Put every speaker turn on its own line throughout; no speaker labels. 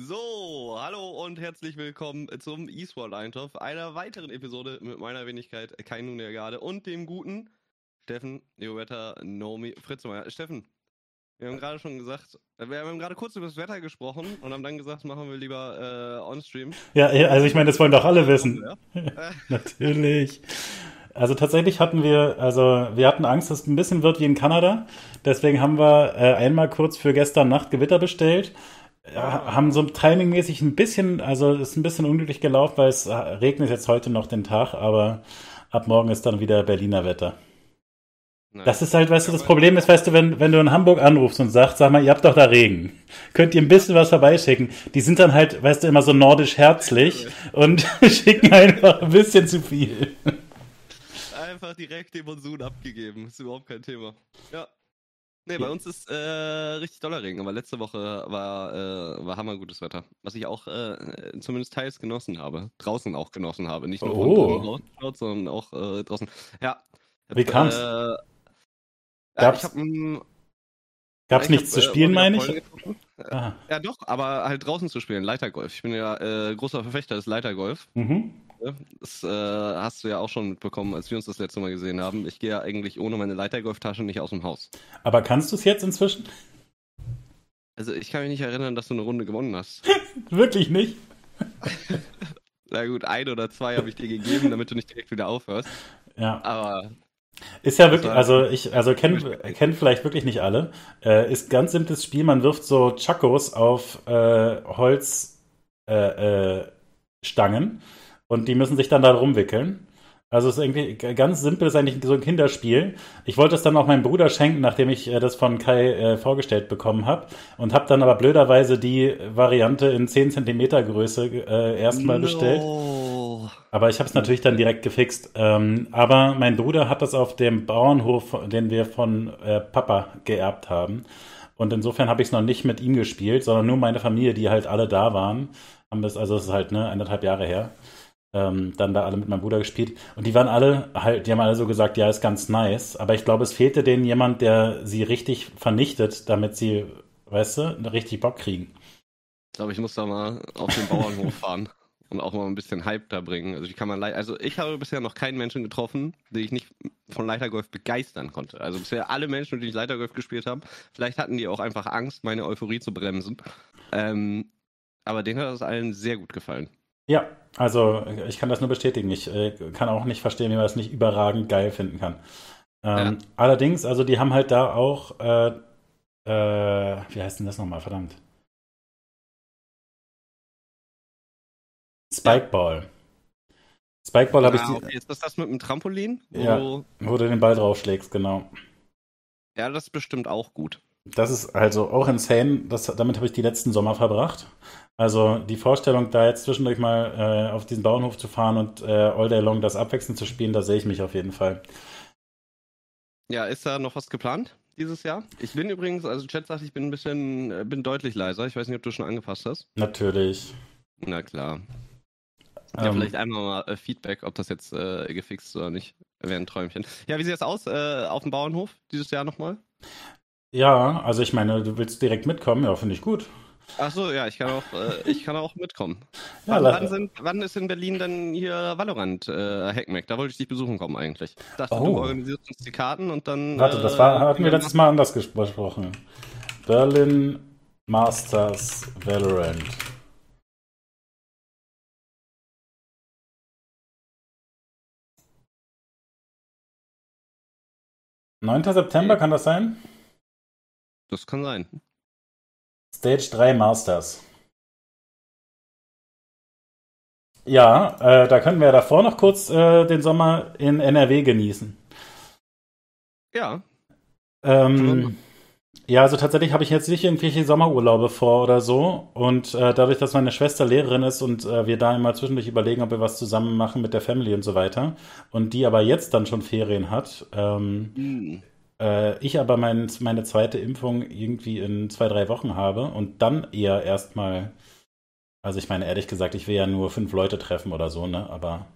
So, hallo und herzlich willkommen zum eSport Eintopf, einer weiteren Episode mit meiner Wenigkeit Kein Nun der Garde und dem guten Steffen, Neowetter, Nomi, Fritzmeier. Steffen, wir haben gerade schon gesagt, äh, wir haben gerade kurz über das Wetter gesprochen und haben dann gesagt, machen wir lieber äh, on-stream.
Ja, also ich meine, das wollen doch alle wissen. Ja. Natürlich. Also tatsächlich hatten wir, also wir hatten Angst, dass es ein bisschen wird wie in Kanada. Deswegen haben wir äh, einmal kurz für gestern Nacht Gewitter bestellt. Ja, haben so timingmäßig ein bisschen, also ist ein bisschen unglücklich gelaufen, weil es regnet jetzt heute noch den Tag, aber ab morgen ist dann wieder Berliner Wetter. Nein. Das ist halt, weißt du, das Problem ist, weißt du, wenn, wenn du in Hamburg anrufst und sagst, sag mal, ihr habt doch da Regen. Könnt ihr ein bisschen was vorbeischicken? Die sind dann halt, weißt du, immer so nordisch herzlich und schicken einfach ein bisschen zu viel.
Einfach direkt den Monsun abgegeben. Ist überhaupt kein Thema. Ja. Nee, bei uns ist äh, richtig doller Regen, aber letzte Woche war, äh, war hammergutes Wetter. Was ich auch äh, zumindest teils genossen habe. Draußen auch genossen habe. Nicht nur oh. von sondern auch äh, draußen. Ja.
Wie kam's? Äh, Gab's, ja, ich Gab's nichts hab, zu äh, spielen, meine ich?
Ah. Ja, doch, aber halt draußen zu spielen, Leitergolf. Ich bin ja äh, großer Verfechter des Leitergolf. Mhm. Das äh, hast du ja auch schon mitbekommen, als wir uns das letzte Mal gesehen haben. Ich gehe ja eigentlich ohne meine Leitergolftasche nicht aus dem Haus.
Aber kannst du es jetzt inzwischen?
Also ich kann mich nicht erinnern, dass du eine Runde gewonnen hast.
Wirklich nicht?
Na gut, ein oder zwei habe ich dir gegeben, damit du nicht direkt wieder aufhörst.
Ja. Aber ist ja wirklich, also ich, also kennen kenn vielleicht wirklich nicht alle. Äh, ist ganz simples Spiel, man wirft so Chakos auf äh, Holzstangen äh, äh und die müssen sich dann da rumwickeln. Also es ist irgendwie ganz simpel, ist eigentlich so ein Kinderspiel. Ich wollte es dann auch meinem Bruder schenken, nachdem ich äh, das von Kai äh, vorgestellt bekommen habe. Und habe dann aber blöderweise die Variante in 10 cm Größe erstmal no. bestellt. Aber ich habe es natürlich dann direkt gefixt. Ähm, aber mein Bruder hat das auf dem Bauernhof, den wir von äh, Papa geerbt haben. Und insofern habe ich es noch nicht mit ihm gespielt, sondern nur meine Familie, die halt alle da waren. Haben das, also es ist halt ne, eineinhalb Jahre her ähm, dann da alle mit meinem Bruder gespielt. Und die waren alle halt, die haben alle so gesagt, ja, ist ganz nice. Aber ich glaube, es fehlte denen jemand, der sie richtig vernichtet, damit sie, weißt du, richtig Bock kriegen.
Ich glaube, ich muss da mal auf den Bauernhof fahren und auch mal ein bisschen Hype da bringen. Also ich kann mal, also ich habe bisher noch keinen Menschen getroffen, den ich nicht von Leitergolf begeistern konnte. Also bisher alle Menschen, die ich Leitergolf gespielt habe, vielleicht hatten die auch einfach Angst, meine Euphorie zu bremsen. Ähm, aber denen hat das allen sehr gut gefallen.
Ja, also ich kann das nur bestätigen. Ich äh, kann auch nicht verstehen, wie man das nicht überragend geil finden kann. Ähm, ja. Allerdings, also die haben halt da auch, äh, äh, wie heißt denn das nochmal, verdammt? Spikeball. Spikeball habe ich.
Ah, okay. Ist das das mit dem Trampolin?
Wo ja, wo du den Ball draufschlägst, genau.
Ja, das ist bestimmt auch gut.
Das ist also auch insane. Das, damit habe ich die letzten Sommer verbracht. Also die Vorstellung, da jetzt zwischendurch mal äh, auf diesen Bauernhof zu fahren und äh, all day long das abwechselnd zu spielen, da sehe ich mich auf jeden Fall.
Ja, ist da noch was geplant dieses Jahr? Ich bin übrigens, also Chat sagt, ich bin ein bisschen, äh, bin deutlich leiser. Ich weiß nicht, ob du schon angepasst hast.
Natürlich.
Na klar. Ja, ähm. vielleicht einmal mal äh, Feedback, ob das jetzt äh, gefixt ist oder nicht. Wäre ein Träumchen. Ja, wie sieht es aus äh, auf dem Bauernhof dieses Jahr nochmal?
Ja, also ich meine, du willst direkt mitkommen, ja, finde ich gut.
Ach so, ja, ich kann auch, äh, ich kann auch mitkommen. Ja, wann, wann, sind, wann, ist in Berlin denn hier Valorant äh, Hackmack? Da wollte ich dich besuchen kommen eigentlich. Ich dachte, oh. du organisierst uns die Karten und dann.
Warte, das war, äh, hatten wir letztes Mal anders gesprochen. Berlin Masters Valorant. 9. September, kann das sein?
Das kann sein.
Stage 3 Masters. Ja, äh, da könnten wir davor noch kurz äh, den Sommer in NRW genießen.
Ja.
Ähm, ja, also tatsächlich habe ich jetzt nicht irgendwelche Sommerurlaube vor oder so. Und äh, dadurch, dass meine Schwester Lehrerin ist und äh, wir da immer zwischendurch überlegen, ob wir was zusammen machen mit der Family und so weiter. Und die aber jetzt dann schon Ferien hat. Ähm, mhm. äh, ich aber mein, meine zweite Impfung irgendwie in zwei, drei Wochen habe und dann eher erstmal. Also ich meine, ehrlich gesagt, ich will ja nur fünf Leute treffen oder so, ne? Aber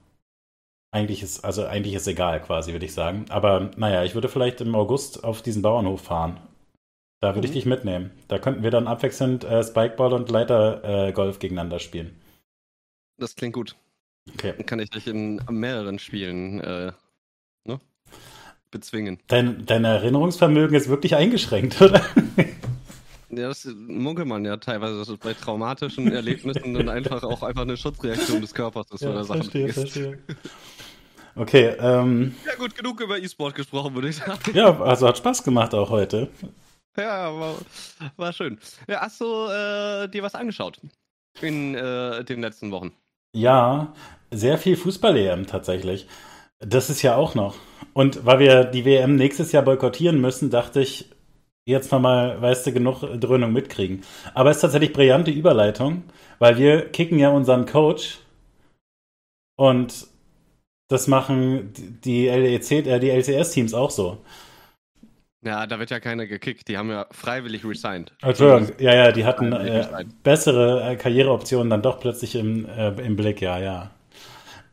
eigentlich ist, also eigentlich ist egal quasi, würde ich sagen. Aber naja, ich würde vielleicht im August auf diesen Bauernhof fahren Da würde ich mhm. dich mitnehmen. Da könnten wir dann abwechselnd äh, Spikeball und Leitergolf äh, gegeneinander spielen.
Das klingt gut. Okay. Dann kann ich dich in mehreren Spielen äh, ne? bezwingen.
Dein, dein Erinnerungsvermögen ist wirklich eingeschränkt, oder?
Ja, das munkelt man ja teilweise, dass es bei traumatischen Erlebnissen dann einfach auch einfach eine Schutzreaktion des Körpers ist ja, oder Sachen. Verstehe, verstehe.
Okay, ähm.
Ja, gut, genug über E-Sport gesprochen, würde ich sagen.
Ja, also hat Spaß gemacht auch heute.
Ja, war, war schön. Ja, hast du äh, dir was angeschaut in äh, den letzten Wochen?
Ja, sehr viel Fußball-EM tatsächlich. Das ist ja auch noch. Und weil wir die WM nächstes Jahr boykottieren müssen, dachte ich, jetzt nochmal, weißt du, genug Dröhnung mitkriegen. Aber es ist tatsächlich brillante Überleitung, weil wir kicken ja unseren Coach und das machen die LEC, äh, die LCS-Teams auch so.
Ja, da wird ja keiner gekickt. Die haben ja freiwillig resigned.
Entschuldigung, ja, ja, die hatten äh, bessere äh, Karriereoptionen dann doch plötzlich im, äh, im Blick, ja, ja.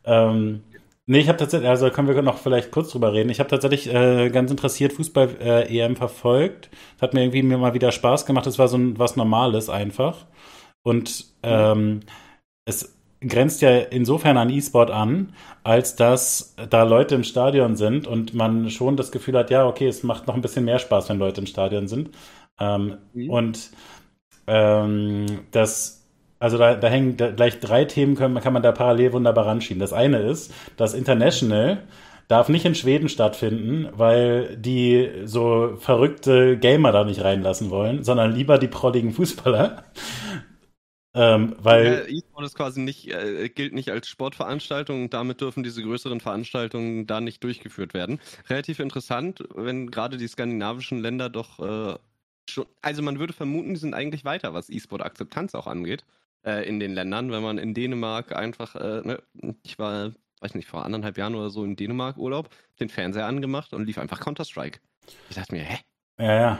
Ähm, nee, ich habe tatsächlich, also können wir noch vielleicht kurz drüber reden. Ich habe tatsächlich äh, ganz interessiert Fußball-EM äh, verfolgt. Hat mir irgendwie mir mal wieder Spaß gemacht. Es war so ein, was Normales einfach. Und ähm, es grenzt ja insofern an E-Sport an, als dass da Leute im Stadion sind und man schon das Gefühl hat, ja, okay, es macht noch ein bisschen mehr Spaß, wenn Leute im Stadion sind. Ähm, mhm. Und ähm, das, also da, da hängen da gleich drei Themen, können, kann man da parallel wunderbar ranschieben. Das eine ist, das International darf nicht in Schweden stattfinden, weil die so verrückte Gamer da nicht reinlassen wollen, sondern lieber die prolligen Fußballer. Ähm, weil
E-Sport ist quasi nicht, äh, gilt nicht als Sportveranstaltung und damit dürfen diese größeren Veranstaltungen da nicht durchgeführt werden. Relativ interessant, wenn gerade die skandinavischen Länder doch äh, schon, also man würde vermuten, die sind eigentlich weiter, was E-Sport-Akzeptanz auch angeht, äh, in den Ländern, wenn man in Dänemark einfach, äh, ne, ich war, weiß nicht, vor anderthalb Jahren oder so in Dänemark Urlaub, den Fernseher angemacht und lief einfach Counter-Strike. Ich dachte mir, hä?
Ja, ja.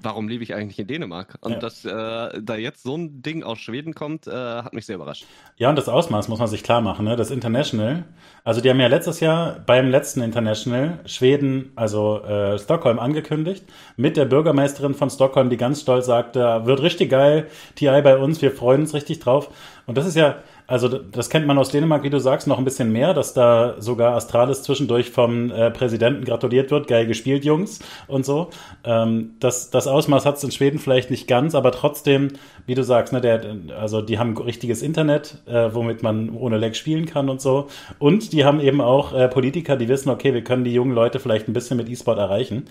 Warum lebe ich eigentlich in Dänemark? Und ja. dass äh, da jetzt so ein Ding aus Schweden kommt, äh, hat mich sehr überrascht.
Ja, und das Ausmaß muss man sich klar machen. Ne? Das International, also die haben ja letztes Jahr beim letzten International Schweden, also äh, Stockholm angekündigt, mit der Bürgermeisterin von Stockholm, die ganz stolz sagte, wird richtig geil, TI bei uns, wir freuen uns richtig drauf. Und das ist ja, also das kennt man aus Dänemark, wie du sagst, noch ein bisschen mehr, dass da sogar Astralis zwischendurch vom äh, Präsidenten gratuliert wird. Geil gespielt, Jungs und so. Ähm, das, das Ausmaß hat es in Schweden vielleicht nicht ganz, aber trotzdem, wie du sagst, ne, der, also die haben richtiges Internet, äh, womit man ohne Lag spielen kann und so. Und die haben eben auch äh, Politiker, die wissen, okay, wir können die jungen Leute vielleicht ein bisschen mit E-Sport erreichen.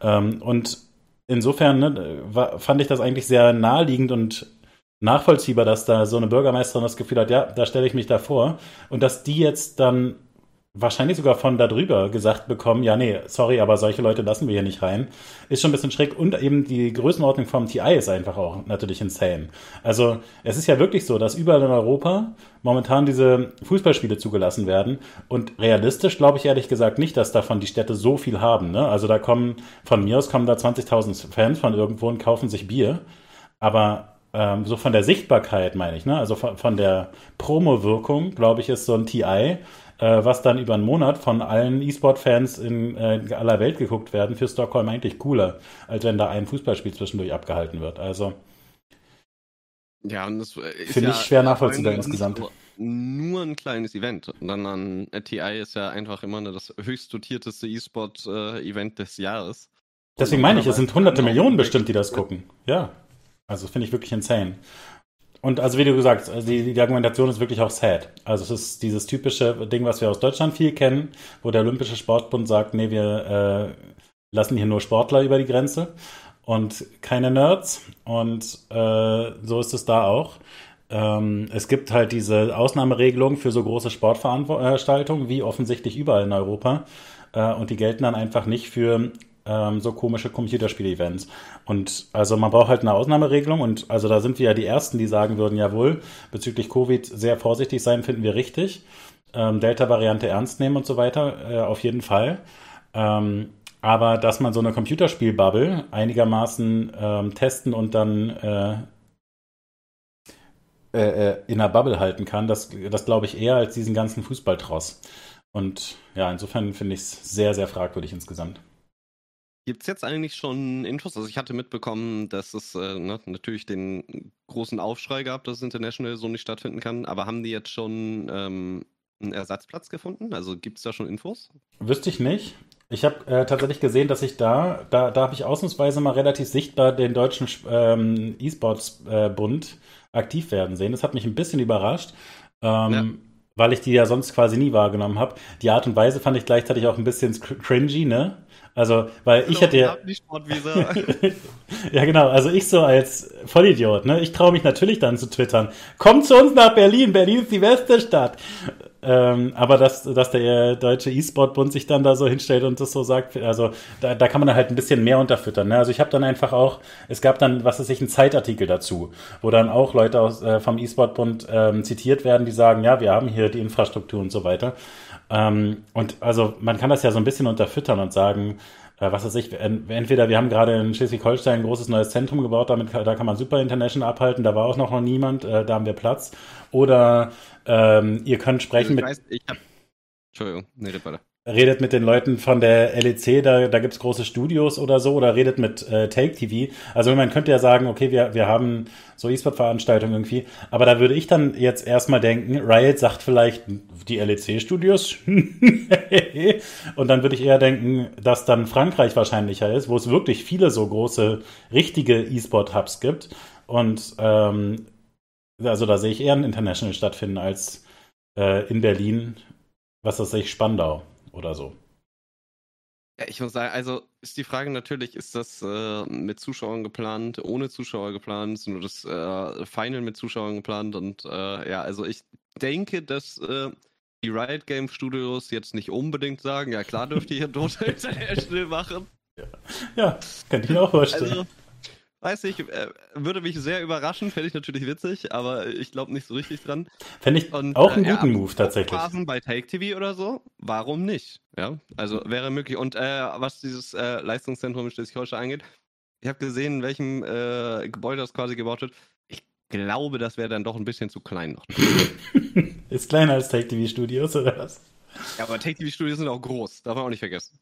Ähm, und insofern ne, war, fand ich das eigentlich sehr naheliegend und nachvollziehbar, dass da so eine Bürgermeisterin das Gefühl hat, ja, da stelle ich mich davor. Und dass die jetzt dann wahrscheinlich sogar von da drüber gesagt bekommen, ja, nee, sorry, aber solche Leute lassen wir hier nicht rein, ist schon ein bisschen schräg. Und eben die Größenordnung vom TI ist einfach auch natürlich insane. Also es ist ja wirklich so, dass überall in Europa momentan diese Fußballspiele zugelassen werden. Und realistisch glaube ich ehrlich gesagt nicht, dass davon die Städte so viel haben. Ne? Also da kommen, von mir aus kommen da 20.000 Fans von irgendwo und kaufen sich Bier. Aber ähm, so von der Sichtbarkeit meine ich, ne? also von, von der Promo-Wirkung, glaube ich, ist so ein TI, äh, was dann über einen Monat von allen E-Sport-Fans in äh, aller Welt geguckt werden, für Stockholm eigentlich cooler, als wenn da ein Fußballspiel zwischendurch abgehalten wird. Also
ja, und das
finde ja ich schwer nachvollziehbar insgesamt.
Nur ein kleines Event. Dann an TI ist ja einfach immer das höchst dotierteste E-Sport-Event äh, des Jahres.
Deswegen meine ich, es sind hunderte Millionen bestimmt, die das gucken. Ja. Also finde ich wirklich insane. Und also wie du gesagt hast, die, die Argumentation ist wirklich auch sad. Also es ist dieses typische Ding, was wir aus Deutschland viel kennen, wo der Olympische Sportbund sagt, nee, wir äh, lassen hier nur Sportler über die Grenze und keine Nerds. Und äh, so ist es da auch. Ähm, es gibt halt diese Ausnahmeregelung für so große Sportveranstaltungen, wie offensichtlich überall in Europa. Äh, und die gelten dann einfach nicht für ähm, so komische Computerspiel-Events. Und also man braucht halt eine Ausnahmeregelung und also da sind wir ja die Ersten, die sagen würden, jawohl, bezüglich Covid sehr vorsichtig sein, finden wir richtig. Ähm, Delta-Variante ernst nehmen und so weiter, äh, auf jeden Fall. Ähm, aber dass man so eine Computerspiel-Bubble einigermaßen ähm, testen und dann äh, äh, äh in einer Bubble halten kann, das, das glaube ich eher als diesen ganzen Fußballtross. Und ja, insofern finde ich es sehr, sehr fragwürdig insgesamt.
Gibt es jetzt eigentlich schon Infos? Also ich hatte mitbekommen, dass es äh, ne, natürlich den großen Aufschrei gab, dass es International so nicht stattfinden kann. Aber haben die jetzt schon ähm, einen Ersatzplatz gefunden? Also gibt es da schon Infos?
Wüsste ich nicht. Ich habe äh, tatsächlich gesehen, dass ich da, da, da habe ich ausnahmsweise mal relativ sichtbar den deutschen ähm, E-Sports-Bund äh, aktiv werden sehen. Das hat mich ein bisschen überrascht. Ähm, ja weil ich die ja sonst quasi nie wahrgenommen habe. Die Art und Weise fand ich gleichzeitig auch ein bisschen cringy, ne? Also, weil ich hätte ja. ja, genau. Also ich so als Vollidiot, ne? Ich traue mich natürlich dann zu twittern. Kommt zu uns nach Berlin. Berlin ist die beste Stadt. Ähm, aber dass, dass der deutsche E-Sport-Bund sich dann da so hinstellt und das so sagt, also da, da kann man dann halt ein bisschen mehr unterfüttern. Ne? Also ich habe dann einfach auch, es gab dann, was weiß ich, einen Zeitartikel dazu, wo dann auch Leute aus, äh, vom E-Sport-Bund ähm, zitiert werden, die sagen, ja, wir haben hier die Infrastruktur und so weiter. Ähm, und also man kann das ja so ein bisschen unterfüttern und sagen, äh, was weiß ich, entweder wir haben gerade in Schleswig-Holstein ein großes neues Zentrum gebaut, damit da kann man Super International abhalten, da war auch noch niemand, äh, da haben wir Platz. Oder ähm, ihr könnt sprechen also ich mit. Weiß, ich hab, Entschuldigung, nee, redet mit den Leuten von der LEC, da, da gibt's große Studios oder so, oder redet mit äh, Take TV. Also man könnte ja sagen, okay, wir, wir haben so E-Sport-Veranstaltungen irgendwie, aber da würde ich dann jetzt erstmal denken, Riot sagt vielleicht die LEC-Studios und dann würde ich eher denken, dass dann Frankreich wahrscheinlicher ist, wo es wirklich viele so große, richtige E-Sport-Hubs gibt. Und ähm, also da sehe ich eher ein International stattfinden als äh, in Berlin, was das ich, Spandau oder so.
Ja, ich muss sagen, also ist die Frage natürlich, ist das äh, mit Zuschauern geplant, ohne Zuschauer geplant, ist nur das äh, Final mit Zuschauern geplant und äh, ja, also ich denke, dass äh, die Riot Game Studios jetzt nicht unbedingt sagen, ja klar dürft ihr hier Dota International machen.
Ja, ja könnte ich mir auch vorstellen. Also,
Weiß ich, äh, würde mich sehr überraschen, fände ich natürlich witzig, aber ich glaube nicht so richtig dran.
Fände ich Und, auch einen äh, guten ja, Move tatsächlich.
bei Take TV oder so, warum nicht? Ja, also wäre möglich. Und äh, was dieses äh, Leistungszentrum in Schleswig-Holstein angeht, ich habe gesehen, in welchem äh, Gebäude das quasi gebaut wird. Ich glaube, das wäre dann doch ein bisschen zu klein noch.
Ist kleiner als Take TV Studios oder was?
Ja, aber Take TV Studios sind auch groß, darf man auch nicht vergessen.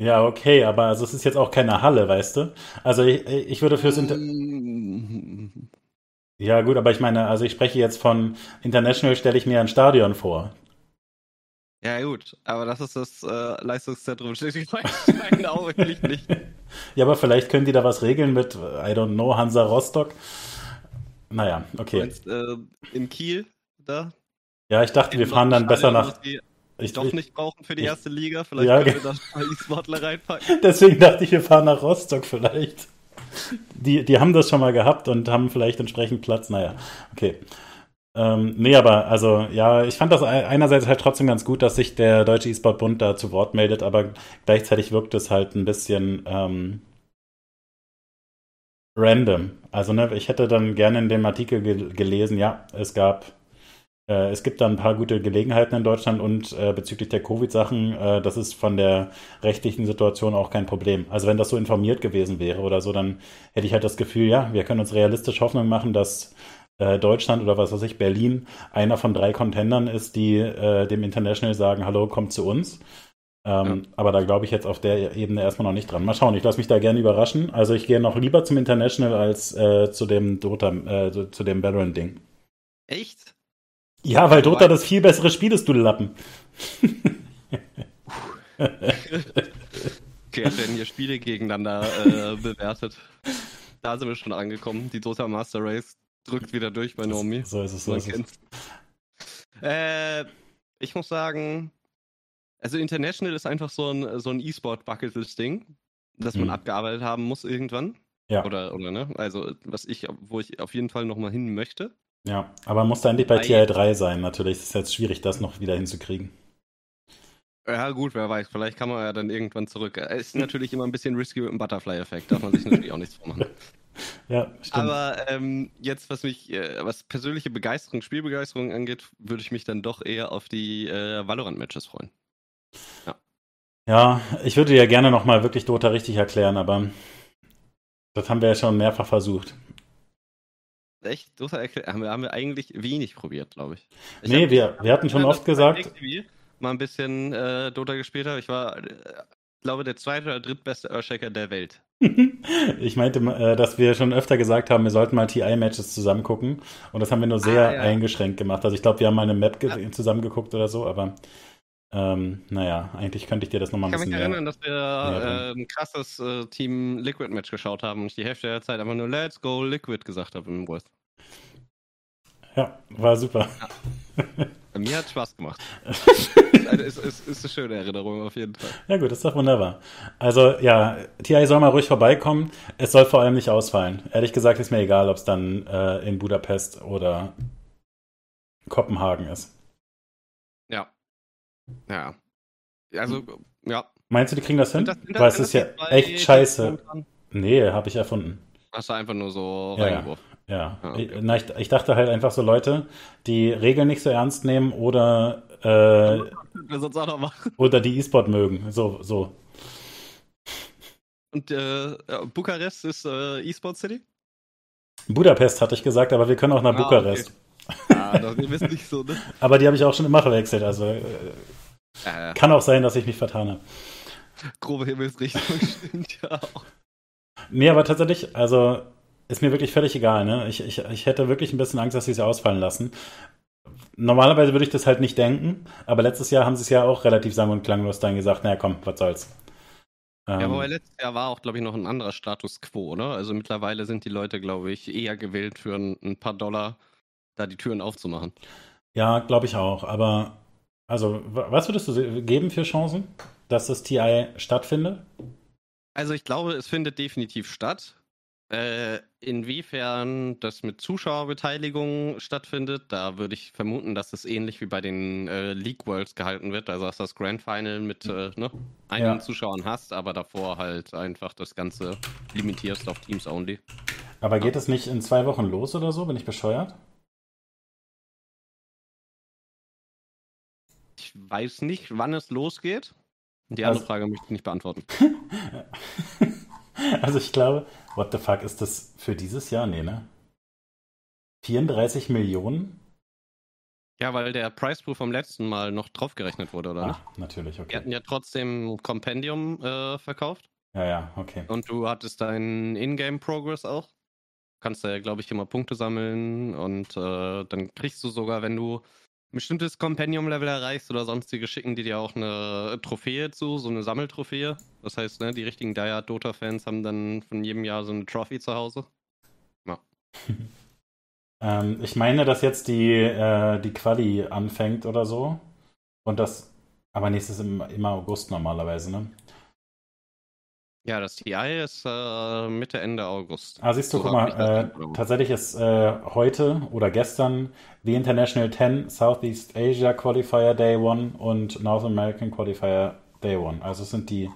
Ja, okay, aber also es ist jetzt auch keine Halle, weißt du? Also ich, ich würde fürs Inter Ja, gut, aber ich meine, also ich spreche jetzt von International, stelle ich mir ein Stadion vor.
Ja, gut, aber das ist das äh, Leistungszentrum Schleswig-Holstein auch wirklich nicht.
ja, aber vielleicht können die da was regeln mit, I don't know, Hansa Rostock. Naja, okay.
Meinst, äh, in Kiel da?
Ja, ich dachte, wir fahren dann besser nach
ich, doch nicht brauchen für die erste Liga. Vielleicht ja, können wir da mal E-Sportler reinpacken.
Deswegen dachte ich, wir fahren nach Rostock vielleicht. Die, die haben das schon mal gehabt und haben vielleicht entsprechend Platz. Naja, okay. Ähm, nee, aber also ja, ich fand das einerseits halt trotzdem ganz gut, dass sich der Deutsche E-Sport-Bund da zu Wort meldet, aber gleichzeitig wirkt es halt ein bisschen ähm, random. Also ne, ich hätte dann gerne in dem Artikel ge gelesen, ja, es gab es gibt da ein paar gute Gelegenheiten in Deutschland und äh, bezüglich der Covid-Sachen, äh, das ist von der rechtlichen Situation auch kein Problem. Also wenn das so informiert gewesen wäre oder so, dann hätte ich halt das Gefühl, ja, wir können uns realistisch Hoffnung machen, dass äh, Deutschland oder was weiß ich, Berlin einer von drei Contendern ist, die äh, dem International sagen, hallo, kommt zu uns. Ähm, ja. Aber da glaube ich jetzt auf der Ebene erstmal noch nicht dran. Mal schauen, ich lasse mich da gerne überraschen. Also ich gehe noch lieber zum International als äh, zu dem Dota, äh, zu, zu dem Baron-Ding.
Echt?
Ja, weil Dota das viel bessere Spiel ist, du Lappen.
okay, werden hier Spiele gegeneinander äh, bewertet. Da sind wir schon angekommen. Die Dota Master Race drückt wieder durch bei Naomi.
So ist es, so ist es.
Äh, ich muss sagen, also International ist einfach so ein, so ein E-Sport-Bucket-Ding, das man mhm. abgearbeitet haben muss irgendwann. Ja. Oder, oder, ne? Also, was ich, wo ich auf jeden Fall nochmal hin möchte.
Ja, aber muss da endlich bei TI 3 sein, natürlich. Es ist jetzt schwierig, das noch wieder hinzukriegen.
Ja, gut, wer weiß. Vielleicht kann man ja dann irgendwann zurück. Es ist natürlich immer ein bisschen risky mit dem Butterfly-Effekt. Darf man sich natürlich auch nichts vormachen.
Ja,
stimmt. Aber ähm, jetzt, was mich, äh, was persönliche Begeisterung, Spielbegeisterung angeht, würde ich mich dann doch eher auf die äh, Valorant-Matches freuen.
Ja. Ja, ich würde ja gerne nochmal wirklich Dota richtig erklären, aber das haben wir ja schon mehrfach versucht
echt, Dota haben wir, haben wir eigentlich wenig probiert, glaube ich. ich.
Nee, wir, wir hatten schon oft gesagt.
Mal ein bisschen äh, Dota gespielt habe. Ich war äh, glaube, der zweite oder drittbeste Earthshaker der Welt.
ich meinte, äh, dass wir schon öfter gesagt haben, wir sollten mal TI-Matches zusammen gucken. Und das haben wir nur sehr ah, ja. eingeschränkt gemacht. Also ich glaube, wir haben mal eine Map ja. zusammen geguckt oder so, aber ähm, naja, eigentlich könnte ich dir das nochmal ein bisschen
Ich kann mich erinnern, dass wir äh, ein krasses äh, Team Liquid-Match geschaut haben und ich die Hälfte der Zeit einfach nur Let's go Liquid gesagt habe im Wurst.
Ja, war super.
Ja. Mir hat Spaß gemacht. ist, ist, ist, eine schöne Erinnerung auf jeden Fall.
Ja gut, ist doch wunderbar. Also ja, TI soll mal ruhig vorbeikommen. Es soll vor allem nicht ausfallen. Ehrlich gesagt ist mir egal, ob es dann äh, in Budapest oder Kopenhagen ist.
Ja. Ja. Also, ja.
Meinst du, die kriegen das hin? Das, das, Weil es ist ja echt scheiße. Nee, habe ich erfunden.
Hast du einfach nur so
ja, reingeworfen? Ja. Ah, okay. ich, na, ich, ich, dachte halt einfach so Leute, die Regeln nicht so ernst nehmen oder äh, sonst auch noch machen. oder die E-Sport mögen. So, so.
Und äh, Bukarest ist äh, E-Sport City?
Budapest hatte ich gesagt, aber wir können auch nach ah, Bukarest. Okay. Ah, das ist nicht so, ne? aber die habe ich auch schon immer verwechselt, also äh, ja, kann auch sein, dass ich mich vertan habe.
Grobe Himmelsrichtung stimmt ja auch.
Nee, aber tatsächlich, also ist mir wirklich völlig egal. Ne? Ich, ich, ich hätte wirklich ein bisschen Angst, dass sie es ausfallen lassen. Normalerweise würde ich das halt nicht denken, aber letztes Jahr haben sie es ja auch relativ sang- und klanglos dann gesagt, naja komm, was soll's.
Ja, aber ähm. letztes Jahr war auch, glaube ich, noch ein anderer Status quo, oder? Also mittlerweile sind die Leute, glaube ich, eher gewillt für ein, ein paar Dollar da die Türen aufzumachen.
Ja, glaube ich auch. Aber also, was würdest du geben für Chancen, dass das TI stattfindet?
Also ich glaube, es findet definitiv statt. Äh, inwiefern das mit Zuschauerbeteiligung stattfindet, da würde ich vermuten, dass es ähnlich wie bei den äh, League Worlds gehalten wird. Also dass das Grand Final mit äh, ne, einigen ja. Zuschauern hast, aber davor halt einfach das Ganze limitierst auf Teams only.
Aber geht es nicht in zwei Wochen los oder so? Bin ich bescheuert?
Ich weiß nicht, wann es losgeht. Die andere also, Frage möchte ich nicht beantworten.
Also ich glaube, what the fuck ist das für dieses Jahr? Nee, ne? 34 Millionen?
Ja, weil der Price Pool vom letzten Mal noch draufgerechnet wurde, oder?
Ah, natürlich, okay.
Wir hatten ja trotzdem Compendium äh, verkauft.
Ja, ja, okay.
Und du hattest deinen Ingame Progress auch. Kannst da ja, glaube ich, immer Punkte sammeln und äh, dann kriegst du sogar, wenn du ein bestimmtes Compendium-Level erreichst oder sonstige, schicken die dir auch eine Trophäe zu, so eine Sammeltrophäe. Das heißt, ne, die richtigen Die Dota-Fans haben dann von jedem Jahr so eine Trophy zu Hause. Ja.
ähm, ich meine, dass jetzt die, äh, die Quali anfängt oder so. Und das, aber nächstes im, immer August normalerweise, ne?
Ja, das TI ist äh, Mitte, Ende August.
Ah, siehst du, so guck mal, äh, tatsächlich ist äh, heute oder gestern The International 10 Southeast Asia Qualifier Day 1 und North American Qualifier Day 1. Also sind die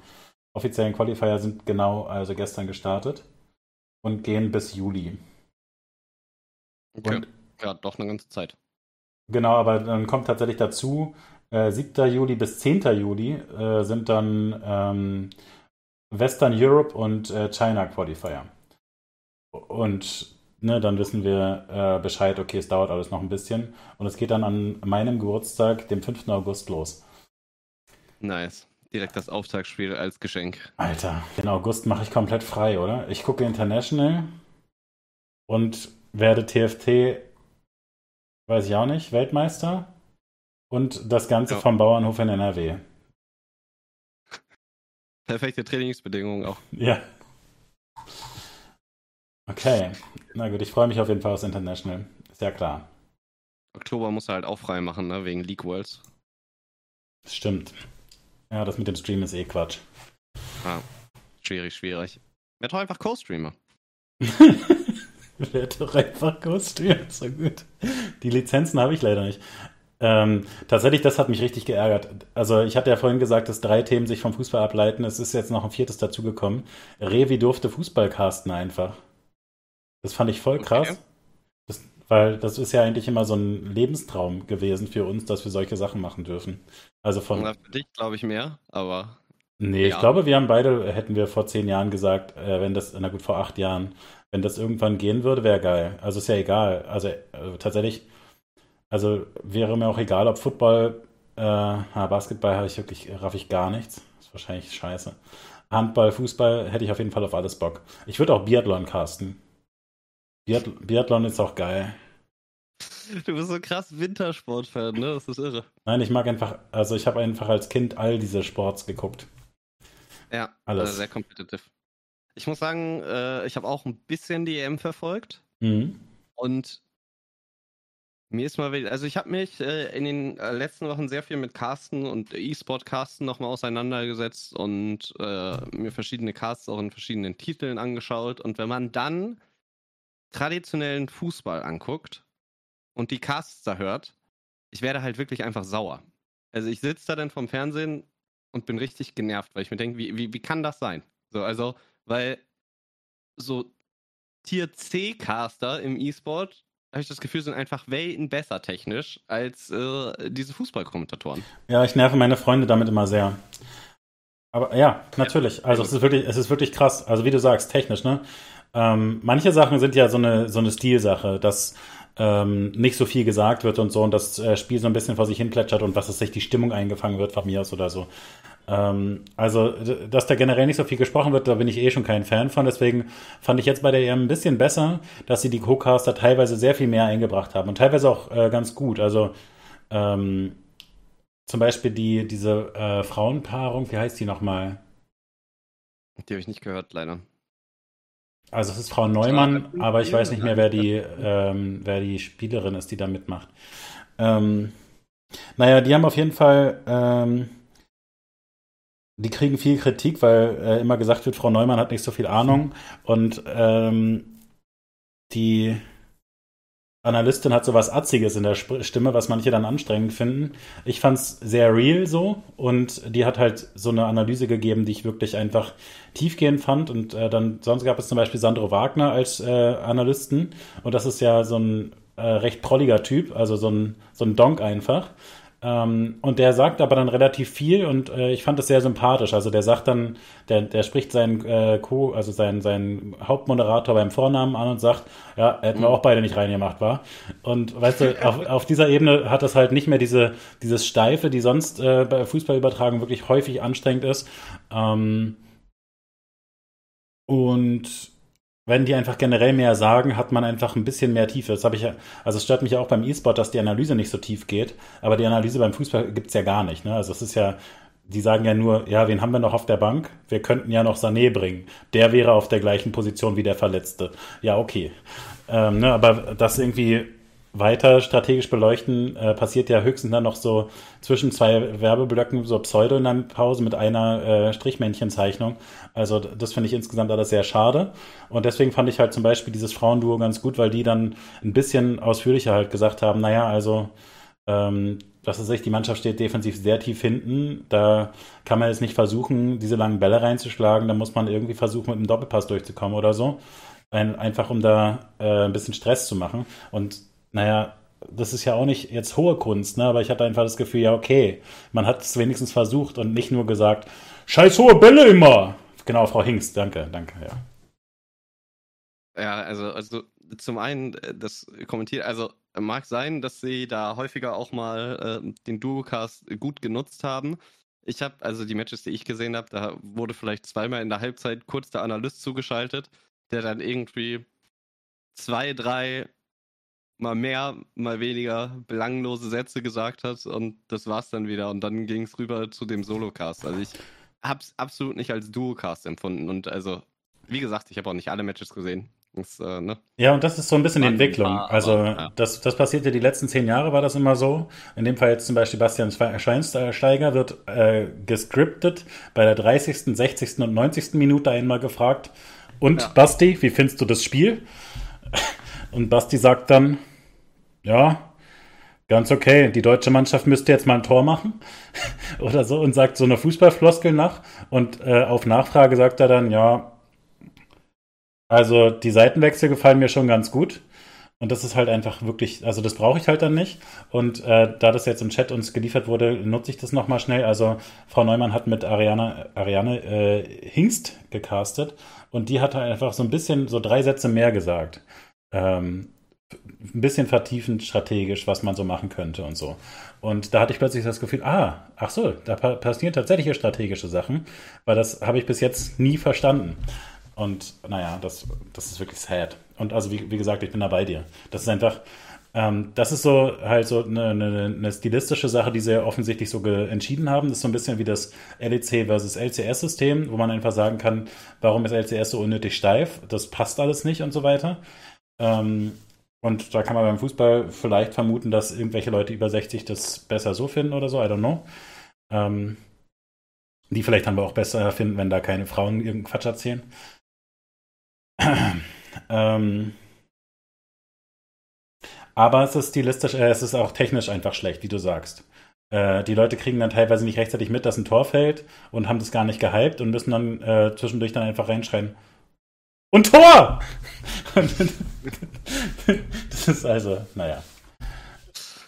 offiziellen Qualifier sind genau, also gestern gestartet und gehen bis Juli.
Okay. Und, ja, doch eine ganze Zeit.
Genau, aber dann kommt tatsächlich dazu, äh, 7. Juli bis 10. Juli äh, sind dann ähm, Western Europe und äh, China Qualifier. Und ne, dann wissen wir äh, Bescheid, okay, es dauert alles noch ein bisschen. Und es geht dann an meinem Geburtstag, dem 5. August, los.
Nice. Direkt das Auftagsspiel als Geschenk.
Alter, den August mache ich komplett frei, oder? Ich gucke International und werde TFT, weiß ich auch nicht, Weltmeister. Und das Ganze ja. vom Bauernhof in NRW.
Perfekte Trainingsbedingungen auch.
Ja. Okay. Na gut, ich freue mich auf jeden Fall aufs International. Ist ja klar.
Oktober muss er halt auch frei machen, ne? Wegen League Worlds.
Stimmt. Ja, das mit dem Stream ist eh Quatsch.
Ah, schwierig, schwierig. Werd doch einfach Co-Streamer.
Werd doch einfach Co-Streamer, so gut. Die Lizenzen habe ich leider nicht. Ähm, tatsächlich, das hat mich richtig geärgert. Also ich hatte ja vorhin gesagt, dass drei Themen sich vom Fußball ableiten. Es ist jetzt noch ein viertes dazugekommen. Revi durfte Fußball casten einfach. Das fand ich voll krass. Okay. Das, weil das ist ja eigentlich immer so ein Lebenstraum gewesen für uns, dass wir solche Sachen machen dürfen. Also von.
Na, für dich glaube ich mehr, aber.
Nee, ja. ich glaube, wir haben beide, hätten wir vor zehn Jahren gesagt, äh, wenn das, na gut, vor acht Jahren, wenn das irgendwann gehen würde, wäre geil. Also ist ja egal. Also äh, tatsächlich also wäre mir auch egal, ob Football, äh, Basketball habe ich wirklich, raff ich gar nichts. ist wahrscheinlich scheiße. Handball, Fußball hätte ich auf jeden Fall auf alles Bock. Ich würde auch Biathlon casten. Biathlon ist auch geil.
Du bist so krass Wintersport-Fan, ne? Das ist irre.
Nein, ich mag einfach, also ich habe einfach als Kind all diese Sports geguckt.
Ja, alles. Also sehr competitive. Ich muss sagen, äh, ich habe auch ein bisschen die EM verfolgt. Mhm. Und mir ist mal wieder, also ich habe mich äh, in den äh, letzten Wochen sehr viel mit Casten und E-Sport-Casten nochmal auseinandergesetzt und äh, mir verschiedene Casts auch in verschiedenen Titeln angeschaut. Und wenn man dann traditionellen Fußball anguckt und die Casts da hört, ich werde halt wirklich einfach sauer. Also ich sitze da dann vom Fernsehen und bin richtig genervt, weil ich mir denke, wie, wie, wie kann das sein? So, also, weil so Tier C-Caster im E-Sport habe ich das Gefühl, sind einfach Welten besser technisch als äh, diese Fußballkommentatoren.
Ja, ich nerve meine Freunde damit immer sehr. Aber ja, natürlich. Also es ist wirklich, es ist wirklich krass. Also wie du sagst, technisch, ne? Ähm, manche Sachen sind ja so eine, so eine Stilsache, dass ähm, nicht so viel gesagt wird und so und das äh, Spiel so ein bisschen vor sich hin plätschert und was es sich die Stimmung eingefangen wird von mir aus oder so. Ähm, also, dass da generell nicht so viel gesprochen wird, da bin ich eh schon kein Fan von. Deswegen fand ich jetzt bei der EM ein bisschen besser, dass sie die Co-Caster teilweise sehr viel mehr eingebracht haben und teilweise auch äh, ganz gut. Also, ähm, zum Beispiel die, diese äh, Frauenpaarung, wie heißt die nochmal?
Die habe ich nicht gehört, leider.
Also es ist Frau Neumann, aber ich weiß nicht mehr, wer die, ähm, wer die Spielerin ist, die da mitmacht. Ähm, naja, die haben auf jeden Fall ähm, die kriegen viel Kritik, weil äh, immer gesagt wird, Frau Neumann hat nicht so viel Ahnung. Und ähm, die Analystin hat so was Atziges in der Stimme, was manche dann anstrengend finden. Ich fand's sehr real so und die hat halt so eine Analyse gegeben, die ich wirklich einfach tiefgehend fand. Und äh, dann sonst gab es zum Beispiel Sandro Wagner als äh, Analysten und das ist ja so ein äh, recht prolliger Typ, also so ein, so ein Donk einfach. Ähm, und der sagt aber dann relativ viel und äh, ich fand das sehr sympathisch. Also der sagt dann, der, der spricht seinen äh, Co, also seinen, seinen Hauptmoderator beim Vornamen an und sagt, ja, hätten wir mhm. auch beide nicht reingemacht, war. Und weißt du, auf, auf dieser Ebene hat das halt nicht mehr diese, dieses Steife, die sonst äh, bei Fußballübertragung wirklich häufig anstrengend ist. Ähm, und wenn die einfach generell mehr sagen, hat man einfach ein bisschen mehr Tiefe. Das habe ich ja, also es stört mich ja auch beim E-Sport, dass die Analyse nicht so tief geht, aber die Analyse beim Fußball gibt's ja gar nicht. Ne? Also es ist ja, die sagen ja nur, ja, wen haben wir noch auf der Bank? Wir könnten ja noch Sané bringen. Der wäre auf der gleichen Position wie der Verletzte. Ja, okay. Ähm, ne, aber das irgendwie weiter strategisch beleuchten, äh, passiert ja höchstens dann noch so zwischen zwei Werbeblöcken so Pseudo in der Pause mit einer äh, Strichmännchenzeichnung. Also das finde ich insgesamt alles sehr schade. Und deswegen fand ich halt zum Beispiel dieses Frauenduo ganz gut, weil die dann ein bisschen ausführlicher halt gesagt haben, naja, also ähm, was ist echt, die Mannschaft steht defensiv sehr tief hinten. Da kann man jetzt nicht versuchen, diese langen Bälle reinzuschlagen. Da muss man irgendwie versuchen, mit einem Doppelpass durchzukommen oder so. Ein, einfach um da äh, ein bisschen Stress zu machen. Und naja, das ist ja auch nicht jetzt hohe Kunst, ne? aber ich hatte einfach das Gefühl, ja, okay, man hat es wenigstens versucht und nicht nur gesagt, scheiß hohe Bälle immer. Genau, Frau Hingst, danke, danke, ja.
Ja, also, also zum einen, äh, das kommentiert, also mag sein, dass sie da häufiger auch mal äh, den Duocast gut genutzt haben. Ich habe, also die Matches, die ich gesehen habe, da wurde vielleicht zweimal in der Halbzeit kurz der Analyst zugeschaltet, der dann irgendwie zwei, drei mal mehr, mal weniger belanglose Sätze gesagt hat und das war's dann wieder. Und dann ging es rüber zu dem Solocast. Also ich hab's absolut nicht als Duocast empfunden. Und also, wie gesagt, ich habe auch nicht alle Matches gesehen. Das, äh, ne?
Ja, und das ist so ein bisschen die Entwicklung. Also aber, ja. das, das passierte die letzten zehn Jahre, war das immer so. In dem Fall jetzt zum Beispiel Bastian Schweinsteiger wird äh, gescriptet, bei der 30., 60. und 90. Minute einmal gefragt. Und ja. Basti, wie findest du das Spiel? Und Basti sagt dann, ja, ganz okay, die deutsche Mannschaft müsste jetzt mal ein Tor machen oder so und sagt so eine Fußballfloskel nach. Und äh, auf Nachfrage sagt er dann, ja, also die Seitenwechsel gefallen mir schon ganz gut. Und das ist halt einfach wirklich, also das brauche ich halt dann nicht. Und äh, da das jetzt im Chat uns geliefert wurde, nutze ich das nochmal schnell. Also Frau Neumann hat mit Ariane, Ariane äh, Hingst gecastet und die hat halt einfach so ein bisschen so drei Sätze mehr gesagt. Ähm, ein bisschen vertiefend strategisch, was man so machen könnte und so. Und da hatte ich plötzlich das Gefühl, ah, ach so, da passieren tatsächlich strategische Sachen, weil das habe ich bis jetzt nie verstanden. Und naja, das, das ist wirklich sad. Und also, wie, wie gesagt, ich bin da bei dir. Das ist einfach, ähm, das ist so halt so eine, eine, eine, stilistische Sache, die sie offensichtlich so entschieden haben. Das ist so ein bisschen wie das LEC versus LCS-System, wo man einfach sagen kann, warum ist LCS so unnötig steif? Das passt alles nicht und so weiter. Ähm, und da kann man beim Fußball vielleicht vermuten, dass irgendwelche Leute über 60 das besser so finden oder so, I don't know. Ähm, die vielleicht dann aber auch besser finden, wenn da keine Frauen irgendeinen Quatsch erzählen. ähm, aber es ist stilistisch, äh, es ist auch technisch einfach schlecht, wie du sagst. Äh, die Leute kriegen dann teilweise nicht rechtzeitig mit, dass ein Tor fällt und haben das gar nicht gehypt und müssen dann äh, zwischendurch dann einfach reinschreien. Und Tor! das ist also, naja.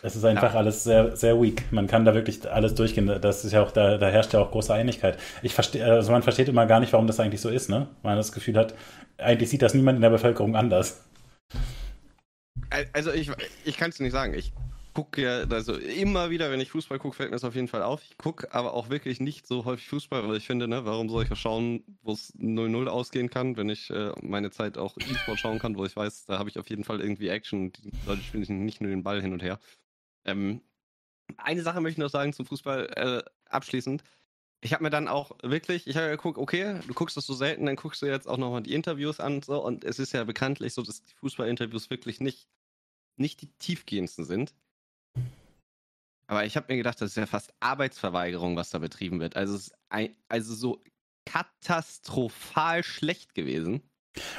Es ist einfach ja. alles sehr, sehr weak. Man kann da wirklich alles durchgehen. Das ist ja auch, da, da herrscht ja auch große Einigkeit. Ich verstehe, also man versteht immer gar nicht, warum das eigentlich so ist, ne? Weil man das Gefühl hat, eigentlich sieht das niemand in der Bevölkerung anders.
Also ich, ich kann es nicht sagen. Ich gucke ja, also immer wieder, wenn ich Fußball gucke, fällt mir das auf jeden Fall auf. Ich gucke aber auch wirklich nicht so häufig Fußball, weil ich finde, ne, warum soll ich schauen, wo es 0-0 ausgehen kann, wenn ich äh, meine Zeit auch E-Sport schauen kann, wo ich weiß, da habe ich auf jeden Fall irgendwie Action. Die Leute spielen nicht nur den Ball hin und her. Ähm, eine Sache möchte ich noch sagen zum Fußball äh, abschließend. Ich habe mir dann auch wirklich, ich habe geguckt, okay, du guckst das so selten, dann guckst du jetzt auch nochmal die Interviews an und so. Und es ist ja bekanntlich so, dass die Fußballinterviews wirklich nicht, nicht die tiefgehendsten sind. Aber ich habe mir gedacht, das ist ja fast Arbeitsverweigerung, was da betrieben wird. Also, es ist ein, also so katastrophal schlecht gewesen.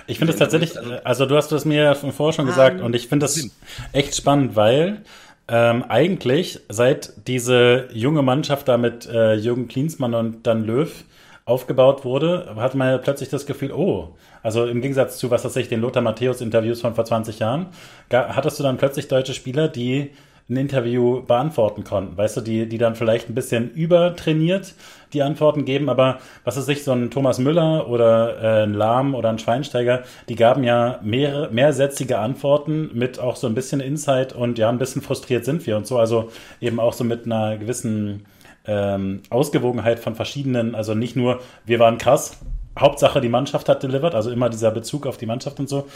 Ich finde es tatsächlich, also, also du hast das mir ja vorher schon gesagt und ich finde das echt spannend, weil ähm, eigentlich, seit diese junge Mannschaft da mit äh, Jürgen Klinsmann und dann Löw aufgebaut wurde, hat man ja plötzlich das Gefühl, oh, also im Gegensatz zu, was weiß ich, den Lothar Matthäus-Interviews von vor 20 Jahren, hattest du dann plötzlich deutsche Spieler, die ein Interview beantworten konnten. Weißt du, die, die dann vielleicht ein bisschen übertrainiert die Antworten geben, aber was ist sich, so ein Thomas Müller oder äh, ein Lahm oder ein Schweinsteiger, die gaben ja mehrere, mehrsätzige Antworten mit auch so ein bisschen Insight und ja, ein bisschen frustriert sind wir und so, also eben auch so mit einer gewissen ähm, Ausgewogenheit von verschiedenen, also nicht nur, wir waren krass, Hauptsache die Mannschaft hat delivered, also immer dieser Bezug auf die Mannschaft und so,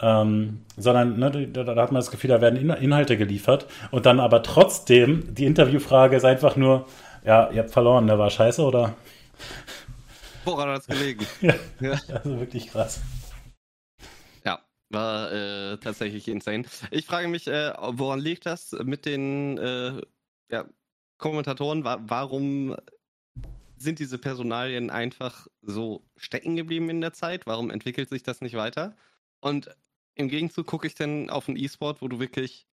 ähm, sondern ne, da, da, hat man das Gefühl, da werden Inhalte geliefert und dann aber trotzdem die Interviewfrage ist einfach nur, ja, ihr habt verloren, der war scheiße oder?
Woran hat es gelegen?
ja, ja, also wirklich krass.
Ja, war äh, tatsächlich insane. Ich frage mich, äh, woran liegt das mit den äh, ja, Kommentatoren? Wa warum sind diese Personalien einfach so stecken geblieben in der Zeit? Warum entwickelt sich das nicht weiter? Und im Gegenzug gucke ich dann auf einen E-Sport, wo du wirklich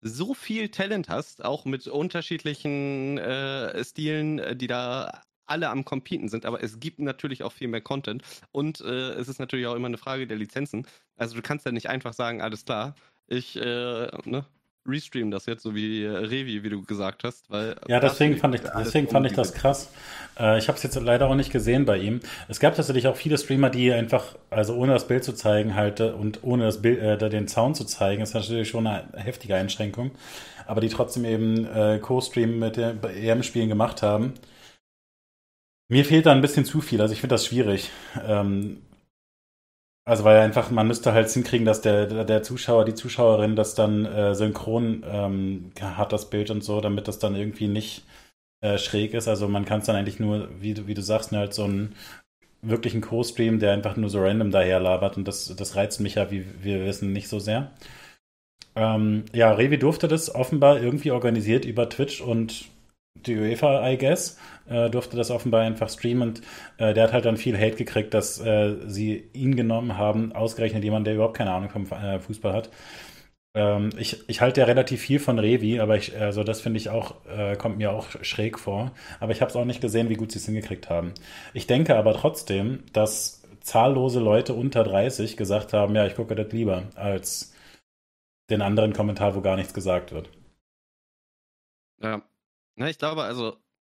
so viel Talent hast, auch mit unterschiedlichen äh, Stilen, äh, die da alle am Competen sind, aber es gibt natürlich auch viel mehr Content. Und äh, es ist natürlich auch immer eine Frage der Lizenzen. Also du kannst ja nicht einfach sagen, alles klar, ich äh, ne, restream das jetzt, so wie äh, Revi, wie du gesagt hast. Weil
ja, deswegen fand ich, deswegen fand ich das krass. Äh, ich habe es jetzt leider auch nicht gesehen bei ihm. Es gab tatsächlich auch viele Streamer, die einfach, also ohne das Bild zu zeigen halt äh, und ohne das Bild, äh, den Sound zu zeigen, ist natürlich schon eine heftige Einschränkung, aber die trotzdem eben äh, Co-Stream mit den EM-Spielen gemacht haben. Mir fehlt da ein bisschen zu viel, also ich finde das schwierig. Ähm, also weil einfach, man müsste halt hinkriegen, dass der, der Zuschauer, die Zuschauerin das dann äh, synchron ähm, hat, das Bild und so, damit das dann irgendwie nicht äh, schräg ist. Also man kann es dann eigentlich nur, wie du, wie du sagst, halt so einen wirklichen Co-Stream, der einfach nur so random daher labert und das, das reizt mich ja, wie wir wissen, nicht so sehr. Ähm, ja, Revi durfte das offenbar irgendwie organisiert über Twitch und die UEFA, I guess, äh, durfte das offenbar einfach streamen und äh, der hat halt dann viel Hate gekriegt, dass äh, sie ihn genommen haben, ausgerechnet jemand, der überhaupt keine Ahnung vom äh, Fußball hat. Ähm, ich, ich halte ja relativ viel von Revi, aber ich, also das finde ich auch, äh, kommt mir auch schräg vor. Aber ich habe es auch nicht gesehen, wie gut sie es hingekriegt haben. Ich denke aber trotzdem, dass zahllose Leute unter 30 gesagt haben, ja, ich gucke das lieber, als den anderen Kommentar, wo gar nichts gesagt wird.
Ja, na, ich glaube, also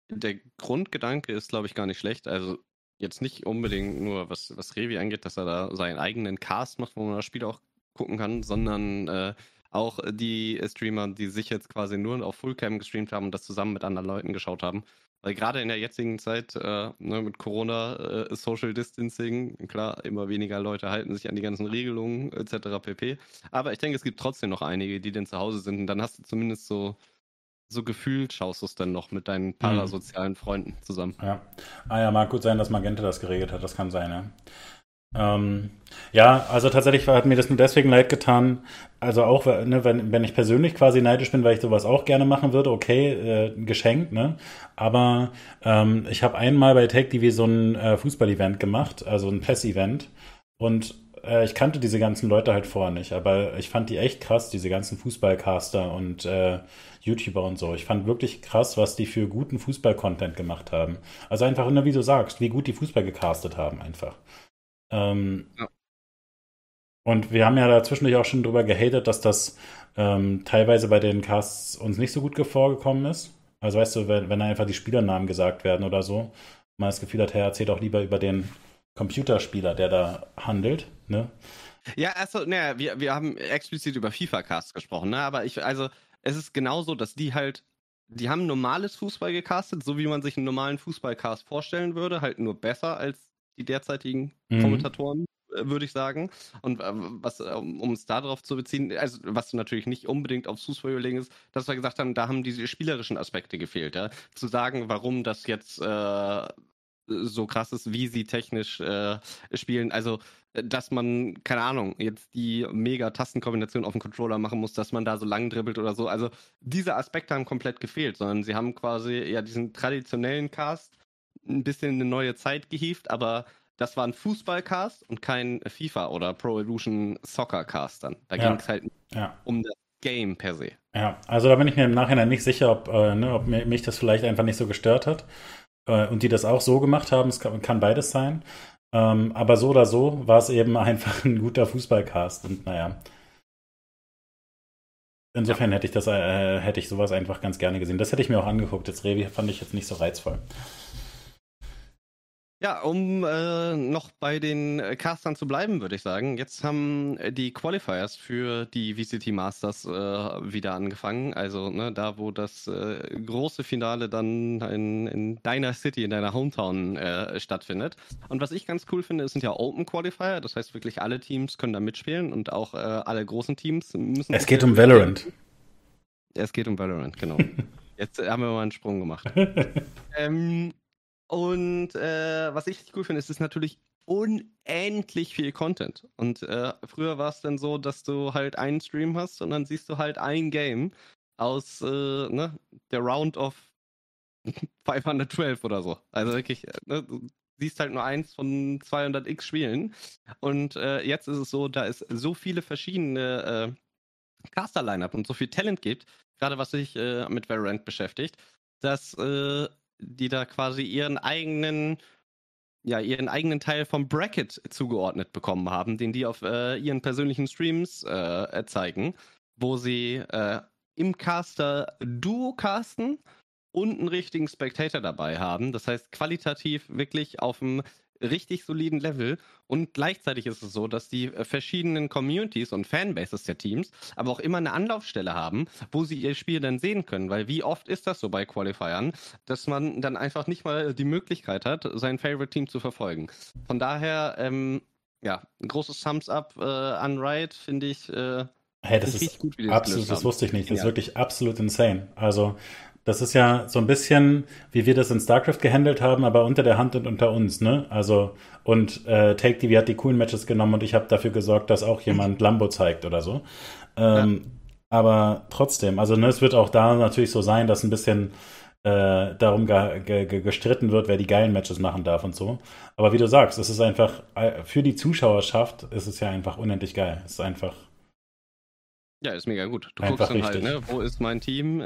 der Grundgedanke ist, glaube ich, gar nicht schlecht. Also jetzt nicht unbedingt nur, was, was Revi angeht, dass er da seinen eigenen Cast macht, wo man das Spiel auch gucken kann, sondern äh, auch die Streamer, die sich jetzt quasi nur auf Fullcam gestreamt haben und das zusammen mit anderen Leuten geschaut haben. Weil gerade in der jetzigen Zeit äh, ne, mit Corona, äh, Social Distancing, klar, immer weniger Leute halten sich an die ganzen Regelungen etc. pp. Aber ich denke, es gibt trotzdem noch einige, die dann zu Hause sind und dann hast du zumindest so, so gefühlt, schaust du es dann noch mit deinen parasozialen. Freunden zusammen.
Ja. Ah ja, mag gut sein, dass Magenta das geregelt hat, das kann sein, ja. Ähm, ja, also tatsächlich hat mir das nur deswegen leid getan. Also auch, ne, wenn, wenn ich persönlich quasi neidisch bin, weil ich sowas auch gerne machen würde, okay, äh, geschenkt, ne? Aber ähm, ich habe einmal bei Take TV so ein äh, Fußball-Event gemacht, also ein PES-Event. Und äh, ich kannte diese ganzen Leute halt vorher nicht, aber ich fand die echt krass, diese ganzen Fußballcaster und äh, YouTuber und so. Ich fand wirklich krass, was die für guten Fußball-Content gemacht haben. Also einfach, nur wie du sagst, wie gut die Fußball gecastet haben einfach. Ähm, ja. Und wir haben ja da zwischendurch auch schon drüber gehatet, dass das ähm, teilweise bei den Casts uns nicht so gut vorgekommen ist. Also weißt du, wenn, wenn einfach die Spielernamen gesagt werden oder so, man das Gefühl hat, er erzählt auch lieber über den Computerspieler, der da handelt, ne?
Ja, also, naja, wir, wir haben explizit über FIFA-Casts gesprochen, ne? Aber ich, also, es ist genauso, dass die halt, die haben normales Fußball gecastet, so wie man sich einen normalen Fußballcast vorstellen würde, halt nur besser als die derzeitigen mhm. Kommentatoren, äh, würde ich sagen. Und äh, was, um es darauf zu beziehen, also was natürlich nicht unbedingt aufs Fußball überlegen ist, dass wir gesagt haben, da haben diese spielerischen Aspekte gefehlt. Ja? Zu sagen, warum das jetzt äh, so krass ist, wie sie technisch äh, spielen. Also, dass man, keine Ahnung, jetzt die mega Tastenkombination auf dem Controller machen muss, dass man da so lang dribbelt oder so. Also, diese Aspekte haben komplett gefehlt, sondern sie haben quasi ja diesen traditionellen Cast ein bisschen eine neue Zeit gehievt, aber das war ein Fußballcast und kein FIFA oder Pro Evolution Soccer Cast dann. Da ja. ging es halt ja. um das Game per se.
Ja, also da bin ich mir im Nachhinein nicht sicher, ob, äh, ne, ob mich das vielleicht einfach nicht so gestört hat. Äh, und die das auch so gemacht haben, es kann, kann beides sein. Ähm, aber so oder so war es eben einfach ein guter Fußballcast. Und naja. Insofern hätte ich das, äh, hätte ich sowas einfach ganz gerne gesehen. Das hätte ich mir auch angeguckt. Jetzt Revi fand ich jetzt nicht so reizvoll.
Ja, um äh, noch bei den äh, Castern zu bleiben, würde ich sagen. Jetzt haben äh, die Qualifiers für die VCT Masters äh, wieder angefangen. Also ne, da, wo das äh, große Finale dann in, in, deiner City, in deiner Hometown äh, stattfindet. Und was ich ganz cool finde, es sind ja Open Qualifier. Das heißt wirklich alle Teams können da mitspielen und auch alle großen Teams müssen.
Es geht um Valorant.
Es geht um Valorant, genau. Jetzt haben wir mal einen Sprung gemacht. ähm, und äh, was ich cool finde, ist, es ist natürlich unendlich viel Content. Und äh, früher war es dann so, dass du halt einen Stream hast und dann siehst du halt ein Game aus äh, ne, der Round of 512 oder so. Also wirklich, äh, ne, du siehst halt nur eins von 200x Spielen. Und äh, jetzt ist es so, da es so viele verschiedene äh, Caster-Line-Up und so viel Talent gibt, gerade was sich mit Valorant beschäftigt, dass die da quasi ihren eigenen ja, ihren eigenen Teil vom Bracket zugeordnet bekommen haben, den die auf äh, ihren persönlichen Streams äh, zeigen, wo sie äh, im Caster Duo casten und einen richtigen Spectator dabei haben. Das heißt, qualitativ wirklich auf einem richtig soliden Level. Und gleichzeitig ist es so, dass die äh, verschiedenen Communities und Fanbases der Teams aber auch immer eine Anlaufstelle haben, wo sie ihr Spiel dann sehen können. Weil wie oft ist das so bei Qualifiern, dass man dann einfach nicht mal die Möglichkeit hat, sein Favorite Team zu verfolgen. Von daher, ähm, ja, ein großes Thumbs up äh, an Riot, finde ich. Äh,
Hey, das ist gut, absolut, das wusste ich nicht. Das ja. ist wirklich absolut insane. Also, das ist ja so ein bisschen, wie wir das in StarCraft gehandelt haben, aber unter der Hand und unter uns, ne? Also, und äh, Take TV hat die coolen Matches genommen und ich habe dafür gesorgt, dass auch jemand Lambo zeigt oder so. Ähm, ja. Aber trotzdem, also ne, es wird auch da natürlich so sein, dass ein bisschen äh, darum ge ge gestritten wird, wer die geilen Matches machen darf und so. Aber wie du sagst, es ist einfach, für die Zuschauerschaft ist es ja einfach unendlich geil. Es ist einfach
ja, ist mega gut. Du Einfach guckst dann halt, richtig. halt, ne, wo ist mein Team, äh,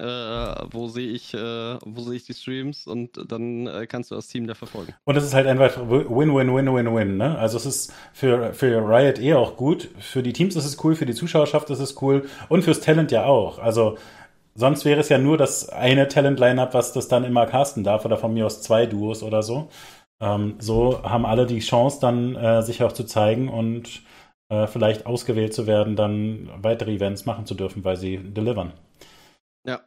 wo sehe ich, äh, wo sehe ich die Streams und dann äh, kannst du das Team da verfolgen.
Und es ist halt einfach Win, Win, Win, Win, Win, ne? Also es ist für, für Riot eh auch gut. Für die Teams ist es cool, für die Zuschauerschaft ist es cool und fürs Talent ja auch. Also sonst wäre es ja nur das eine Talent-Line-Up, was das dann immer casten darf oder von mir aus zwei Duos oder so. Ähm, so haben alle die Chance dann, äh, sich auch zu zeigen und äh, vielleicht ausgewählt zu werden, dann weitere Events machen zu dürfen, weil sie delivern.
Ja,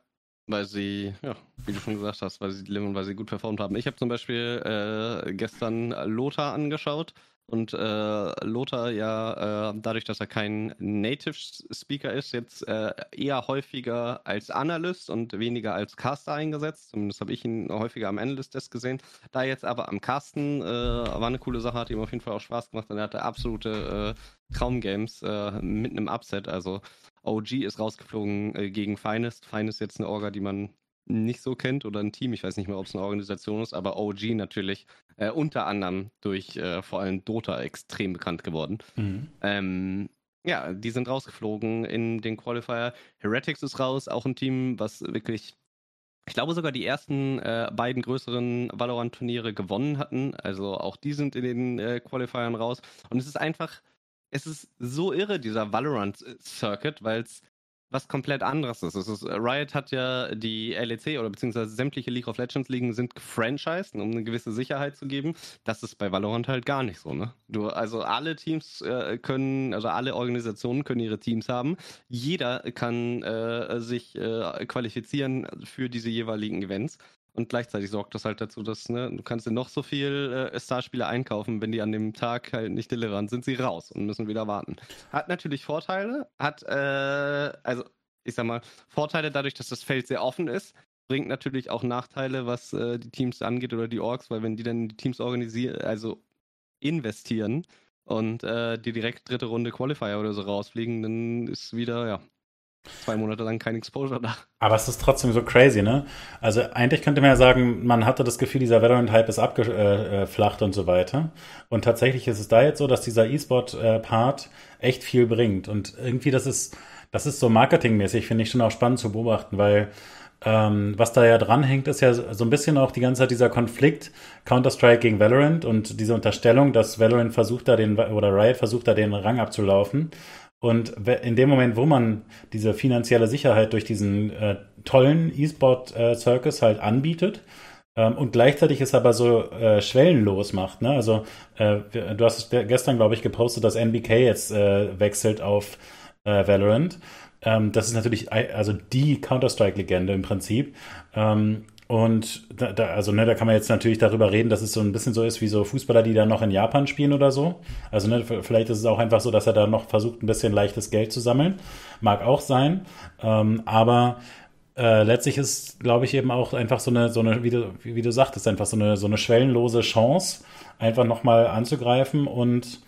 weil sie, ja, wie du schon gesagt hast, weil sie delivern, weil sie gut performt haben. Ich habe zum Beispiel äh, gestern Lothar angeschaut und äh, Lothar ja, äh, dadurch, dass er kein Native Speaker ist, jetzt äh, eher häufiger als Analyst und weniger als Caster eingesetzt. Zumindest habe ich ihn häufiger am Analyst Desk gesehen. Da jetzt aber am Casten äh, war eine coole Sache, hat ihm auf jeden Fall auch Spaß gemacht und er hatte absolute äh, Traumgames äh, mit einem Upset. Also OG ist rausgeflogen gegen Finest. Finest jetzt eine Orga, die man nicht so kennt oder ein Team, ich weiß nicht mehr, ob es eine Organisation ist, aber OG natürlich äh, unter anderem durch äh, vor allem Dota extrem bekannt geworden. Mhm. Ähm, ja, die sind rausgeflogen in den Qualifier. Heretics ist raus, auch ein Team, was wirklich, ich glaube sogar die ersten äh, beiden größeren Valorant-Turniere gewonnen hatten. Also auch die sind in den äh, Qualifiern raus. Und es ist einfach, es ist so irre, dieser Valorant-Circuit, weil es was komplett anderes ist. ist. Riot hat ja die LEC oder beziehungsweise sämtliche League of Legends Ligen sind gefranchised, um eine gewisse Sicherheit zu geben. Das ist bei Valorant halt gar nicht so, ne? Du, also alle Teams äh, können, also alle Organisationen können ihre Teams haben. Jeder kann äh, sich äh, qualifizieren für diese jeweiligen Events. Und gleichzeitig sorgt das halt dazu, dass ne, du kannst dir noch so viel äh, Starspieler einkaufen, wenn die an dem Tag halt nicht delivern, sind sie raus und müssen wieder warten. Hat natürlich Vorteile, hat, äh, also ich sag mal, Vorteile dadurch, dass das Feld sehr offen ist, bringt natürlich auch Nachteile, was äh, die Teams angeht oder die Orks, weil wenn die dann die Teams organisieren, also investieren und äh, die direkt dritte Runde Qualifier oder so rausfliegen, dann ist wieder, ja, zwei Monate lang kein Exposure da.
Aber es ist trotzdem so crazy, ne? Also eigentlich könnte man ja sagen, man hatte das Gefühl, dieser Valorant-Hype ist abgeflacht und so weiter. Und tatsächlich ist es da jetzt so, dass dieser E-Sport-Part echt viel bringt. Und irgendwie, das ist, das ist so marketingmäßig, finde ich schon auch spannend zu beobachten, weil ähm, was da ja dranhängt, ist ja so ein bisschen auch die ganze Zeit dieser Konflikt Counter-Strike gegen Valorant und diese Unterstellung, dass Valorant versucht da den, oder Riot versucht da den Rang abzulaufen. Und in dem Moment, wo man diese finanzielle Sicherheit durch diesen äh, tollen E-Sport-Circus äh, halt anbietet, ähm, und gleichzeitig es aber so äh, schwellenlos macht. Ne? Also äh, du hast gestern, glaube ich, gepostet, dass NBK jetzt äh, wechselt auf äh, Valorant. Ähm, das ist natürlich also die Counter-Strike-Legende im Prinzip. Ähm, und da, da, also ne, da kann man jetzt natürlich darüber reden, dass es so ein bisschen so ist wie so Fußballer, die dann noch in Japan spielen oder so. Also ne, vielleicht ist es auch einfach so, dass er da noch versucht, ein bisschen leichtes Geld zu sammeln. Mag auch sein. Ähm, aber äh, letztlich ist, glaube ich, eben auch einfach so eine, so eine, wie du, wie du sagtest, einfach so eine, so eine schwellenlose Chance, einfach nochmal anzugreifen und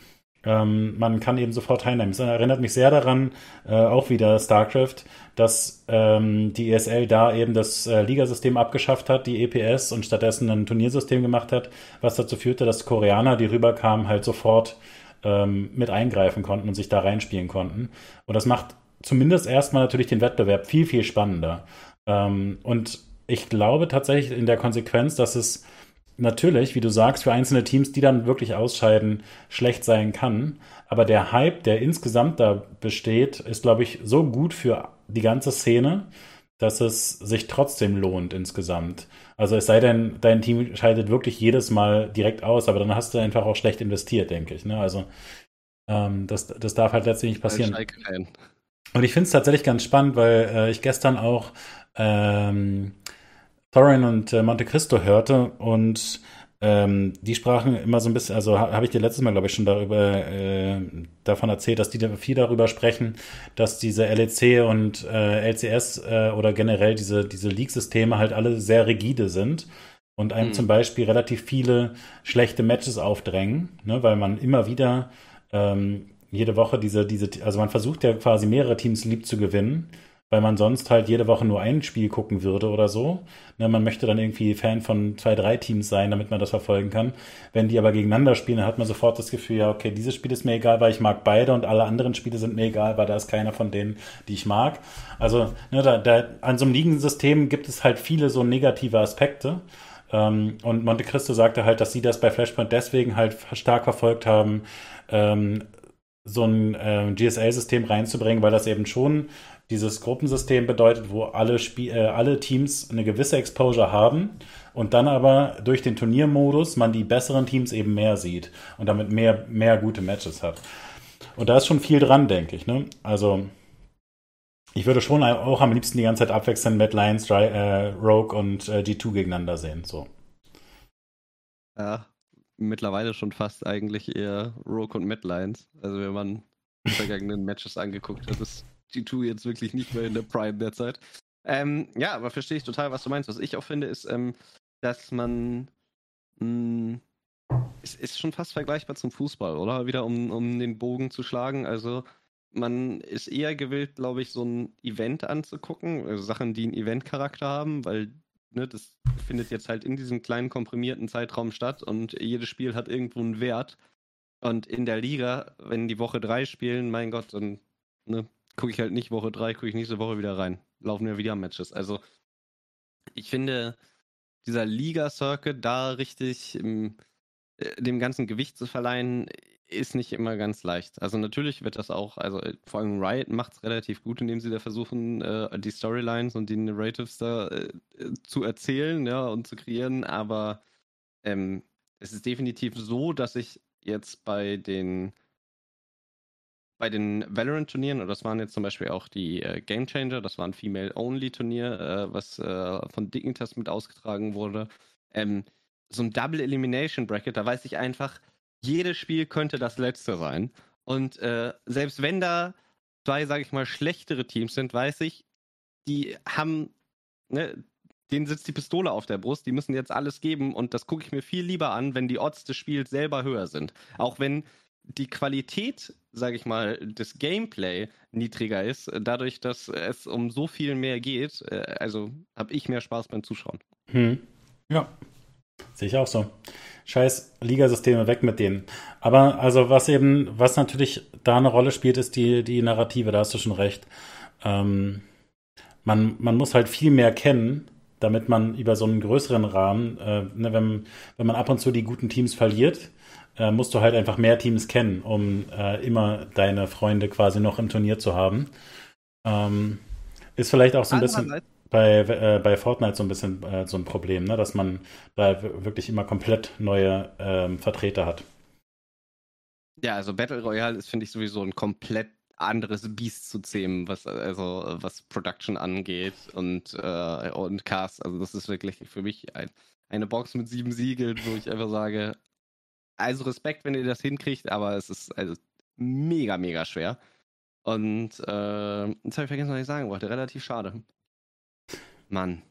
ähm, man kann eben sofort teilnehmen. Es erinnert mich sehr daran, äh, auch wieder StarCraft, dass ähm, die ESL da eben das äh, Ligasystem abgeschafft hat, die EPS, und stattdessen ein Turniersystem gemacht hat, was dazu führte, dass Koreaner, die rüberkamen, halt sofort ähm, mit eingreifen konnten und sich da reinspielen konnten. Und das macht zumindest erstmal natürlich den Wettbewerb viel, viel spannender. Ähm, und ich glaube tatsächlich in der Konsequenz, dass es natürlich, wie du sagst, für einzelne Teams, die dann wirklich ausscheiden, schlecht sein kann. Aber der Hype, der insgesamt da besteht, ist, glaube ich, so gut für die ganze Szene, dass es sich trotzdem lohnt insgesamt. Also es sei denn, dein Team scheidet wirklich jedes Mal direkt aus, aber dann hast du einfach auch schlecht investiert, denke ich. Ne? Also ähm, das, das darf halt letztlich nicht passieren. Und ich finde es tatsächlich ganz spannend, weil äh, ich gestern auch ähm, Thorin und äh, Monte Cristo hörte und ähm, die sprachen immer so ein bisschen, also habe ich dir letztes Mal, glaube ich, schon darüber äh, davon erzählt, dass die viel darüber sprechen, dass diese LEC und äh, LCS äh, oder generell diese, diese League-Systeme halt alle sehr rigide sind und einem mhm. zum Beispiel relativ viele schlechte Matches aufdrängen, ne, weil man immer wieder ähm, jede Woche diese, diese, also man versucht ja quasi mehrere Teams lieb zu gewinnen weil man sonst halt jede Woche nur ein Spiel gucken würde oder so. Ne, man möchte dann irgendwie Fan von zwei, drei Teams sein, damit man das verfolgen kann. Wenn die aber gegeneinander spielen, dann hat man sofort das Gefühl, ja, okay, dieses Spiel ist mir egal, weil ich mag beide und alle anderen Spiele sind mir egal, weil da ist keiner von denen, die ich mag. Also ne, da, da, an so einem Ligensystem gibt es halt viele so negative Aspekte. Ähm, und Monte Cristo sagte halt, dass sie das bei Flashpoint deswegen halt stark verfolgt haben, ähm, so ein äh, GSL-System reinzubringen, weil das eben schon dieses Gruppensystem bedeutet, wo alle, Spie äh, alle Teams eine gewisse Exposure haben und dann aber durch den Turniermodus man die besseren Teams eben mehr sieht und damit mehr, mehr gute Matches hat. Und da ist schon viel dran, denke ich. Ne? Also ich würde schon auch am liebsten die ganze Zeit abwechselnd Mad Lions, Dry, äh, Rogue und äh, G2 gegeneinander sehen. So.
Ja, mittlerweile schon fast eigentlich eher Rogue und Mad Lions. Also wenn man vergangenen Matches angeguckt hat, ist G2 jetzt wirklich nicht mehr in der Prime derzeit. Ähm, ja, aber verstehe ich total, was du meinst. Was ich auch finde, ist, ähm, dass man mh, hm, es ist schon fast vergleichbar zum Fußball, oder? Wieder um, um den Bogen zu schlagen. Also man ist eher gewillt, glaube ich, so ein Event anzugucken, also Sachen, die einen Event-Charakter haben, weil ne, das findet jetzt halt in diesem kleinen komprimierten Zeitraum statt und jedes Spiel hat irgendwo einen Wert. Und in der Liga, wenn die Woche drei spielen, mein Gott, dann ne, gucke ich halt nicht Woche drei, gucke ich nächste Woche wieder rein. Laufen ja wieder Matches. Also ich finde, dieser Liga-Circuit da richtig im, äh, dem ganzen Gewicht zu verleihen, ist nicht immer ganz leicht. Also natürlich wird das auch, also äh, vor allem Riot macht es relativ gut, indem sie da versuchen, äh, die Storylines und die Narratives da zu erzählen, ja, und zu kreieren, aber ähm, es ist definitiv so, dass ich jetzt bei den bei den Valorant-Turnieren, oder das waren jetzt zum Beispiel auch die äh, Game Changer, das war ein Female-Only-Turnier, äh, was äh, von Dignitas mit ausgetragen wurde, ähm, so ein Double Elimination Bracket, da weiß ich einfach, jedes Spiel könnte das letzte sein. Und äh, selbst wenn da zwei, sage ich mal, schlechtere Teams sind, weiß ich, die haben, ne, denen sitzt die Pistole auf der Brust, die müssen jetzt alles geben und das gucke ich mir viel lieber an, wenn die Odds des Spiels selber höher sind. Auch wenn die Qualität, sage ich mal, des Gameplay niedriger ist, dadurch, dass es um so viel mehr geht. Äh, also habe ich mehr Spaß beim Zuschauen.
Hm. Ja, sehe ich auch so scheiß Ligasysteme weg mit denen. Aber also was eben, was natürlich da eine Rolle spielt, ist die, die Narrative, da hast du schon recht. Ähm, man, man muss halt viel mehr kennen, damit man über so einen größeren Rahmen, äh, ne, wenn, wenn man ab und zu die guten Teams verliert, äh, musst du halt einfach mehr Teams kennen, um äh, immer deine Freunde quasi noch im Turnier zu haben. Ähm, ist vielleicht auch so ein bisschen bei, äh, bei Fortnite so ein bisschen äh, so ein Problem, ne? dass man da wirklich immer komplett neue ähm, Vertreter hat.
Ja, also Battle Royale ist, finde ich, sowieso ein komplett anderes Biest zu zähmen, was also was Production angeht und, äh, und Cast. Also das ist wirklich für mich ein, eine Box mit sieben Siegeln, wo ich einfach sage, also Respekt, wenn ihr das hinkriegt, aber es ist also mega, mega schwer. Und äh, jetzt habe ich vergessen, was ich sagen wollte. Relativ schade. Mann.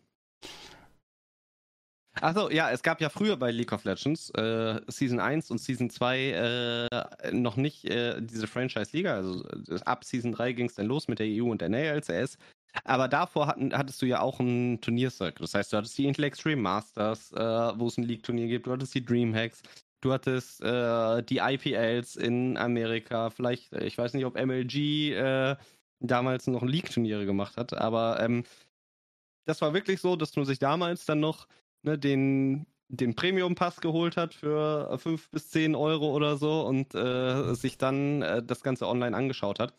Achso, ja, es gab ja früher bei League of Legends äh, Season 1 und Season 2 äh, noch nicht äh, diese Franchise-Liga. Also äh, ab Season 3 ging es dann los mit der EU und der NALCS. Aber davor hatten, hattest du ja auch einen Turniercircle. Das heißt, du hattest die Intel Extreme Masters, äh, wo es ein League-Turnier gibt, du hattest die Dreamhacks, du hattest äh, die IPLs in Amerika. Vielleicht, ich weiß nicht, ob MLG damals noch League-Turniere gemacht hat, aber ähm, das war wirklich so, dass man sich damals dann noch ne, den, den Premium-Pass geholt hat für 5 bis 10 Euro oder so und äh, sich dann äh, das Ganze online angeschaut hat.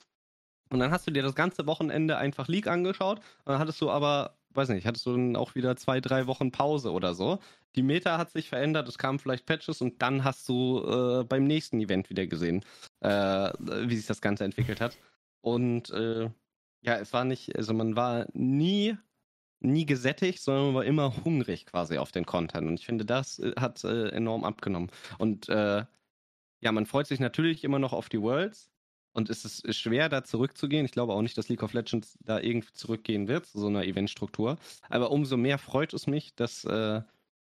Und dann hast du dir das ganze Wochenende einfach League angeschaut und dann hattest du aber, weiß nicht, hattest du dann auch wieder zwei, drei Wochen Pause oder so. Die Meta hat sich verändert, es kamen vielleicht Patches und dann hast du äh, beim nächsten Event wieder gesehen, äh, wie sich das Ganze entwickelt hat. Und äh, ja, es war nicht, also man war nie nie gesättigt, sondern man war immer hungrig quasi auf den Content. Und ich finde, das äh, hat äh, enorm abgenommen. Und äh, ja, man freut sich natürlich immer noch auf die Worlds. Und es ist schwer, da zurückzugehen. Ich glaube auch nicht, dass League of Legends da irgendwie zurückgehen wird, zu so einer Eventstruktur. Aber umso mehr freut es mich, dass äh,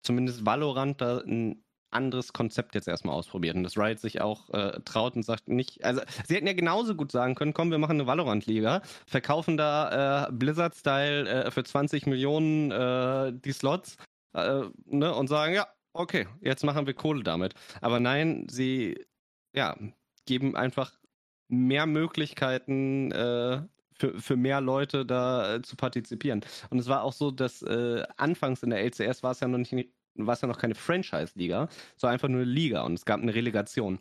zumindest Valorant da ein anderes Konzept jetzt erstmal ausprobiert und dass Riot sich auch äh, traut und sagt nicht, also sie hätten ja genauso gut sagen können, komm, wir machen eine Valorant-Liga, verkaufen da äh, Blizzard-Style äh, für 20 Millionen äh, die Slots äh, ne, und sagen, ja, okay, jetzt machen wir Kohle damit. Aber nein, sie ja, geben einfach mehr Möglichkeiten äh, für, für mehr Leute da zu partizipieren. Und es war auch so, dass anfangs in der LCS war es ja noch nicht war es ja noch keine Franchise-Liga, sondern einfach nur eine Liga und es gab eine Relegation.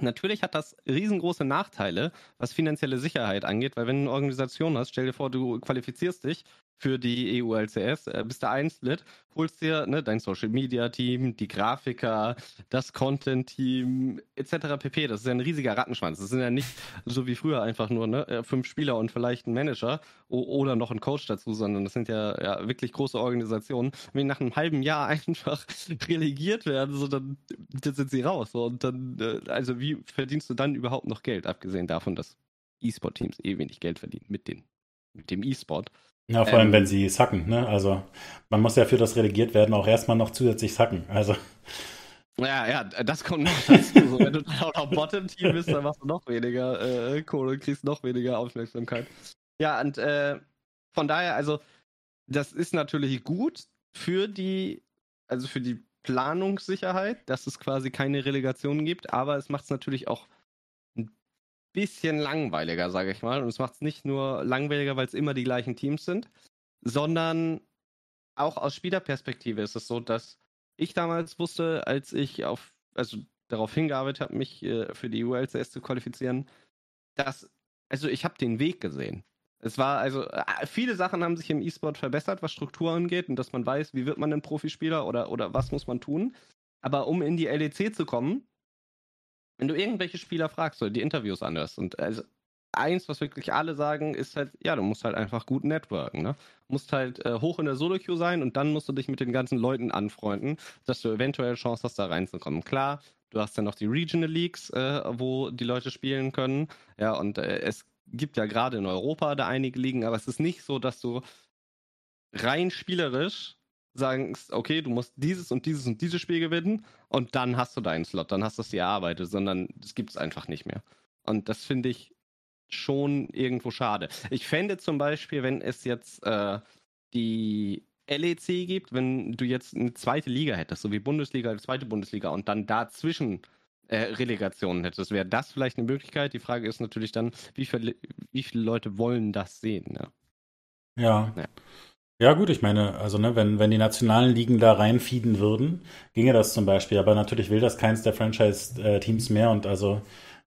Natürlich hat das riesengroße Nachteile, was finanzielle Sicherheit angeht, weil wenn du eine Organisation hast, stell dir vor, du qualifizierst dich für die EU-LCS. Äh, bist du ein Split, holst dir ne, dein Social-Media-Team, die Grafiker, das Content-Team etc. pp. Das ist ja ein riesiger Rattenschwanz. Das sind ja nicht so wie früher einfach nur ne, äh, fünf Spieler und vielleicht ein Manager oder noch ein Coach dazu, sondern das sind ja, ja wirklich große Organisationen. Wenn die nach einem halben Jahr einfach relegiert werden, so, dann, dann sind sie raus. So, und dann, äh, also wie verdienst du dann überhaupt noch Geld, abgesehen davon, dass E-Sport-Teams eh wenig Geld verdienen mit, den, mit dem E-Sport.
Ja, vor allem, ähm, wenn sie sacken, ne? Also man muss ja für das relegiert werden auch erstmal noch zusätzlich sacken. Also.
Ja, ja, das kommt noch dazu. so, wenn du dann auch noch Bottom-Team bist, dann machst du noch weniger äh, Kohle, kriegst noch weniger Aufmerksamkeit. Ja, und äh, von daher, also, das ist natürlich gut für die, also für die Planungssicherheit, dass es quasi keine Relegation gibt, aber es macht es natürlich auch bisschen langweiliger, sage ich mal. Und es macht es nicht nur langweiliger, weil es immer die gleichen Teams sind, sondern auch aus Spielerperspektive ist es so, dass ich damals wusste, als ich auf, also darauf hingearbeitet habe, mich äh, für die ULCS zu qualifizieren, dass, also ich habe den Weg gesehen. Es war also, äh, viele Sachen haben sich im E-Sport verbessert, was Struktur angeht und dass man weiß, wie wird man ein Profispieler oder, oder was muss man tun. Aber um in die LEC zu kommen, wenn du irgendwelche Spieler fragst oder die Interviews anhörst und also eins, was wirklich alle sagen, ist halt, ja, du musst halt einfach gut networken, ne? Musst halt äh, hoch in der Solo-Queue sein und dann musst du dich mit den ganzen Leuten anfreunden, dass du eventuell Chance hast, da reinzukommen. Klar, du hast ja noch die Regional Leagues, äh, wo die Leute spielen können, ja, und äh, es gibt ja gerade in Europa da einige Ligen, aber es ist nicht so, dass du rein spielerisch sagst, okay, du musst dieses und dieses und dieses Spiel gewinnen und dann hast du deinen Slot, dann hast du es dir erarbeitet, sondern das gibt es einfach nicht mehr. Und das finde ich schon irgendwo schade. Ich fände zum Beispiel, wenn es jetzt äh, die LEC gibt, wenn du jetzt eine zweite Liga hättest, so wie Bundesliga, eine zweite Bundesliga und dann dazwischen äh, Relegationen hättest, wäre das vielleicht eine Möglichkeit. Die Frage ist natürlich dann, wie viele, wie viele Leute wollen das sehen? Ne?
Ja. ja. Ja, gut, ich meine, also ne, wenn, wenn die nationalen Ligen da reinfieden würden, ginge das zum Beispiel. Aber natürlich will das keins der Franchise-Teams mehr und also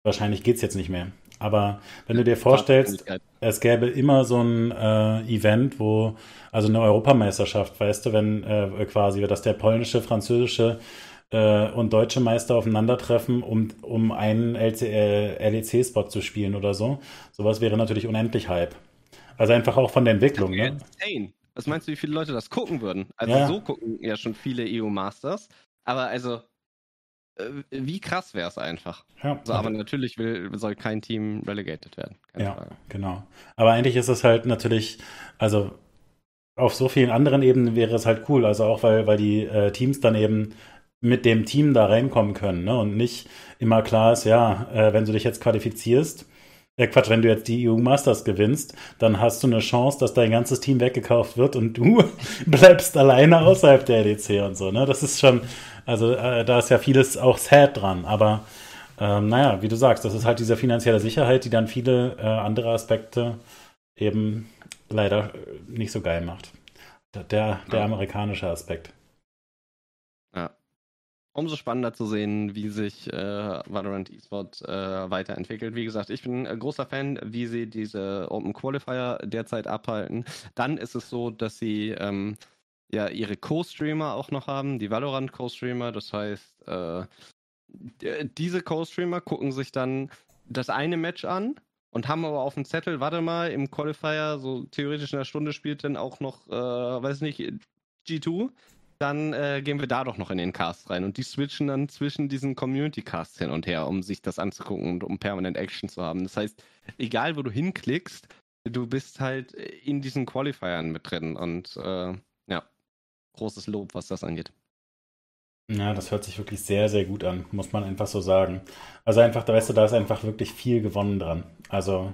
wahrscheinlich geht es jetzt nicht mehr. Aber wenn du dir vorstellst, es gäbe immer so ein äh, Event, wo, also eine Europameisterschaft, weißt du, wenn äh, quasi, dass der polnische, französische äh, und deutsche Meister aufeinandertreffen, um, um einen LEC-Spot zu spielen oder so. Sowas wäre natürlich unendlich Hype. Also einfach auch von der Entwicklung. Ne?
Insane. Was meinst du, wie viele Leute das gucken würden? Also ja. so gucken ja schon viele EU-Masters. Aber also, äh, wie krass wäre es einfach. Ja, also, aber natürlich will, soll kein Team relegated werden.
ja, Frage. genau. Aber eigentlich ist es halt natürlich, also auf so vielen anderen Ebenen wäre es halt cool. Also auch, weil, weil die äh, Teams dann eben mit dem Team da reinkommen können ne? und nicht immer klar ist, ja, äh, wenn du dich jetzt qualifizierst, ja, Quatsch, wenn du jetzt die EU Masters gewinnst, dann hast du eine Chance, dass dein ganzes Team weggekauft wird und du bleibst alleine außerhalb der EDC und so. Ne? Das ist schon, also äh, da ist ja vieles auch sad dran. Aber ähm, naja, wie du sagst, das ist halt diese finanzielle Sicherheit, die dann viele äh, andere Aspekte eben leider nicht so geil macht. Der, der amerikanische Aspekt
umso spannender zu sehen, wie sich äh, Valorant eSport äh, weiterentwickelt. Wie gesagt, ich bin ein großer Fan, wie sie diese Open Qualifier derzeit abhalten. Dann ist es so, dass sie ähm, ja ihre Co-Streamer auch noch haben, die Valorant Co-Streamer. Das heißt, äh, diese Co-Streamer gucken sich dann das eine Match an und haben aber auf dem Zettel, warte mal, im Qualifier, so theoretisch in einer Stunde spielt dann auch noch, äh, weiß nicht, G2 dann äh, gehen wir da doch noch in den Cast rein. Und die switchen dann zwischen diesen Community-Casts hin und her, um sich das anzugucken und um permanent Action zu haben. Das heißt, egal wo du hinklickst, du bist halt in diesen Qualifiern mit drin. Und äh, ja, großes Lob, was das angeht.
Ja, das hört sich wirklich sehr, sehr gut an, muss man einfach so sagen. Also einfach, da weißt du, da ist einfach wirklich viel gewonnen dran. Also,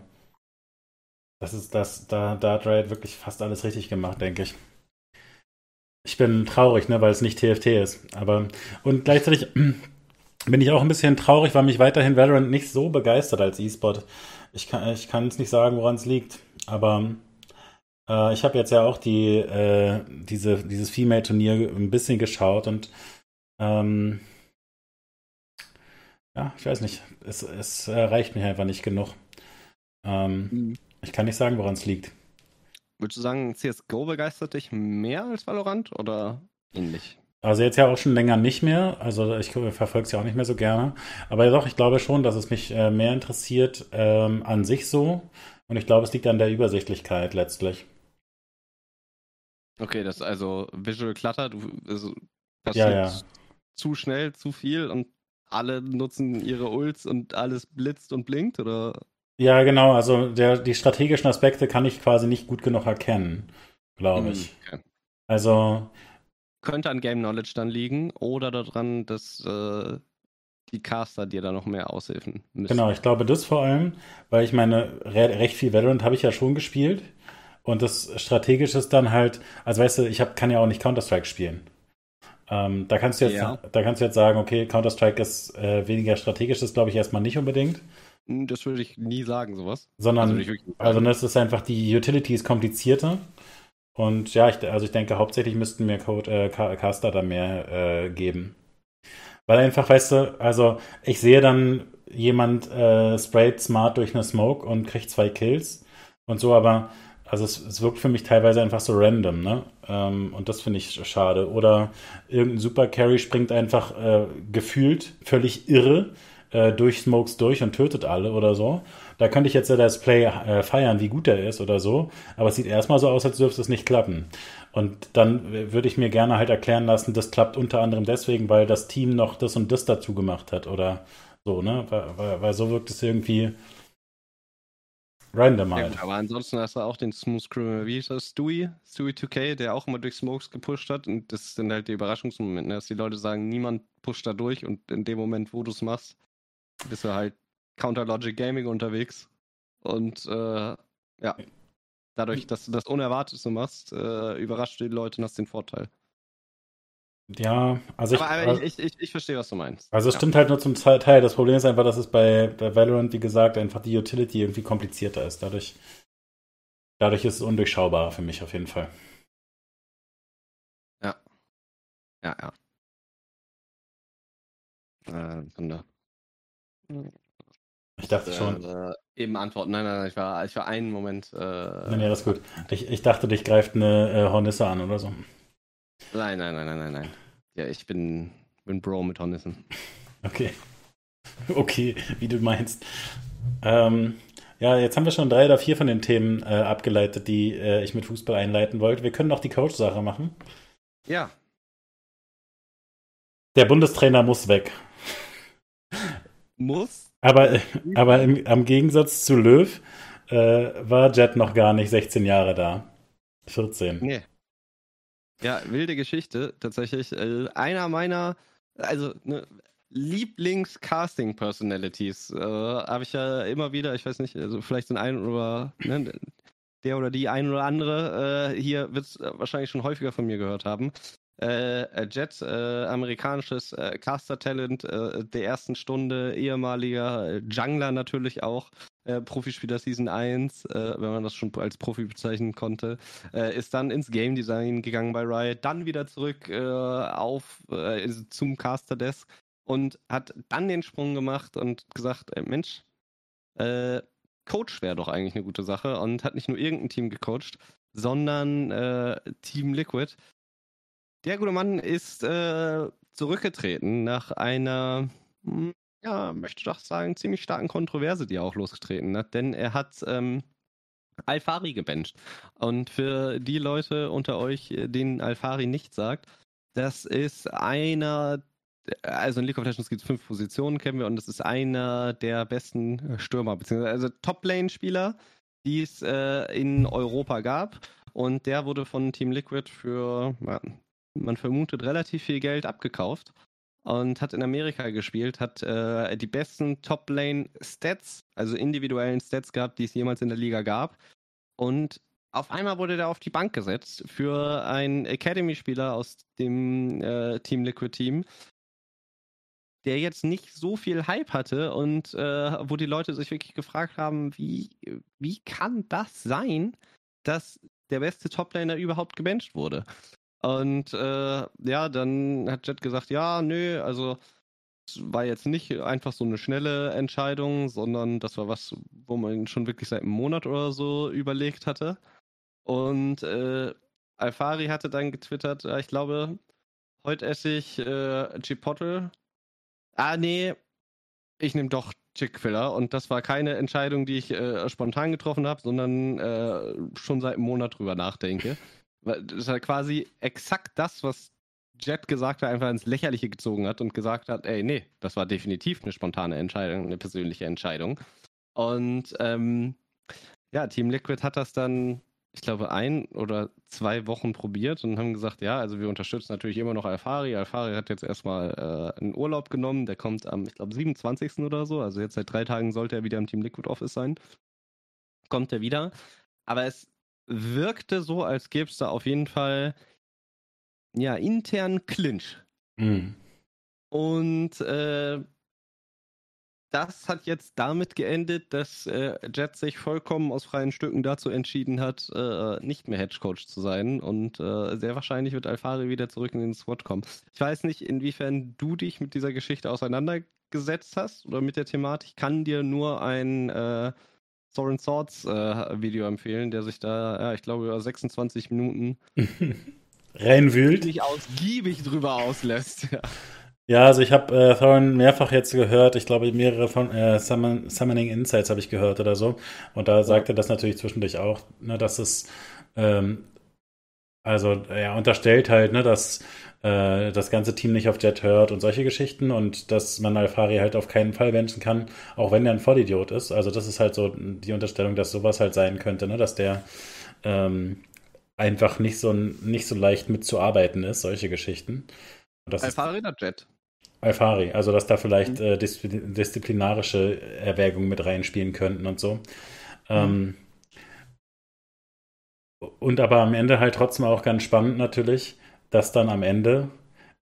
das ist das, da, da hat Riot wirklich fast alles richtig gemacht, denke ich. Ich bin traurig, ne, weil es nicht TFT ist. Aber und gleichzeitig bin ich auch ein bisschen traurig, weil mich weiterhin Valorant nicht so begeistert als E-Sport. Ich kann ich kann es nicht sagen, woran es liegt. Aber äh, ich habe jetzt ja auch die äh, diese dieses Female-Turnier ein bisschen geschaut und ähm, ja, ich weiß nicht. Es, es reicht mir einfach nicht genug. Ähm, mhm. Ich kann nicht sagen, woran es liegt.
Würdest du sagen, CSGO begeistert dich mehr als Valorant oder ähnlich?
Also jetzt ja auch schon länger nicht mehr. Also ich verfolge es ja auch nicht mehr so gerne. Aber doch, ich glaube schon, dass es mich äh, mehr interessiert ähm, an sich so. Und ich glaube, es liegt an der Übersichtlichkeit letztlich.
Okay, das ist also Visual Clutter. Du, also, passiert ja, ja. zu schnell, zu viel und alle nutzen ihre Ults und alles blitzt und blinkt, oder?
Ja, genau. Also der, die strategischen Aspekte kann ich quasi nicht gut genug erkennen, glaube hm, ich. Okay. Also
könnte an Game Knowledge dann liegen oder daran, dass äh, die Caster dir da noch mehr aushilfen
müssen. Genau, ich glaube das vor allem, weil ich meine, re recht viel Valorant habe ich ja schon gespielt und das Strategische ist dann halt, also weißt du, ich hab, kann ja auch nicht Counter-Strike spielen. Ähm, da kannst du jetzt, ja. da kannst du jetzt sagen, okay, Counter-Strike ist äh, weniger strategisch, das glaube ich erstmal nicht unbedingt.
Hm, das würde ich nie sagen, sowas.
Sondern, also, also das ist einfach, die Utility ist komplizierter. Und ja, ich, also ich denke, hauptsächlich müssten mir Code, äh, Caster da mehr äh, geben. Weil einfach, weißt du, also ich sehe dann jemand äh, sprayt smart durch eine Smoke und kriegt zwei Kills und so, aber also es, es wirkt für mich teilweise einfach so random, ne? Ähm, und das finde ich schade. Oder irgendein Super Carry springt einfach äh, gefühlt völlig irre äh, durch Smokes durch und tötet alle oder so. Da könnte ich jetzt ja das Play äh, feiern, wie gut er ist oder so. Aber es sieht erstmal so aus, als dürfte es nicht klappen. Und dann würde ich mir gerne halt erklären lassen, das klappt unter anderem deswegen, weil das Team noch das und das dazu gemacht hat oder so, ne? Weil, weil, weil so wirkt es irgendwie random halt.
Ja, aber ansonsten hast du auch den Smooth Criminal, wie ist das? Stewie? Stewie 2K, der auch immer durch Smokes gepusht hat. Und das sind halt die Überraschungsmomente, ne? dass die Leute sagen, niemand pusht da durch und in dem Moment, wo du es machst, bist du halt Counter Logic Gaming unterwegs. Und äh, ja, dadurch, dass du das Unerwartete machst, äh, überrascht du die Leute und hast den Vorteil.
Ja, also ich,
aber, aber ich, ich, ich, verstehe, was du meinst.
Also es
ja.
stimmt halt nur zum Teil. Das Problem ist einfach, dass es bei, bei Valorant, wie gesagt, einfach die Utility irgendwie komplizierter ist. Dadurch, dadurch ist es undurchschaubarer für mich auf jeden Fall.
Ja. Ja, ja. Äh, Wunder.
Ich dachte schon.
Äh, eben antworten. Nein, nein, nein, ich war, ich war einen Moment. Äh,
nein, ja, das ist gut. Ich, ich dachte, dich greift eine äh, Hornisse an oder so.
Nein, nein, nein, nein, nein, nein. Ja, ich bin, bin Bro mit Hornissen.
Okay. Okay, wie du meinst. Ähm, ja, jetzt haben wir schon drei oder vier von den Themen äh, abgeleitet, die äh, ich mit Fußball einleiten wollte. Wir können noch die Coach-Sache machen.
Ja.
Der Bundestrainer muss weg.
Muss?
Aber, aber im, am Gegensatz zu Löw äh, war Jet noch gar nicht 16 Jahre da. 14.
Nee. Ja, wilde Geschichte, tatsächlich. Äh, einer meiner, also ne, Lieblings-Casting-Personalities äh, habe ich ja immer wieder, ich weiß nicht, also vielleicht den einen oder ne, der oder die ein oder andere äh, hier wird es wahrscheinlich schon häufiger von mir gehört haben. Äh, äh, Jet, äh, amerikanisches äh, Caster-Talent äh, der ersten Stunde, ehemaliger äh, Jungler natürlich auch, Profispieler Season 1, wenn man das schon als Profi bezeichnen konnte, ist dann ins Game Design gegangen bei Riot, dann wieder zurück auf zum Caster Desk und hat dann den Sprung gemacht und gesagt, Mensch, Coach wäre doch eigentlich eine gute Sache und hat nicht nur irgendein Team gecoacht, sondern Team Liquid der gute Mann ist äh, zurückgetreten nach einer, hm, ja, möchte doch sagen, ziemlich starken Kontroverse, die er auch losgetreten hat, denn er hat ähm, Alfari gebencht. Und für die Leute unter euch, denen Alfari nicht sagt, das ist einer, also in League of Legends gibt es fünf Positionen, kennen wir, und das ist einer der besten Stürmer, beziehungsweise also Top-Lane-Spieler, die es äh, in Europa gab. Und der wurde von Team Liquid für ja, man vermutet, relativ viel Geld abgekauft und hat in Amerika gespielt, hat äh, die besten Top-Lane-Stats, also individuellen Stats gehabt, die es jemals in der Liga gab. Und auf einmal wurde der auf die Bank gesetzt für einen Academy-Spieler aus dem äh, Team Liquid Team, der jetzt nicht so viel Hype hatte und äh, wo die Leute sich wirklich gefragt haben, wie, wie kann das sein, dass der beste Toplaner überhaupt gebencht wurde? Und äh, ja, dann hat Jet gesagt, ja, nö, also war jetzt nicht einfach so eine schnelle Entscheidung, sondern das war was, wo man schon wirklich seit einem Monat oder so überlegt hatte. Und äh, Alfari hatte dann getwittert, äh, ich glaube, heute esse ich äh, Chipotle. Ah, nee, ich nehme doch Chick-fil-A und das war keine Entscheidung, die ich äh, spontan getroffen habe, sondern äh, schon seit einem Monat drüber nachdenke. Das war quasi exakt das, was Jet gesagt hat, einfach ins Lächerliche gezogen hat und gesagt hat, ey, nee, das war definitiv eine spontane Entscheidung, eine persönliche Entscheidung. Und ähm, ja, Team Liquid hat das dann, ich glaube, ein oder zwei Wochen probiert und haben gesagt, ja, also wir unterstützen natürlich immer noch Alfari. Alfari hat jetzt erstmal äh, einen Urlaub genommen, der kommt am, ich glaube, 27. oder so. Also jetzt seit drei Tagen sollte er wieder im Team Liquid Office sein. Kommt er wieder. Aber es wirkte so, als gäbe es da auf jeden Fall ja internen Clinch. Mhm. Und äh, das hat jetzt damit geendet, dass äh, Jet sich vollkommen aus freien Stücken dazu entschieden hat, äh, nicht mehr Hedgecoach zu sein. Und äh, sehr wahrscheinlich wird Alfari wieder zurück in den SWAT kommen. Ich weiß nicht, inwiefern du dich mit dieser Geschichte auseinandergesetzt hast oder mit der Thematik. Ich kann dir nur ein Soren Swords äh, Video empfehlen, der sich da, ja, ich glaube, über 26 Minuten
reinwühlt.
Nicht ausgiebig drüber auslässt. Ja.
Ja, also ich habe äh, Thorin mehrfach jetzt gehört. Ich glaube, mehrere von äh, Summon, Summoning Insights habe ich gehört oder so. Und da sagte das natürlich zwischendurch auch, ne, dass es ähm, also er unterstellt halt, ne, dass äh, das ganze Team nicht auf Jet hört und solche Geschichten und dass man Alfari halt auf keinen Fall wünschen kann, auch wenn er ein Vollidiot ist. Also das ist halt so die Unterstellung, dass sowas halt sein könnte, ne, dass der ähm, einfach nicht so nicht so leicht mitzuarbeiten ist, solche Geschichten.
Alfari oder Jet?
Alfari, also dass da vielleicht mhm. äh, disziplinarische Erwägungen mit reinspielen könnten und so. Mhm. Ähm, und aber am Ende halt trotzdem auch ganz spannend natürlich, dass dann am Ende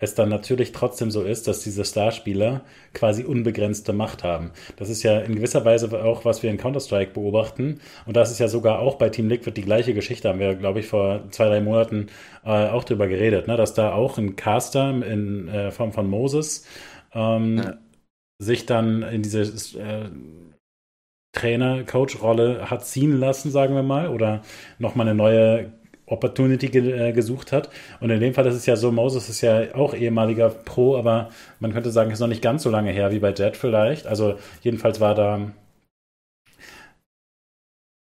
es dann natürlich trotzdem so ist, dass diese Starspieler quasi unbegrenzte Macht haben. Das ist ja in gewisser Weise auch, was wir in Counter-Strike beobachten. Und das ist ja sogar auch bei Team Liquid die gleiche Geschichte, haben wir, glaube ich, vor zwei, drei Monaten äh, auch drüber geredet, ne? dass da auch ein Caster in äh, Form von Moses ähm, ja. sich dann in diese äh, Trainer-Coach-Rolle hat ziehen lassen, sagen wir mal, oder nochmal eine neue Opportunity ge äh, gesucht hat. Und in dem Fall ist es ja so, Moses ist ja auch ehemaliger Pro, aber man könnte sagen, ist noch nicht ganz so lange her wie bei Jet vielleicht. Also jedenfalls war da.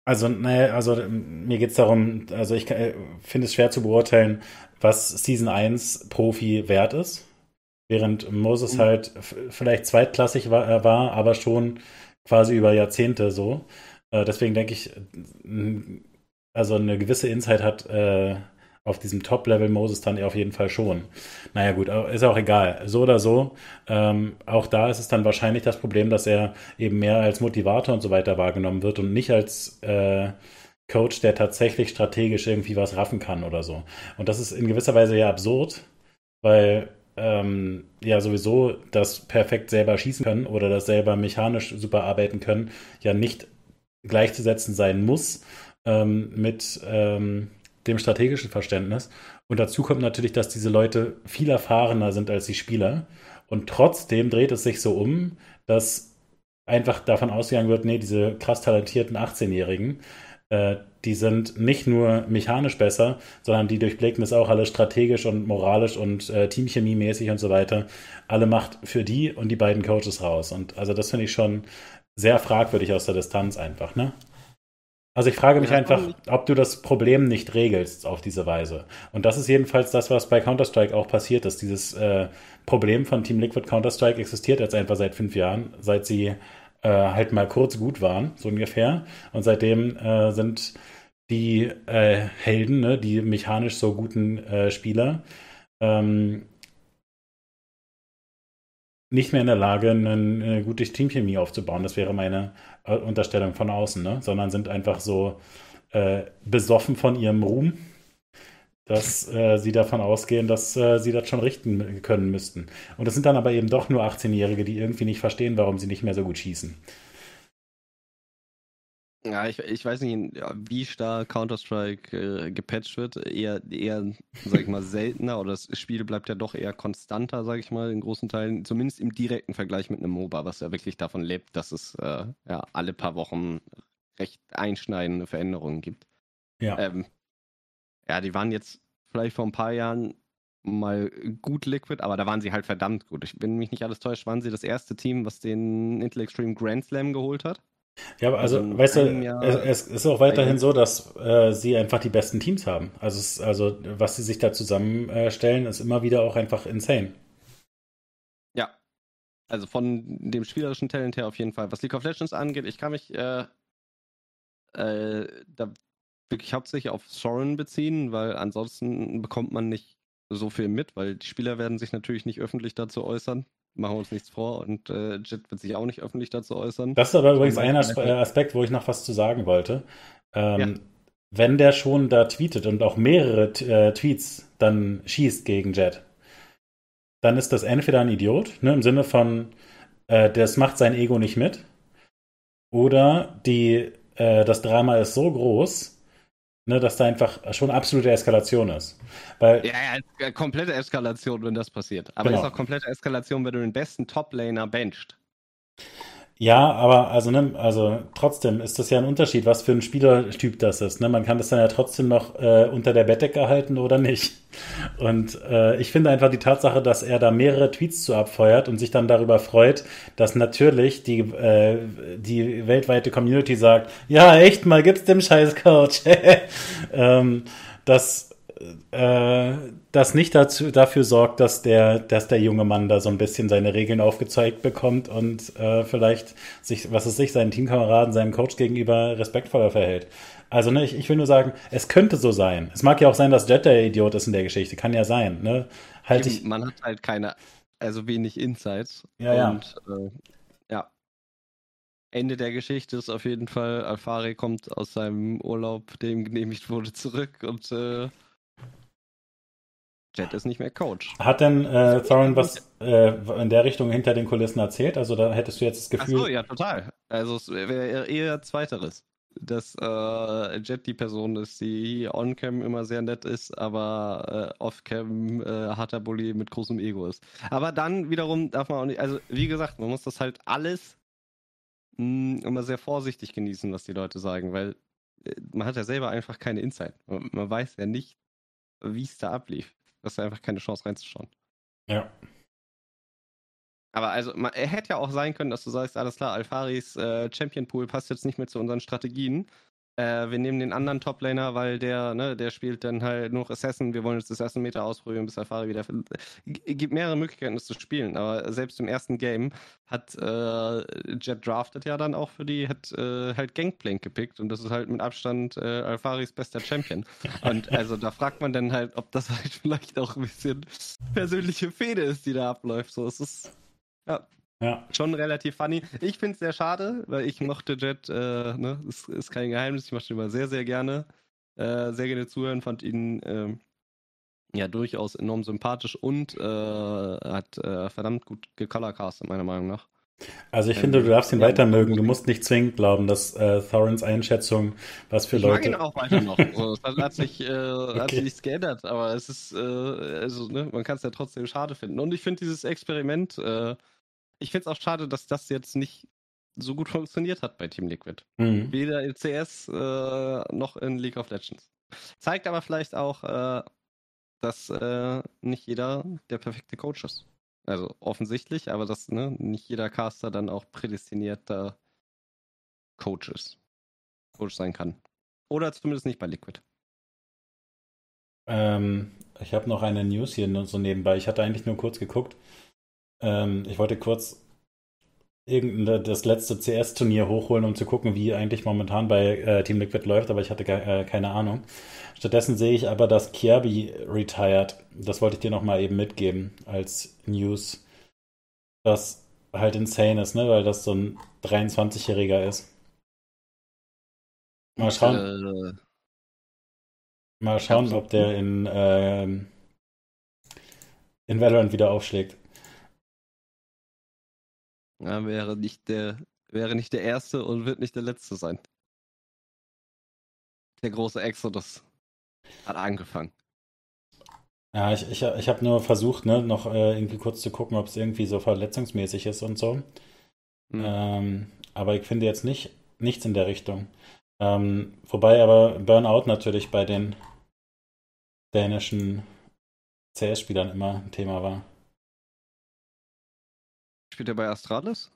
Also, naja, also mir geht es darum, also ich äh, finde es schwer zu beurteilen, was Season 1 Profi wert ist. Während Moses mhm. halt vielleicht zweitklassig war, äh, war, aber schon quasi über Jahrzehnte so. Äh, deswegen denke ich, also eine gewisse Insight hat äh, auf diesem Top-Level Moses dann auf jeden Fall schon. Naja gut, ist auch egal. So oder so, ähm, auch da ist es dann wahrscheinlich das Problem, dass er eben mehr als Motivator und so weiter wahrgenommen wird und nicht als äh, Coach, der tatsächlich strategisch irgendwie was raffen kann oder so. Und das ist in gewisser Weise ja absurd, weil ähm, ja sowieso das perfekt selber schießen können oder das selber mechanisch super arbeiten können, ja nicht gleichzusetzen sein muss ähm, mit ähm, dem strategischen Verständnis. Und dazu kommt natürlich, dass diese Leute viel erfahrener sind als die Spieler. Und trotzdem dreht es sich so um, dass einfach davon ausgegangen wird, nee, diese krass talentierten 18-Jährigen, äh, die sind nicht nur mechanisch besser, sondern die durchblicken das auch alles strategisch und moralisch und äh, Teamchemie-mäßig und so weiter. Alle Macht für die und die beiden Coaches raus. Und also das finde ich schon sehr fragwürdig aus der Distanz einfach, ne? Also ich frage mich ja, einfach, ob du das Problem nicht regelst auf diese Weise. Und das ist jedenfalls das, was bei Counter-Strike auch passiert ist. Dieses äh, Problem von Team Liquid Counter-Strike existiert jetzt einfach seit fünf Jahren, seit sie äh, halt mal kurz gut waren, so ungefähr. Und seitdem äh, sind die äh, Helden, ne, die mechanisch so guten äh, Spieler, ähm, nicht mehr in der Lage, eine, eine gute Teamchemie aufzubauen. Das wäre meine äh, Unterstellung von außen, ne? sondern sind einfach so äh, besoffen von ihrem Ruhm, dass äh, sie davon ausgehen, dass äh, sie das schon richten können müssten. Und das sind dann aber eben doch nur 18-Jährige, die irgendwie nicht verstehen, warum sie nicht mehr so gut schießen.
Ja, ich, ich weiß nicht, wie stark Counter-Strike äh, gepatcht wird. Eher, eher, sag ich mal, seltener oder das Spiel bleibt ja doch eher konstanter, sag ich mal, in großen Teilen. Zumindest im direkten Vergleich mit einem MOBA, was ja wirklich davon lebt, dass es äh, ja alle paar Wochen recht einschneidende Veränderungen gibt.
Ja. Ähm,
ja, die waren jetzt vielleicht vor ein paar Jahren mal gut Liquid, aber da waren sie halt verdammt gut. Ich, wenn mich nicht alles täuscht, waren sie das erste Team, was den Intel Extreme Grand Slam geholt hat.
Ja, aber also, also weißt du, es, es, ist auch weiterhin so, dass äh, sie einfach die besten Teams haben. Also, es, also was sie sich da zusammenstellen, ist immer wieder auch einfach insane.
Ja. Also von dem spielerischen Talent her auf jeden Fall. Was League of Legends angeht, ich kann mich äh, äh, da wirklich hauptsächlich auf Soren beziehen, weil ansonsten bekommt man nicht so viel mit, weil die Spieler werden sich natürlich nicht öffentlich dazu äußern machen wir uns nichts vor und äh, Jet wird sich auch nicht öffentlich dazu äußern.
Das ist aber übrigens ein äh, Aspekt, wo ich noch was zu sagen wollte. Ähm, ja. Wenn der schon da tweetet und auch mehrere äh, Tweets dann schießt gegen Jet, dann ist das entweder ein Idiot, ne, im Sinne von, äh, das macht sein Ego nicht mit, oder die, äh, das Drama ist so groß, ne, dass da einfach schon absolute Eskalation ist. Weil,
ja, ja, komplette Eskalation, wenn das passiert. Aber genau. ist auch komplette Eskalation, wenn du den besten Top-Laner bencht.
Ja, aber also, ne, also trotzdem ist das ja ein Unterschied, was für ein Spielertyp das ist. Ne? Man kann das dann ja trotzdem noch äh, unter der Bettdecke halten oder nicht. Und äh, ich finde einfach die Tatsache, dass er da mehrere Tweets zu abfeuert und sich dann darüber freut, dass natürlich die, äh, die weltweite Community sagt, ja, echt mal, gibt's dem scheiß Coach. ähm, das äh, das nicht dazu, dafür sorgt, dass der, dass der junge Mann da so ein bisschen seine Regeln aufgezeigt bekommt und äh, vielleicht sich, was es sich, seinen Teamkameraden, seinem Coach gegenüber respektvoller verhält. Also, ne, ich, ich will nur sagen, es könnte so sein. Es mag ja auch sein, dass Jet der Idiot ist in der Geschichte. Kann ja sein, ne?
Halt ich, Man hat halt keine, also wenig Insights.
Ja,
und, ja. Äh, ja. Ende der Geschichte ist auf jeden Fall, Alfari kommt aus seinem Urlaub, der ihm genehmigt wurde, zurück und äh, Jet ist nicht mehr Coach.
Hat denn äh, Thorin was äh, in der Richtung hinter den Kulissen erzählt? Also da hättest du jetzt das Gefühl. Ach so,
ja, total. Also es wäre eher Zweiteres. Dass äh, Jet die Person ist, die on-cam immer sehr nett ist, aber äh, off-cam äh, harter Bully mit großem Ego ist. Aber dann wiederum darf man auch nicht, also wie gesagt, man muss das halt alles mh, hm, immer sehr vorsichtig genießen, was die Leute sagen, weil äh, man hat ja selber einfach keine Insight. Man, man weiß ja nicht, wie es da ablief hast du einfach keine Chance reinzuschauen.
Ja.
Aber also, man, er hätte ja auch sein können, dass du sagst, alles klar, Alfaris äh, Champion Pool passt jetzt nicht mehr zu unseren Strategien. Äh, wir nehmen den anderen Toplaner, weil der, ne, der spielt dann halt nur Assassin. Wir wollen jetzt erste Meter ausprobieren, bis Alfari wieder. G gibt mehrere Möglichkeiten, das zu spielen. Aber selbst im ersten Game hat äh, Jet drafted ja dann auch für die, hat äh, halt Gangplank gepickt und das ist halt mit Abstand äh, Alfaris bester Champion. Und also da fragt man dann halt, ob das halt vielleicht auch ein bisschen persönliche Fehde ist, die da abläuft. So, es ist ja. Ja. Schon relativ funny. Ich finde es sehr schade, weil ich mochte Jet, äh, ne, ist, ist kein Geheimnis, ich mochte ihn immer sehr, sehr gerne. Äh, sehr gerne zuhören, fand ihn äh, ja durchaus enorm sympathisch und äh, hat äh, verdammt gut gecolorcastet, meiner Meinung nach.
Also ich ähm, finde, du darfst ihn ja, weiter mögen. Du musst nicht zwingend glauben, dass äh, Thorens Einschätzung, was für ich Leute. Ich mag ihn
auch weiter noch. Also, das hat sich, äh, okay. hat sich nichts geändert, aber es ist, äh, also, ne, man kann es ja trotzdem schade finden. Und ich finde dieses Experiment, äh, ich finde es auch schade, dass das jetzt nicht so gut funktioniert hat bei Team Liquid. Mhm. Weder in CS äh, noch in League of Legends. Zeigt aber vielleicht auch, äh, dass äh, nicht jeder der perfekte Coach ist. Also offensichtlich, aber dass ne, nicht jeder Caster dann auch prädestinierter Coach ist. Coach sein kann. Oder zumindest nicht bei Liquid.
Ähm, ich habe noch eine News hier so nebenbei. Ich hatte eigentlich nur kurz geguckt. Ähm, ich wollte kurz das letzte CS-Turnier hochholen, um zu gucken, wie eigentlich momentan bei äh, Team Liquid läuft, aber ich hatte gar, äh, keine Ahnung. Stattdessen sehe ich aber, dass Kirby retired. Das wollte ich dir nochmal eben mitgeben als News. Was halt insane ist, ne? Weil das so ein 23-Jähriger ist. Mal schauen. Mal schauen, ob der in, äh, in Valorant wieder aufschlägt.
Ja, wäre nicht der, wäre nicht der erste und wird nicht der letzte sein. Der große Exodus hat angefangen.
Ja, ich, ich, ich habe nur versucht, ne, noch äh, irgendwie kurz zu gucken, ob es irgendwie so verletzungsmäßig ist und so. Mhm. Ähm, aber ich finde jetzt nicht nichts in der Richtung. Ähm, wobei aber Burnout natürlich bei den dänischen CS-Spielern immer ein Thema war.
Spielt er bei Astralis?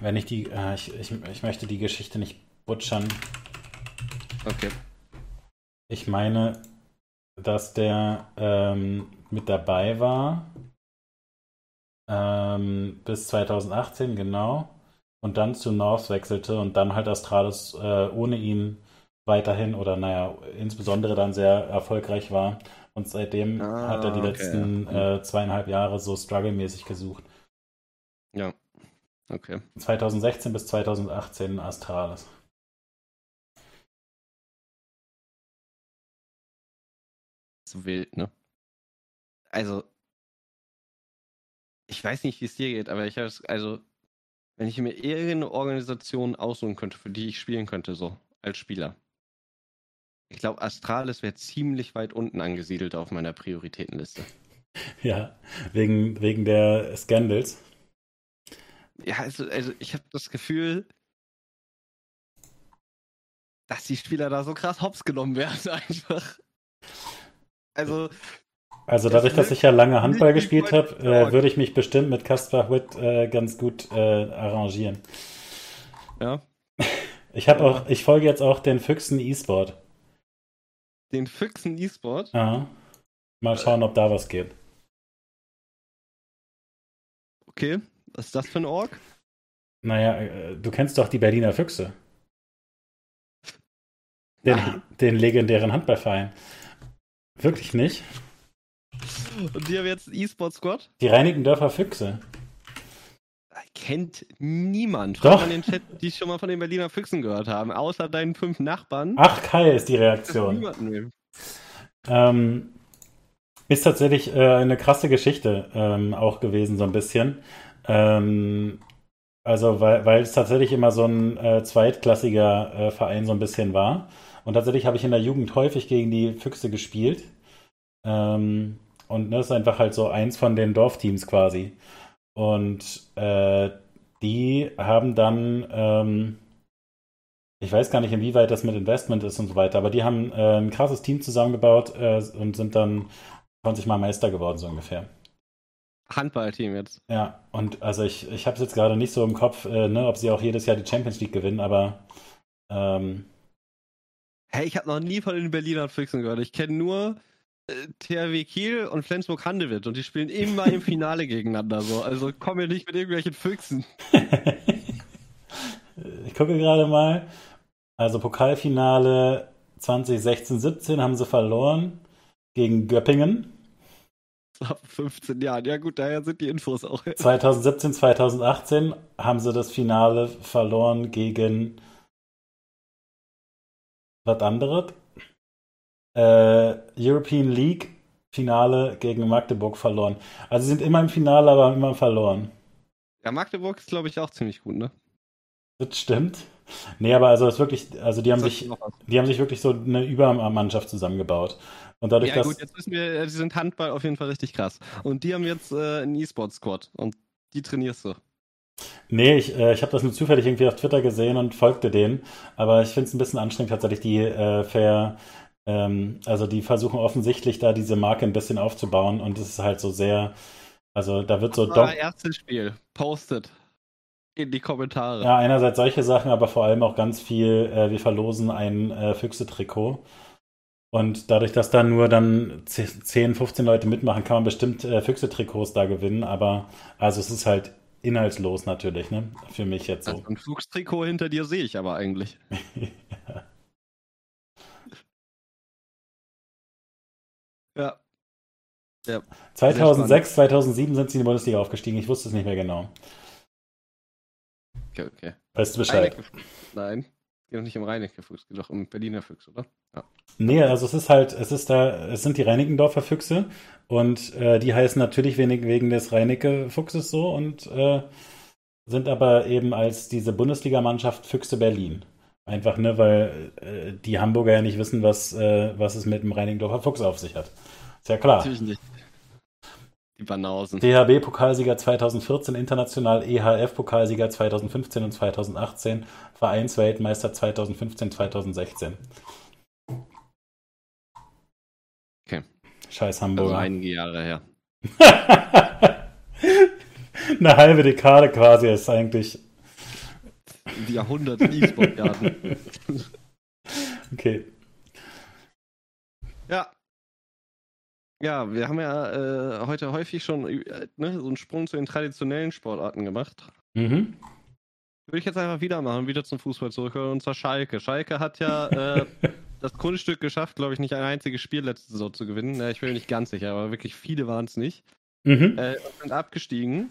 Wenn ich die, äh, ich, ich, ich möchte die Geschichte nicht butchern.
Okay.
Ich meine, dass der ähm, mit dabei war ähm, bis 2018, genau. Und dann zu North wechselte und dann halt Astralis äh, ohne ihn weiterhin oder naja, insbesondere dann sehr erfolgreich war. Und seitdem ah, hat er die okay, letzten ja. äh, zweieinhalb Jahre so struggle-mäßig gesucht.
Ja. Okay.
2016 bis 2018 Astralis.
So wild, ne? Also, ich weiß nicht, wie es dir geht, aber ich habe es, also, wenn ich mir irgendeine Organisation aussuchen könnte, für die ich spielen könnte, so, als Spieler. Ich glaube, Astralis wäre ziemlich weit unten angesiedelt auf meiner Prioritätenliste.
Ja, wegen, wegen der Scandals.
Ja, also, also ich habe das Gefühl, dass die Spieler da so krass hops genommen werden, einfach. Also.
Also dadurch, dass ich ja lange Handball gespielt habe, äh, würde ich mich bestimmt mit Kaspar Witt äh, ganz gut äh, arrangieren.
Ja.
Ich habe ja. auch, ich folge jetzt auch den Füchsen E-Sport.
Den Füchsen E-Sport?
Ja. Mal schauen, ob da was geht.
Okay. Was ist das für ein Org?
Naja, äh, du kennst doch die Berliner Füchse. Den, den legendären Handballverein. Wirklich nicht?
Und die haben jetzt E-Sport Squad?
Die Reinickendörfer Füchse.
Kennt niemand.
Doch.
Von den Chat, die schon mal von den Berliner Füchsen gehört haben, außer deinen fünf Nachbarn.
Ach, Kai ist die Reaktion. Ähm, ist tatsächlich äh, eine krasse Geschichte ähm, auch gewesen, so ein bisschen. Ähm, also, weil, weil es tatsächlich immer so ein äh, zweitklassiger äh, Verein so ein bisschen war. Und tatsächlich habe ich in der Jugend häufig gegen die Füchse gespielt. Ähm, und das ist einfach halt so eins von den Dorfteams quasi. Und äh, die haben dann, ähm, ich weiß gar nicht, inwieweit das mit Investment ist und so weiter, aber die haben äh, ein krasses Team zusammengebaut äh, und sind dann 20 Mal Meister geworden, so ungefähr.
Handballteam jetzt.
Ja, und also ich, ich habe es jetzt gerade nicht so im Kopf, äh, ne, ob sie auch jedes Jahr die Champions League gewinnen, aber. Ähm,
hey, ich habe noch nie von den Berliner Füchsen gehört. Ich kenne nur THW Kiel und Flensburg Handewitt und die spielen immer im Finale gegeneinander so. Also komm mir nicht mit irgendwelchen Füchsen.
ich gucke gerade mal. Also Pokalfinale 2016-17 haben sie verloren gegen Göppingen.
Ab 15 Jahren. Ja gut, daher sind die Infos auch.
2017, 2018 haben sie das Finale verloren gegen was anderes. Äh, European League Finale gegen Magdeburg verloren. Also sie sind immer im Finale, aber immer verloren.
Ja, Magdeburg ist, glaube ich, auch ziemlich gut, ne?
Das stimmt. Nee, aber also das wirklich, also die haben sich, die haben sich wirklich so eine Übermannschaft zusammengebaut. Und dadurch, ja, gut,
jetzt wissen wir, sie sind Handball auf jeden Fall richtig krass. Und die haben jetzt äh, einen E-Sport-Squad und die trainierst du.
Nee, ich, äh, ich habe das nur zufällig irgendwie auf Twitter gesehen und folgte denen. Aber ich finde es ein bisschen anstrengend, tatsächlich die äh, Fair. Ähm, also die versuchen offensichtlich da diese Marke ein bisschen aufzubauen und es ist halt so sehr. Also da wird so.
Das erstes Spiel. Postet in die Kommentare.
Ja, einerseits solche Sachen, aber vor allem auch ganz viel, äh, wir verlosen ein äh, Füchse-Trikot. Und dadurch, dass da nur dann 10, 15 Leute mitmachen, kann man bestimmt äh, Füchse-Trikots da gewinnen. Aber also es ist halt inhaltslos natürlich, ne? Für mich jetzt so. Also
ein Fuchstrikot hinter dir sehe ich aber eigentlich. ja.
ja. 2006, 2007 sind sie in die Bundesliga aufgestiegen. Ich wusste es nicht mehr genau.
Okay, okay.
Weißt du Bescheid?
Nein, es geht doch nicht um Reinecke-Fuchs, es geht doch um Berliner Füchse, oder? Ja.
Nee, also es ist halt, es ist da, es sind die Reinickendorfer Füchse und äh, die heißen natürlich wenig wegen des Reinecke-Fuchses so und äh, sind aber eben als diese Bundesligamannschaft Füchse Berlin. Einfach, ne, weil äh, die Hamburger ja nicht wissen, was, äh, was es mit dem Reinickendorfer Fuchs auf sich hat. Ist ja klar. Natürlich nicht.
Die Banausen.
DHB-Pokalsieger 2014, international EHF-Pokalsieger 2015 und 2018, Vereinsweltmeister 2015, 2016.
Okay.
Scheiß Hamburger.
Also einige Jahre her.
Eine halbe Dekade quasi ist eigentlich.
Die Jahrhundert E-Sport-Jahren.
okay.
Ja. Ja, wir haben ja äh, heute häufig schon äh, ne, so einen Sprung zu den traditionellen Sportarten gemacht.
Mhm.
Würde ich jetzt einfach wieder machen, wieder zum Fußball zurückkommen, und zwar Schalke. Schalke hat ja äh, das Kunststück geschafft, glaube ich, nicht ein einziges Spiel letzte Saison zu gewinnen. Ja, ich bin mir nicht ganz sicher, aber wirklich viele waren es nicht.
Mhm.
Äh, und sind abgestiegen.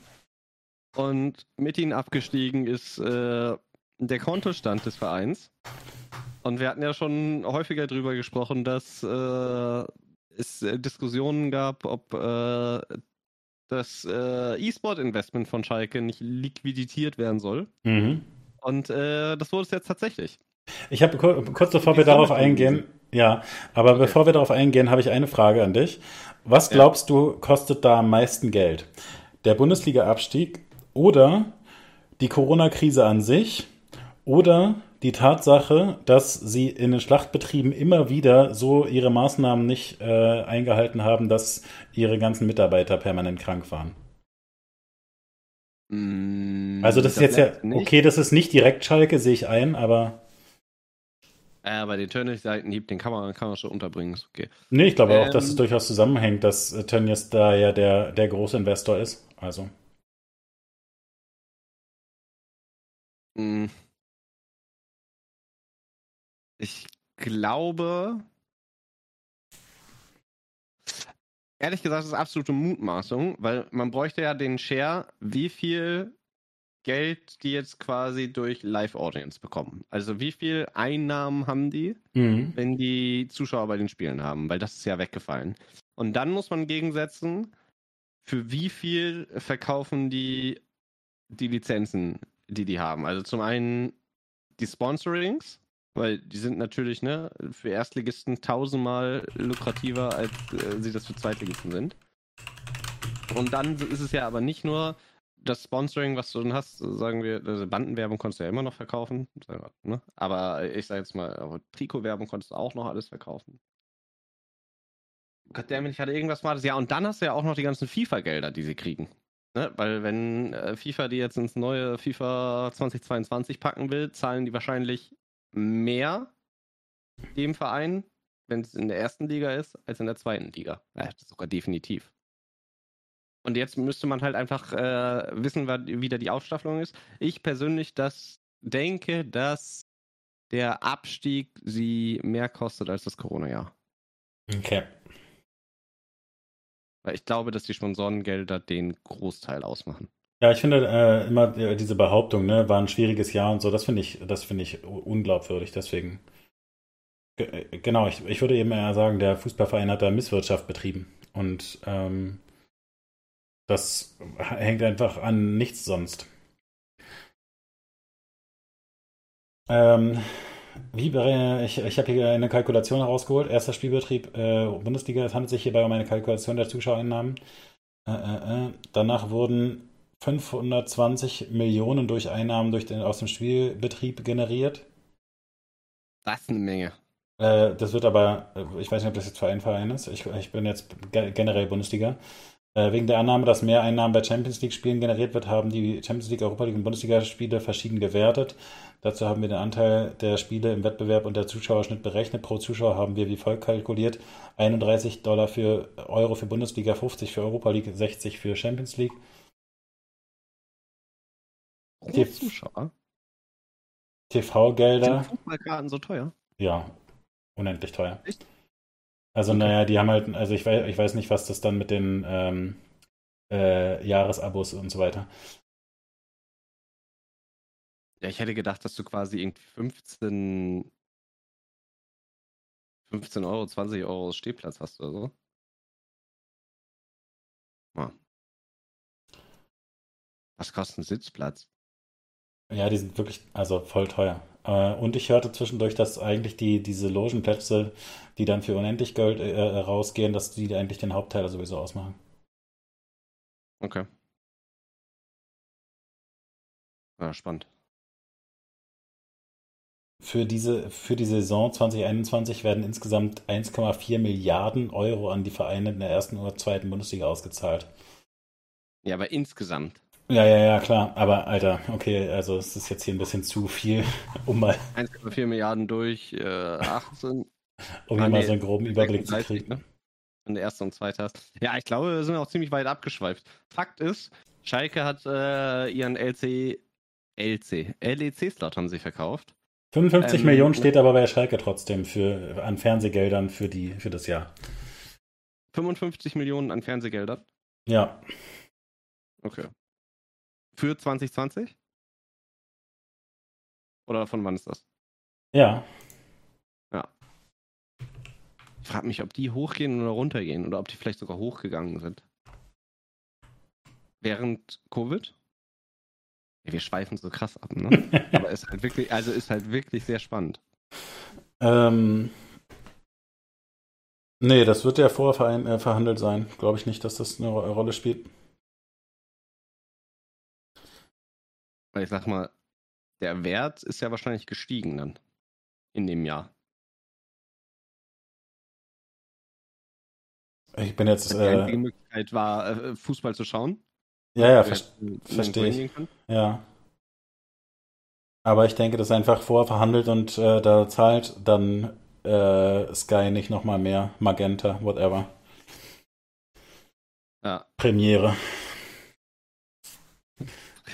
Und mit ihnen abgestiegen ist äh, der Kontostand des Vereins. Und wir hatten ja schon häufiger darüber gesprochen, dass äh, es äh, Diskussionen gab, ob äh, das äh, E-Sport-Investment von Schalke nicht liquidiert werden soll.
Mhm.
Und äh, das wurde es jetzt tatsächlich.
Ich habe kurz bevor wir darauf eingehen, ja, aber okay. bevor wir darauf eingehen, habe ich eine Frage an dich. Was glaubst ja. du, kostet da am meisten Geld? Der Bundesliga-Abstieg oder die Corona-Krise an sich oder die Tatsache, dass sie in den Schlachtbetrieben immer wieder so ihre Maßnahmen nicht äh, eingehalten haben, dass ihre ganzen Mitarbeiter permanent krank waren.
Mm,
also das, das ist jetzt ja, okay, das ist nicht direkt Schalke, sehe ich ein, aber...
Ja, bei den Tönnies-Seitenhieb, den kann man, kann man schon unterbringen, ist okay.
Nee, ich glaube ähm, auch, dass es ähm, durchaus zusammenhängt, dass äh, Tönnies da ja der, der große Investor ist, also...
Mm. Ich glaube, ehrlich gesagt, das ist absolute Mutmaßung, weil man bräuchte ja den Share, wie viel Geld die jetzt quasi durch Live-Audience bekommen. Also wie viel Einnahmen haben die,
mhm.
wenn die Zuschauer bei den Spielen haben, weil das ist ja weggefallen. Und dann muss man gegensetzen, für wie viel verkaufen die die Lizenzen, die die haben. Also zum einen die Sponsorings, weil die sind natürlich ne, für Erstligisten tausendmal lukrativer, als äh, sie das für Zweitligisten sind. Und dann ist es ja aber nicht nur das Sponsoring, was du dann hast, sagen wir, also Bandenwerbung konntest du ja immer noch verkaufen. Ne? Aber ich sage jetzt mal, Trikotwerbung konntest du auch noch alles verkaufen. Goddammit, ich hatte irgendwas mal. Ja, und dann hast du ja auch noch die ganzen FIFA-Gelder, die sie kriegen. Ne? Weil wenn äh, FIFA die jetzt ins neue FIFA 2022 packen will, zahlen die wahrscheinlich mehr dem Verein, wenn es in der ersten Liga ist, als in der zweiten Liga. Ja, sogar definitiv. Und jetzt müsste man halt einfach äh, wissen, wie da die Aufstaffelung ist. Ich persönlich das denke, dass der Abstieg sie mehr kostet als das Corona-Jahr.
Okay.
Weil ich glaube, dass die Sponsorengelder den Großteil ausmachen.
Ja, ich finde äh, immer diese Behauptung, ne, war ein schwieriges Jahr und so, das finde ich, das finde ich unglaubwürdig. Deswegen, äh, genau, ich, ich würde eben eher sagen, der Fußballverein hat da Misswirtschaft betrieben und ähm, das hängt einfach an nichts sonst. Ähm, wie, ich ich habe hier eine Kalkulation herausgeholt. Erster Spielbetrieb äh, Bundesliga. Es handelt sich hierbei um eine Kalkulation der Zuschauereinnahmen. Äh, äh, äh. danach wurden 520 Millionen durch Einnahmen durch den, aus dem Spielbetrieb generiert.
Das ist eine Menge.
Äh, das wird aber, äh, ich weiß nicht, ob das jetzt für einen Verein ist. Ich, ich bin jetzt generell Bundesliga. Äh, wegen der Annahme, dass mehr Einnahmen bei Champions League-Spielen generiert wird, haben die Champions League, Europa League und Bundesliga-Spiele verschieden gewertet. Dazu haben wir den Anteil der Spiele im Wettbewerb und der Zuschauerschnitt berechnet. Pro Zuschauer haben wir wie folgt kalkuliert: 31 Dollar für Euro für Bundesliga, 50 für Europa League, 60 für Champions League.
Pro Zuschauer?
TV-Gelder.
Sind Fußballkarten so teuer?
Ja, unendlich teuer.
Echt?
Also, okay. naja, die haben halt, also ich weiß, ich weiß nicht, was das dann mit den ähm, äh, Jahresabos und so weiter.
Ja, ich hätte gedacht, dass du quasi irgendwie 15, 15 Euro, 20 Euro Stehplatz hast oder so. Ja. Was kostet ein Sitzplatz?
Ja, die sind wirklich, also voll teuer. Äh, und ich hörte zwischendurch, dass eigentlich die, diese Logenplätze, die dann für unendlich Geld äh, rausgehen, dass die eigentlich den Hauptteil sowieso ausmachen.
Okay. Ja, spannend.
Für diese, für die Saison 2021 werden insgesamt 1,4 Milliarden Euro an die Vereine in der ersten oder zweiten Bundesliga ausgezahlt.
Ja, aber insgesamt.
Ja, ja, ja, klar. Aber Alter, okay, also es ist jetzt hier ein bisschen zu viel, um mal.
1,4 Milliarden durch äh, 18.
um ah, mal so einen groben Überblick 36, zu kriegen. Ne?
In der ersten und zweiten hast. Ja, ich glaube, wir sind auch ziemlich weit abgeschweift. Fakt ist, Schalke hat äh, ihren LC, LC, LEC-Slot haben sie verkauft.
55 ähm, Millionen steht aber bei Schalke trotzdem für, an Fernsehgeldern für, die, für das Jahr.
55 Millionen an Fernsehgeldern?
Ja.
Okay. Für 2020? Oder von wann ist das?
Ja.
Ja. Ich frage mich, ob die hochgehen oder runtergehen oder ob die vielleicht sogar hochgegangen sind. Während Covid? Ja, wir schweifen so krass ab, ne? Aber ist halt wirklich, also ist halt wirklich sehr spannend.
Ähm, nee, das wird ja vorher äh, verhandelt sein. Glaube ich nicht, dass das eine Rolle spielt.
Weil ich sag mal, der Wert ist ja wahrscheinlich gestiegen dann in dem Jahr.
Ich bin jetzt.
Die einzige äh, Möglichkeit war, äh, Fußball zu schauen.
Ja, ja, ver verstehe ich. Ja. Aber ich denke, das ist einfach vorverhandelt und äh, da zahlt dann äh, Sky nicht nochmal mehr. Magenta, whatever.
Ja.
Premiere.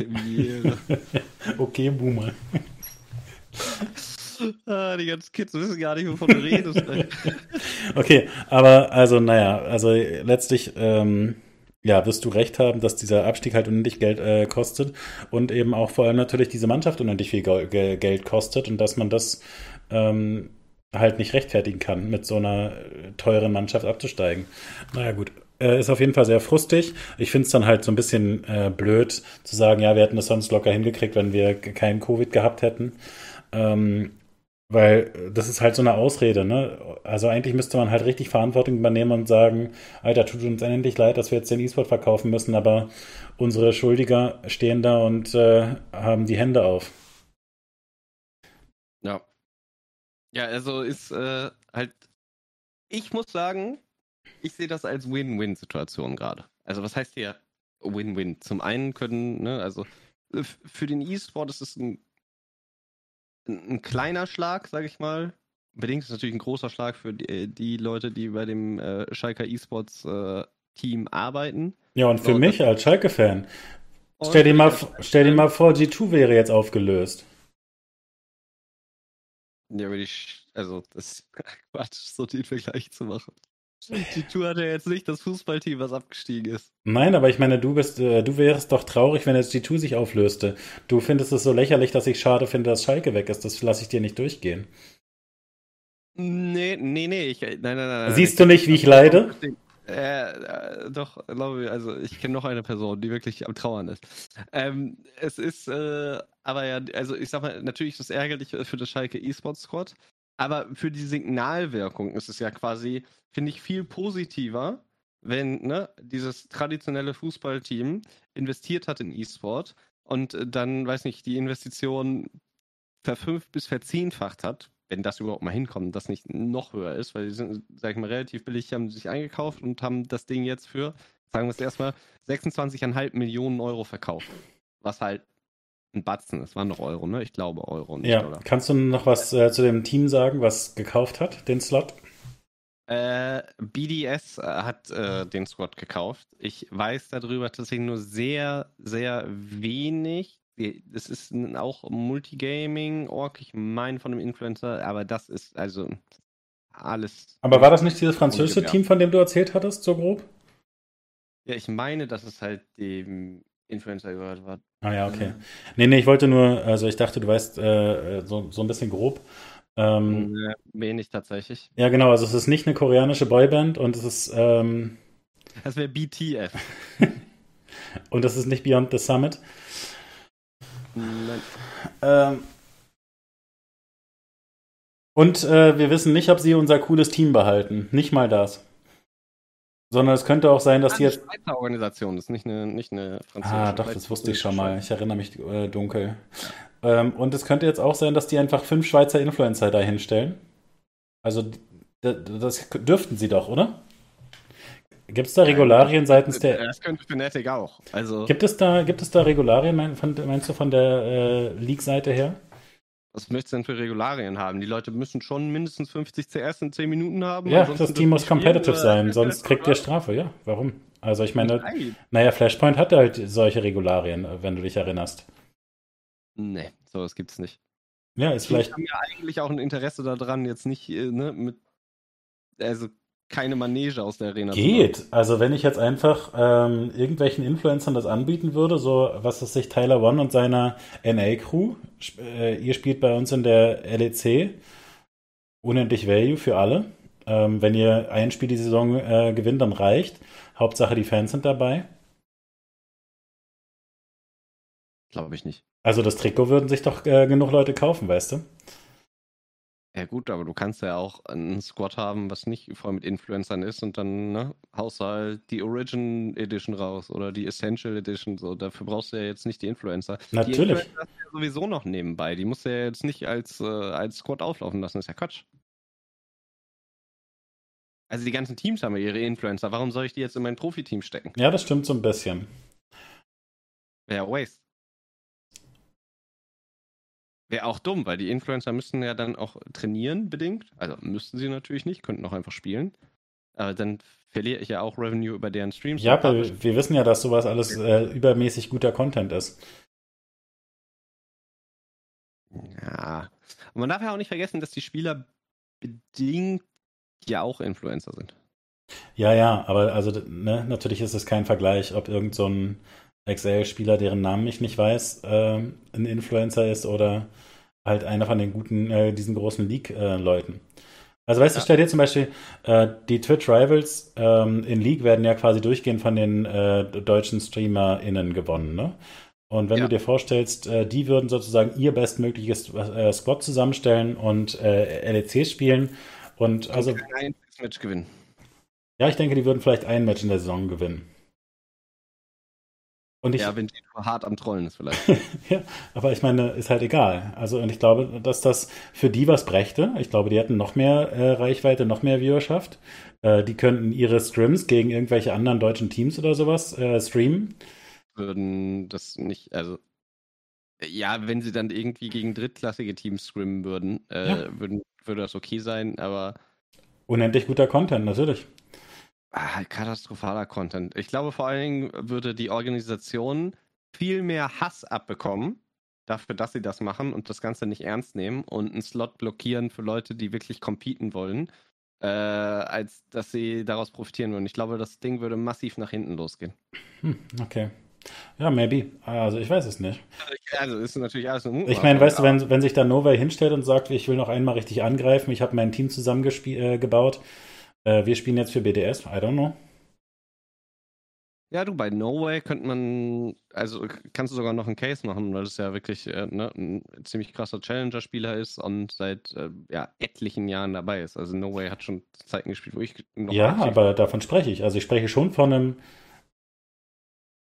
Premiere. okay, Boomer.
Ah, die ganzen Kids wissen gar nicht, wovon du redest.
okay, aber also, naja, also letztlich, ähm, ja, wirst du recht haben, dass dieser Abstieg halt unendlich Geld äh, kostet und eben auch vor allem natürlich diese Mannschaft unendlich viel Ge Geld kostet und dass man das ähm, halt nicht rechtfertigen kann, mit so einer äh, teuren Mannschaft abzusteigen. Naja, gut. Äh, ist auf jeden Fall sehr frustig. Ich finde es dann halt so ein bisschen äh, blöd zu sagen, ja, wir hätten das sonst locker hingekriegt, wenn wir keinen Covid gehabt hätten. Ähm, weil das ist halt so eine Ausrede, ne? Also eigentlich müsste man halt richtig Verantwortung übernehmen und sagen, Alter, tut uns endlich leid, dass wir jetzt den E-Sport verkaufen müssen, aber unsere Schuldiger stehen da und äh, haben die Hände auf.
Ja. Ja, also ist äh, halt, ich muss sagen, ich sehe das als Win-Win-Situation gerade. Also was heißt hier Win-Win? Zum einen können, ne, also für den E-Sport ist es ein ein kleiner Schlag, sage ich mal. Bedingt ist natürlich ein großer Schlag für die, äh, die Leute, die bei dem äh, Schalker E-Sports äh, Team arbeiten.
Ja, und für mich als Schalke-Fan. Stell, dir mal, stell dir mal vor, G2 wäre jetzt aufgelöst.
Ja, würde ich, also, das ist Quatsch, so den Vergleich zu machen. Die Tour hat ja jetzt nicht das Fußballteam, was abgestiegen ist.
Nein, aber ich meine, du bist, äh, du wärst doch traurig, wenn jetzt die Tour sich auflöste. Du findest es so lächerlich, dass ich schade finde, dass Schalke weg ist. Das lasse ich dir nicht durchgehen.
Nee, nee, nee. Ich, nein, nein, nein.
Siehst du nicht, wie ich leide?
Äh, äh, doch, glaube ich, also ich kenne noch eine Person, die wirklich am Trauern ist. Ähm, es ist, äh, aber ja, also ich sag mal, natürlich ist es ärgerlich für das Schalke E-Sports Squad, aber für die Signalwirkung ist es ja quasi, finde ich, viel positiver, wenn ne, dieses traditionelle Fußballteam investiert hat in E-Sport und äh, dann, weiß nicht, die Investition verfünft bis verzehnfacht hat, wenn das überhaupt mal hinkommt, das nicht noch höher ist, weil die sind, sag ich mal, relativ billig, haben sich eingekauft und haben das Ding jetzt für, sagen wir es erstmal, 26,5 Millionen Euro verkauft. Was halt ein Batzen, es waren noch Euro, ne? Ich glaube Euro
nicht, ja. Oder? Kannst du noch was äh, zu dem Team sagen, was gekauft hat, den Slot?
Äh, BDS äh, hat äh, den Squad gekauft. Ich weiß darüber tatsächlich nur sehr, sehr wenig. Es ist auch Multigaming-Org, ich meine von einem Influencer, aber das ist also alles.
Aber war das nicht dieses französische Team, von dem du erzählt hattest, so grob?
Ja, ich meine, dass es halt dem Influencer gehört hat.
Ah ja, okay. Nee, nee, ich wollte nur, also ich dachte, du weißt äh, so, so ein bisschen grob. Ähm,
ja, wenig tatsächlich.
Ja, genau, also es ist nicht eine koreanische Boyband und es ist. Ähm,
das wäre BTF.
und das ist nicht Beyond the Summit.
Nein.
Ähm, und äh, wir wissen nicht, ob sie unser cooles Team behalten. Nicht mal das. Sondern es könnte auch sein, dass die jetzt.
Das ist eine Organisation, das ist nicht eine, nicht eine
französische. Ah, doch, das wusste ich schon mal. Ich erinnere mich äh, dunkel. Ähm, und es könnte jetzt auch sein, dass die einfach fünf Schweizer Influencer da hinstellen. Also, das dürften sie doch, oder? Gibt es da Regularien seitens der.
Das könnte Fnatic auch. Also
gibt, es da, gibt es da Regularien, meinst du, von der äh, League-Seite her?
Was möchtest du denn für Regularien haben? Die Leute müssen schon mindestens 50 CS in 10 Minuten haben.
Ja, das Team muss competitive sein, sonst kriegt ihr Strafe, ja. Warum? Also ich meine, Nein. naja, Flashpoint hat halt solche Regularien, wenn du dich erinnerst.
Nee, sowas gibt's nicht.
Ja, ist vielleicht. Ich
habe ja eigentlich auch ein Interesse daran, jetzt nicht äh, ne, mit. Also keine Manege aus der Arena
Geht. Also wenn ich jetzt einfach ähm, irgendwelchen Influencern das anbieten würde, so was ist sich Tyler One und seiner NA-Crew, äh, ihr spielt bei uns in der LEC, unendlich Value für alle. Ähm, wenn ihr ein Spiel die Saison äh, gewinnt, dann reicht. Hauptsache die Fans sind dabei.
Glaube ich nicht.
Also das Trikot würden sich doch äh, genug Leute kaufen, weißt du?
Ja gut, aber du kannst ja auch einen Squad haben, was nicht voll mit Influencern ist und dann ne, haust du halt die Origin Edition raus oder die Essential Edition. So, dafür brauchst du ja jetzt nicht die Influencer.
Natürlich.
Die Influencer hast du ja sowieso noch nebenbei. Die musst du ja jetzt nicht als, äh, als Squad auflaufen lassen. Das ist ja Quatsch. Also die ganzen Teams haben ja ihre Influencer. Warum soll ich die jetzt in mein Profi-Team stecken?
Ja, das stimmt so ein bisschen.
Ja Waste. Wäre auch dumm, weil die Influencer müssten ja dann auch trainieren, bedingt. Also müssten sie natürlich nicht, könnten auch einfach spielen. Aber dann verliere ich ja auch Revenue über deren Streams.
Ja, aber wir wissen ja, dass sowas alles äh, übermäßig guter Content ist.
Ja. Und man darf ja auch nicht vergessen, dass die Spieler bedingt ja auch Influencer sind.
Ja, ja, aber also ne, natürlich ist es kein Vergleich, ob irgend so ein XL-Spieler, deren Namen ich nicht weiß, äh, ein Influencer ist oder halt einer von den guten, äh, diesen großen League-Leuten. also weißt du, stell dir zum Beispiel, äh, die Twitch Rivals ähm, in League werden ja quasi durchgehend von den äh, deutschen StreamerInnen gewonnen, ne? Und wenn ja. du dir vorstellst, äh, die würden sozusagen ihr bestmögliches äh, Squad zusammenstellen und LEC spielen und also.
Ein Match gewinnen.
Ja, ich denke, die würden vielleicht ein Match in der Saison gewinnen.
Und ich, ja, wenn die hart am Trollen ist vielleicht.
ja, aber ich meine, ist halt egal. Also und ich glaube, dass das für die was brächte. Ich glaube, die hätten noch mehr äh, Reichweite, noch mehr Viewerschaft. Äh, die könnten ihre Streams gegen irgendwelche anderen deutschen Teams oder sowas äh, streamen.
Würden das nicht, also ja, wenn sie dann irgendwie gegen drittklassige Teams streamen würden, äh, ja. würden würde das okay sein, aber
unendlich guter Content, natürlich.
Ah, katastrophaler Content. Ich glaube, vor allen Dingen würde die Organisation viel mehr Hass abbekommen, dafür, dass sie das machen und das Ganze nicht ernst nehmen und einen Slot blockieren für Leute, die wirklich competen wollen, äh, als dass sie daraus profitieren würden. Ich glaube, das Ding würde massiv nach hinten losgehen.
Hm, okay. Ja, maybe. Also ich weiß es nicht.
Also ist natürlich alles ein
Ich meine, weißt du, wenn, wenn sich da Nova hinstellt und sagt, ich will noch einmal richtig angreifen, ich habe mein Team zusammengebaut, äh, äh, wir spielen jetzt für BDS, I don't know.
Ja, du, bei No Way könnte man, also kannst du sogar noch einen Case machen, weil es ja wirklich äh, ne, ein ziemlich krasser Challenger-Spieler ist und seit äh, ja, etlichen Jahren dabei ist. Also No Way hat schon Zeiten gespielt, wo ich
noch. Ja, aber davon spreche ich. Also ich spreche schon von einem,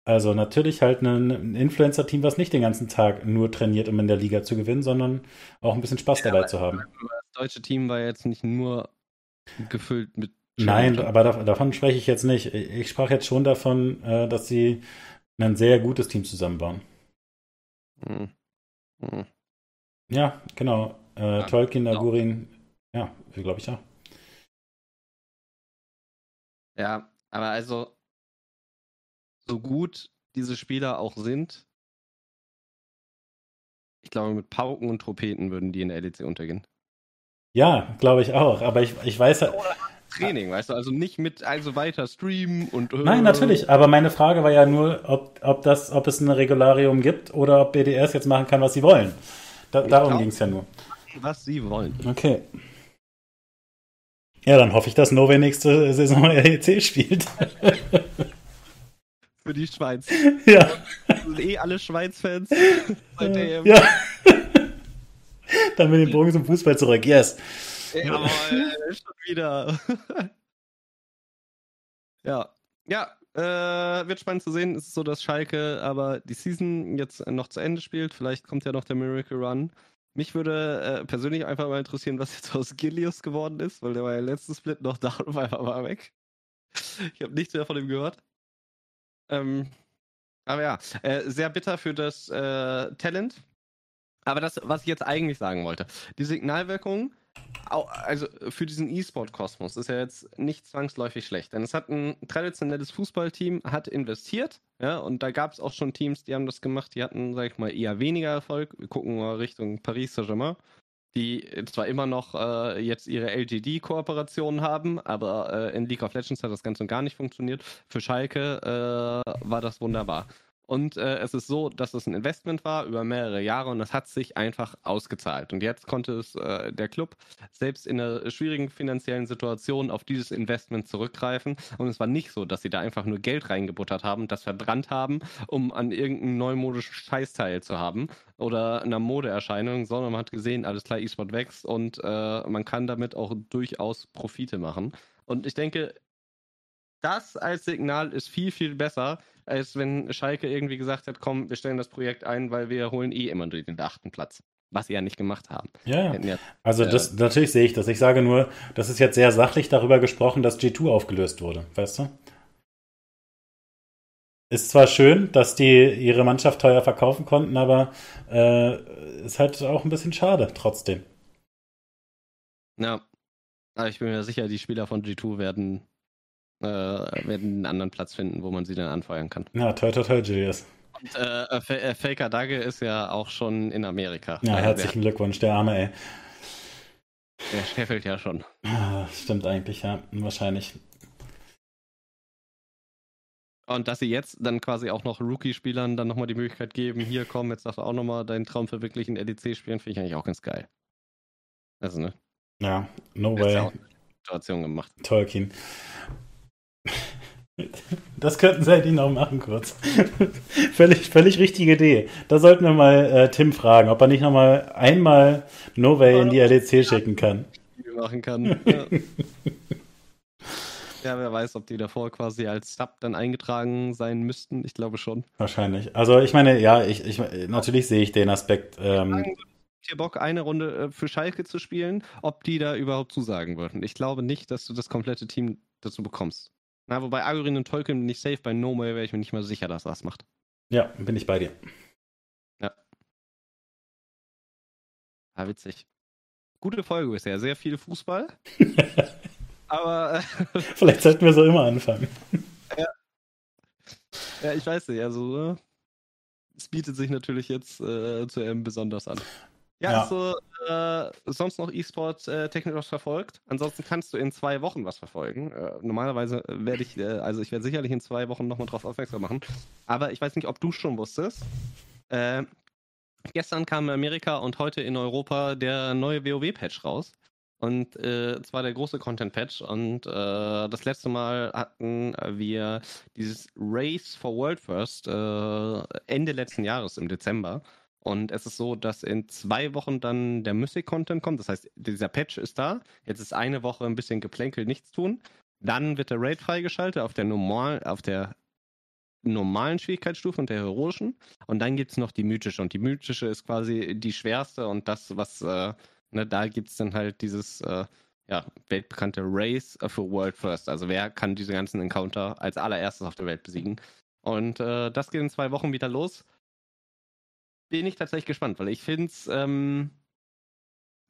also natürlich halt ein Influencer-Team, was nicht den ganzen Tag nur trainiert, um in der Liga zu gewinnen, sondern auch ein bisschen Spaß ja, dabei zu haben.
Das deutsche Team war jetzt nicht nur gefüllt mit.
Nein, aber davon spreche ich jetzt nicht. Ich sprach jetzt schon davon, äh, dass sie ein sehr gutes Team zusammenbauen. Hm. Hm. Ja, genau. Äh, ja, Tolkien, Agurin, ja, glaube ich auch.
Ja, aber also, so gut diese Spieler auch sind, ich glaube, mit Pauken und Trompeten würden die in der LEC untergehen.
Ja, glaube ich auch. Aber ich, ich weiß
halt. Training, weißt du, also nicht mit also weiter streamen und.
Äh, Nein, natürlich. Aber meine Frage war ja nur, ob, ob, das, ob es ein Regularium gibt oder ob BDS jetzt machen kann, was sie wollen. Da, darum ging es ja nur.
Was sie wollen.
Okay. Ja, dann hoffe ich, dass Nove nächste Saison REC spielt.
Für die Schweiz.
Ja.
Das sind eh alle Schweiz-Fans.
Ja. Dann mit dem Bogen zum Fußball zurück. Yes.
Jawohl, schon wieder. Ja, ja, äh, wird spannend zu sehen. Es ist so, dass Schalke aber die Season jetzt noch zu Ende spielt. Vielleicht kommt ja noch der Miracle Run. Mich würde äh, persönlich einfach mal interessieren, was jetzt aus Gilius geworden ist, weil der war ja letzten Split noch da und einfach war weg. Ich habe nichts mehr von ihm gehört. Ähm, aber ja, äh, sehr bitter für das äh, Talent. Aber das, was ich jetzt eigentlich sagen wollte, die Signalwirkung also für diesen E-Sport-Kosmos ist ja jetzt nicht zwangsläufig schlecht, denn es hat ein traditionelles Fußballteam, hat investiert, ja, und da gab es auch schon Teams, die haben das gemacht, die hatten, sag ich mal, eher weniger Erfolg. Wir gucken mal Richtung Paris Saint-Germain, die zwar immer noch äh, jetzt ihre LGD-Kooperationen haben, aber äh, in League of Legends hat das Ganze gar nicht funktioniert. Für Schalke äh, war das wunderbar. Und äh, es ist so, dass es ein Investment war über mehrere Jahre und das hat sich einfach ausgezahlt. Und jetzt konnte es äh, der Club selbst in einer schwierigen finanziellen Situation auf dieses Investment zurückgreifen. Und es war nicht so, dass sie da einfach nur Geld reingebuttert haben, das verbrannt haben, um an irgendeinem neumodischen Scheißteil zu haben oder einer Modeerscheinung, sondern man hat gesehen, alles klar, E-Sport wächst und äh, man kann damit auch durchaus Profite machen. Und ich denke, das als Signal ist viel, viel besser, als wenn Schalke irgendwie gesagt hat, komm, wir stellen das Projekt ein, weil wir holen eh immer nur den achten Platz. Was sie ja nicht gemacht haben.
Ja, ja. also das, natürlich sehe ich das. Ich sage nur, das ist jetzt sehr sachlich darüber gesprochen, dass G2 aufgelöst wurde, weißt du? Ist zwar schön, dass die ihre Mannschaft teuer verkaufen konnten, aber äh, ist halt auch ein bisschen schade trotzdem.
Ja, aber ich bin mir sicher, die Spieler von G2 werden äh, werden einen anderen Platz finden, wo man sie dann anfeuern kann.
Ja, toll, toll, toll, Julius.
Und äh, äh Faker Dagge ist ja auch schon in Amerika.
Ja, herzlichen der, Glückwunsch, der Arme, ey.
Der scheffelt ja schon.
Ah, stimmt eigentlich, ja, wahrscheinlich.
Und dass sie jetzt dann quasi auch noch Rookie-Spielern dann nochmal die Möglichkeit geben, hier komm, jetzt darfst du auch nochmal deinen Traum verwirklichen, EDC spielen, finde ich eigentlich auch ganz geil. Also, ne?
Ja, no way.
Situation gemacht.
Tolkien. Das könnten sie eigentlich noch machen, kurz. völlig, völlig richtige Idee. Da sollten wir mal äh, Tim fragen, ob er nicht noch mal einmal Novay in die LEC schicken kann.
Machen kann. Ja. ja, wer weiß, ob die davor quasi als Sub dann eingetragen sein müssten. Ich glaube schon.
Wahrscheinlich. Also ich meine, ja, ich, ich natürlich sehe ich den Aspekt. Ähm,
dir Bock, eine Runde äh, für Schalke zu spielen, ob die da überhaupt zusagen würden. Ich glaube nicht, dass du das komplette Team dazu bekommst. Na, wobei Agurin und Tolkien nicht safe, bei No Way wäre ich mir nicht mal sicher, dass er das macht.
Ja, bin ich bei dir.
Ja. Ah, witzig. Gute Folge bisher, sehr viel Fußball. aber.
Äh, Vielleicht sollten wir so immer anfangen.
ja. Ja, ich weiß nicht, also. Äh, es bietet sich natürlich jetzt äh, zu einem besonders an. Ja, ja. also äh, sonst noch E-Sport äh, technisch was verfolgt. Ansonsten kannst du in zwei Wochen was verfolgen. Äh, normalerweise werde ich, äh, also ich werde sicherlich in zwei Wochen nochmal drauf aufmerksam machen. Aber ich weiß nicht, ob du schon wusstest. Äh, gestern kam in Amerika und heute in Europa der neue WoW-Patch raus. Und äh, zwar der große Content-Patch. Und äh, das letzte Mal hatten wir dieses Race for World First äh, Ende letzten Jahres im Dezember. Und es ist so, dass in zwei Wochen dann der Mystic-Content kommt. Das heißt, dieser Patch ist da. Jetzt ist eine Woche ein bisschen geplänkel, nichts tun. Dann wird der Raid freigeschaltet auf der, normal, auf der normalen Schwierigkeitsstufe und der heroischen. Und dann gibt es noch die mythische. Und die mythische ist quasi die schwerste und das, was, äh, ne, da gibt es dann halt dieses, äh, ja, weltbekannte Race für World First. Also wer kann diese ganzen Encounter als allererstes auf der Welt besiegen? Und äh, das geht in zwei Wochen wieder los bin ich tatsächlich gespannt, weil ich finde es ähm,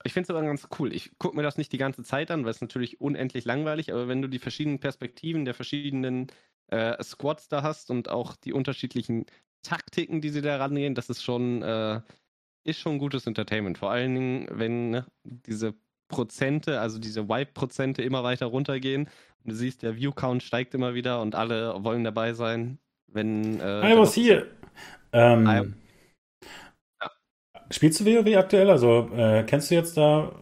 ich finde es aber ganz cool. Ich gucke mir das nicht die ganze Zeit an, weil es natürlich unendlich langweilig, aber wenn du die verschiedenen Perspektiven der verschiedenen äh, Squads da hast und auch die unterschiedlichen Taktiken, die sie da rangehen, das ist schon, äh, ist schon gutes Entertainment. Vor allen Dingen, wenn ne, diese Prozente, also diese Wipe-Prozente immer weiter runtergehen und du siehst, der View-Count steigt immer wieder und alle wollen dabei sein. Wenn,
äh, I was here. Ähm, Spielst du WoW aktuell? Also äh, kennst du jetzt da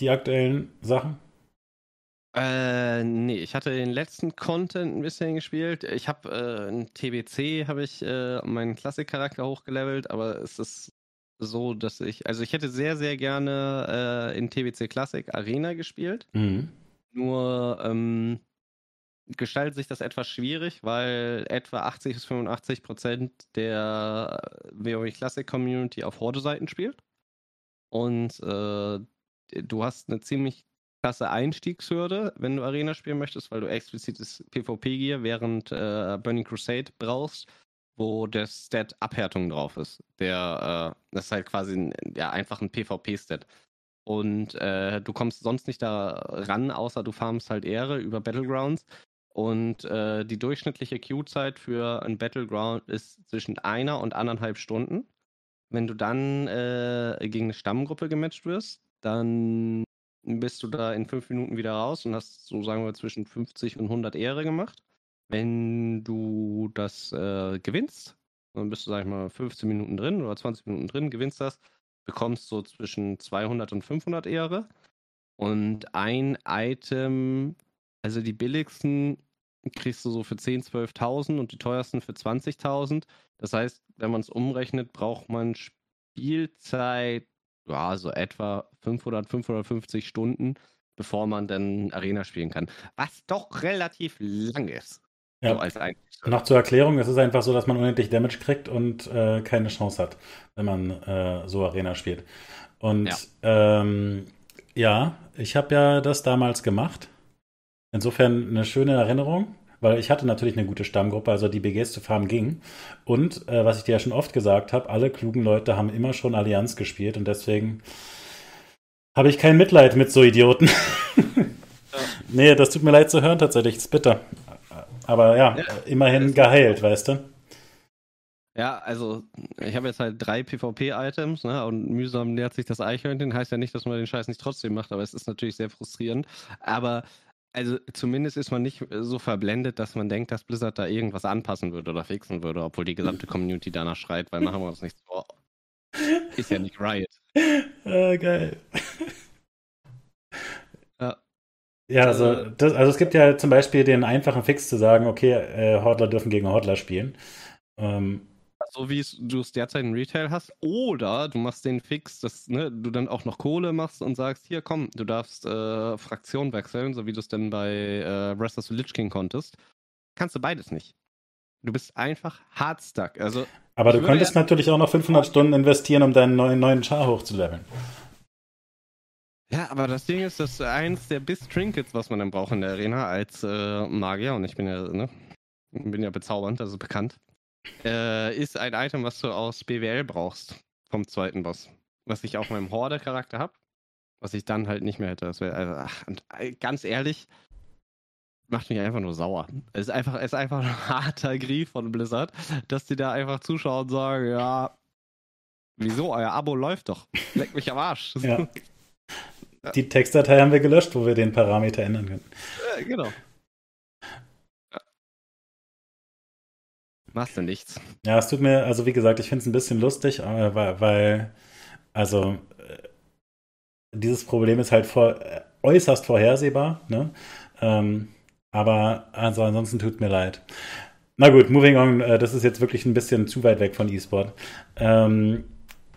die aktuellen Sachen?
Äh, nee, ich hatte den letzten Content ein bisschen gespielt. Ich habe äh, in TBC habe ich äh, meinen Klassikcharakter hochgelevelt, aber es ist so, dass ich, also ich hätte sehr, sehr gerne äh, in TBC Classic Arena gespielt. Mhm. Nur ähm, gestaltet sich das etwas schwierig, weil etwa 80 bis 85 Prozent der WoW Classic Community auf Horde-Seiten spielt. Und äh, du hast eine ziemlich krasse Einstiegshürde, wenn du Arena spielen möchtest, weil du explizites PvP-Gear während äh, Burning Crusade brauchst, wo der Stat Abhärtung drauf ist. Der, äh, das ist halt quasi ein, ja, einfach ein PvP-Stat. Und äh, du kommst sonst nicht da ran, außer du farmst halt Ehre über Battlegrounds. Und äh, die durchschnittliche Queue-Zeit für ein Battleground ist zwischen einer und anderthalb Stunden. Wenn du dann äh, gegen eine Stammgruppe gematcht wirst, dann bist du da in fünf Minuten wieder raus und hast so, sagen wir, zwischen 50 und 100 Ehre gemacht. Wenn du das äh, gewinnst, dann bist du, sag ich mal, 15 Minuten drin oder 20 Minuten drin, gewinnst das, bekommst so zwischen 200 und 500 Ehre. Und ein Item, also die billigsten kriegst du so für 10.000, 12.000 und die teuersten für 20.000. Das heißt, wenn man es umrechnet, braucht man Spielzeit ja, so etwa 500, 550 Stunden, bevor man dann Arena spielen kann. Was doch relativ lang ist.
Ja. So als Noch zur Erklärung, es ist einfach so, dass man unendlich Damage kriegt und äh, keine Chance hat, wenn man äh, so Arena spielt. Und ja, ähm, ja ich habe ja das damals gemacht. Insofern eine schöne Erinnerung weil ich hatte natürlich eine gute Stammgruppe, also die BGs zu farmen ging. Und äh, was ich dir ja schon oft gesagt habe, alle klugen Leute haben immer schon Allianz gespielt und deswegen habe ich kein Mitleid mit so Idioten. ja. Nee, das tut mir leid zu hören tatsächlich, das ist bitter. Aber ja, ja. immerhin geheilt, weißt du?
Ja, also ich habe jetzt halt drei PvP-Items ne, und mühsam nähert sich das Eichhörnchen. Heißt ja nicht, dass man den Scheiß nicht trotzdem macht, aber es ist natürlich sehr frustrierend. Aber also zumindest ist man nicht äh, so verblendet, dass man denkt, dass Blizzard da irgendwas anpassen würde oder fixen würde, obwohl die gesamte Community danach schreit, weil machen wir uns nicht so. Ist ja nicht Riot.
Ah, geil. Ja. Ja, also, das, also es gibt ja zum Beispiel den einfachen Fix zu sagen, okay, äh, Hodler dürfen gegen Hodler spielen. Ähm,
so wie du es derzeit in Retail hast. Oder du machst den Fix, dass ne, du dann auch noch Kohle machst und sagst, hier komm, du darfst äh, Fraktion wechseln, so wie du es dann bei äh, Wrestlers of Lich King konntest. Kannst du beides nicht. Du bist einfach hard stuck. Also,
Aber du könntest ja natürlich auch noch 500 Stunden investieren, um deinen neuen, neuen Char hochzuleveln.
Ja, aber das Ding ist, dass eins der Biss-Trinkets, was man dann braucht in der Arena als äh, Magier, und ich bin ja, ne, bin ja bezaubernd, also bekannt, äh, ist ein Item, was du aus BWL brauchst vom zweiten Boss. Was ich auf meinem Horde-Charakter habe, was ich dann halt nicht mehr hätte. Das wär, also, ach, äh, ganz ehrlich, macht mich einfach nur sauer. Es ist einfach, es ist einfach ein harter Grief von Blizzard, dass die da einfach zuschauen und sagen, ja, wieso, euer Abo läuft doch. Leck mich am Arsch.
Ja. Die Textdatei haben wir gelöscht, wo wir den Parameter ändern können.
Ja, genau. Machst du nichts.
Ja, es tut mir, also wie gesagt, ich finde es ein bisschen lustig, äh, weil, weil also äh, dieses Problem ist halt vor, äh, äußerst vorhersehbar, ne? Ähm, aber also ansonsten tut mir leid. Na gut, moving on, das ist jetzt wirklich ein bisschen zu weit weg von E-Sport. Ähm,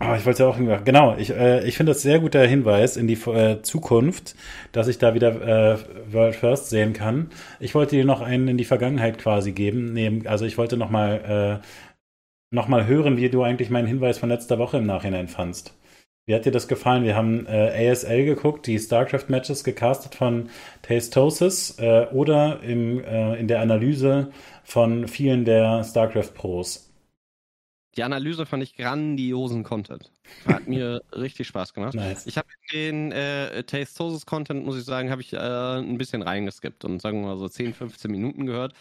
aber ich wollte ja auch, genau, ich, äh, ich finde das sehr guter Hinweis in die äh, Zukunft, dass ich da wieder äh, World First sehen kann. Ich wollte dir noch einen in die Vergangenheit quasi geben. Nee, also ich wollte nochmal äh, noch hören, wie du eigentlich meinen Hinweis von letzter Woche im Nachhinein fandst. Wie hat dir das gefallen? Wir haben äh, ASL geguckt, die StarCraft-Matches gecastet von Tastosis äh, oder im, äh, in der Analyse von vielen der StarCraft-Pros.
Die Analyse fand ich grandiosen Content. Hat mir richtig Spaß gemacht. Nice. Ich habe den äh, Tastosis Content, muss ich sagen, habe ich äh, ein bisschen reingeskippt und sagen wir mal so 10, 15 Minuten gehört.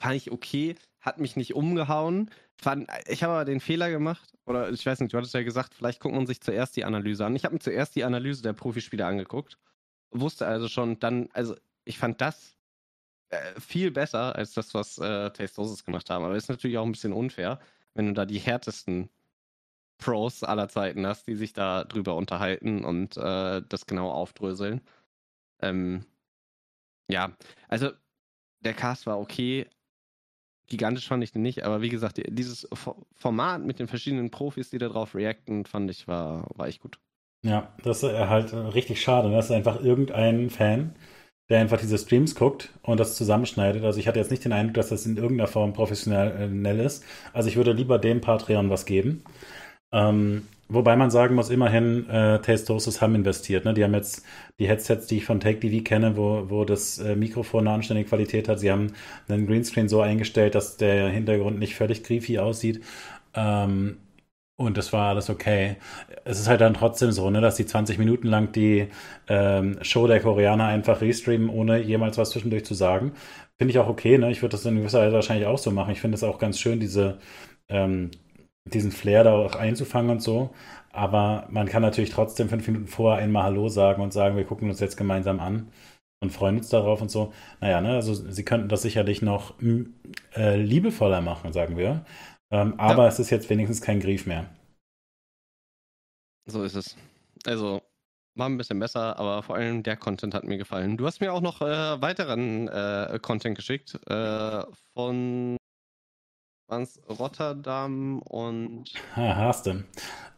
Fand ich okay, hat mich nicht umgehauen. Fand, ich habe aber den Fehler gemacht, oder ich weiß nicht, du hattest ja gesagt, vielleicht guckt man sich zuerst die Analyse an. Ich habe mir zuerst die Analyse der Profispieler angeguckt. Wusste also schon dann, also ich fand das äh, viel besser als das, was äh, Tastosis gemacht haben. Aber ist natürlich auch ein bisschen unfair wenn du da die härtesten Pros aller Zeiten hast, die sich da drüber unterhalten und äh, das genau aufdröseln. Ähm, ja, also der Cast war okay. Gigantisch fand ich den nicht, aber wie gesagt, dieses Format mit den verschiedenen Profis, die da drauf reacten, fand ich, war, war echt gut.
Ja, das ist halt richtig schade. Das ist einfach irgendein Fan, der einfach diese Streams guckt und das zusammenschneidet. Also ich hatte jetzt nicht den Eindruck, dass das in irgendeiner Form professionell ist. Also ich würde lieber dem Patreon was geben. Ähm, wobei man sagen muss, immerhin, äh, Taste haben investiert. Ne? Die haben jetzt die Headsets, die ich von Take TV kenne, wo, wo das äh, Mikrofon eine anständige Qualität hat. Sie haben einen Greenscreen so eingestellt, dass der Hintergrund nicht völlig creepy aussieht. Ähm, und das war alles okay. Es ist halt dann trotzdem so, ne, dass die 20 Minuten lang die ähm, Show der Koreaner einfach restreamen, ohne jemals was zwischendurch zu sagen. Finde ich auch okay, ne? Ich würde das in gewisser Weise wahrscheinlich auch so machen. Ich finde es auch ganz schön, diese, ähm, diesen Flair da auch einzufangen und so. Aber man kann natürlich trotzdem fünf Minuten vorher einmal Hallo sagen und sagen, wir gucken uns jetzt gemeinsam an und freuen uns darauf und so. Naja, ne, also sie könnten das sicherlich noch äh, liebevoller machen, sagen wir. Ähm, aber ja. es ist jetzt wenigstens kein Grief mehr.
So ist es. Also, war ein bisschen besser, aber vor allem der Content hat mir gefallen. Du hast mir auch noch äh, weiteren äh, Content geschickt äh, von Rotterdam und.
Ah, Haste.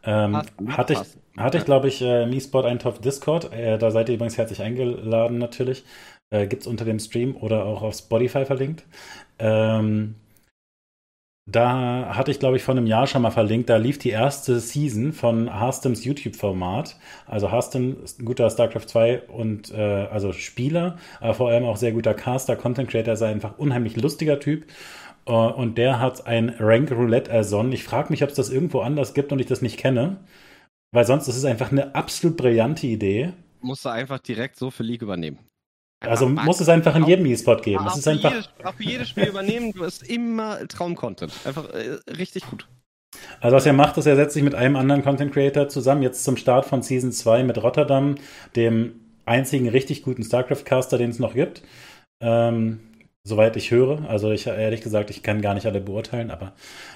Ähm, hatte ich, hatte ich glaube ich, äh, einen auf Discord. Äh, da seid ihr übrigens herzlich eingeladen, natürlich. Äh, Gibt es unter dem Stream oder auch auf Spotify verlinkt. Ähm, da hatte ich, glaube ich, vor einem Jahr schon mal verlinkt. Da lief die erste Season von Harstems YouTube-Format. Also Harstem guter StarCraft 2 und äh, also Spieler, aber vor allem auch sehr guter Caster, Content Creator, ist einfach unheimlich lustiger Typ. Uh, und der hat ein Rank Roulette ersonnen. Ich frage mich, ob es das irgendwo anders gibt und ich das nicht kenne. Weil sonst ist es einfach eine absolut brillante Idee.
Musst du einfach direkt so für League übernehmen.
Also muss es einfach in jedem E-Spot geben. Es ist einfach
jedes, auch für jedes Spiel übernehmen, du hast immer Traum-Content. Einfach äh, richtig gut.
Also was er macht, ist, er setzt sich mit einem anderen Content Creator zusammen, jetzt zum Start von Season 2 mit Rotterdam, dem einzigen richtig guten StarCraft-Caster, den es noch gibt. Ähm, soweit ich höre. Also ich ehrlich gesagt, ich kann gar nicht alle beurteilen, aber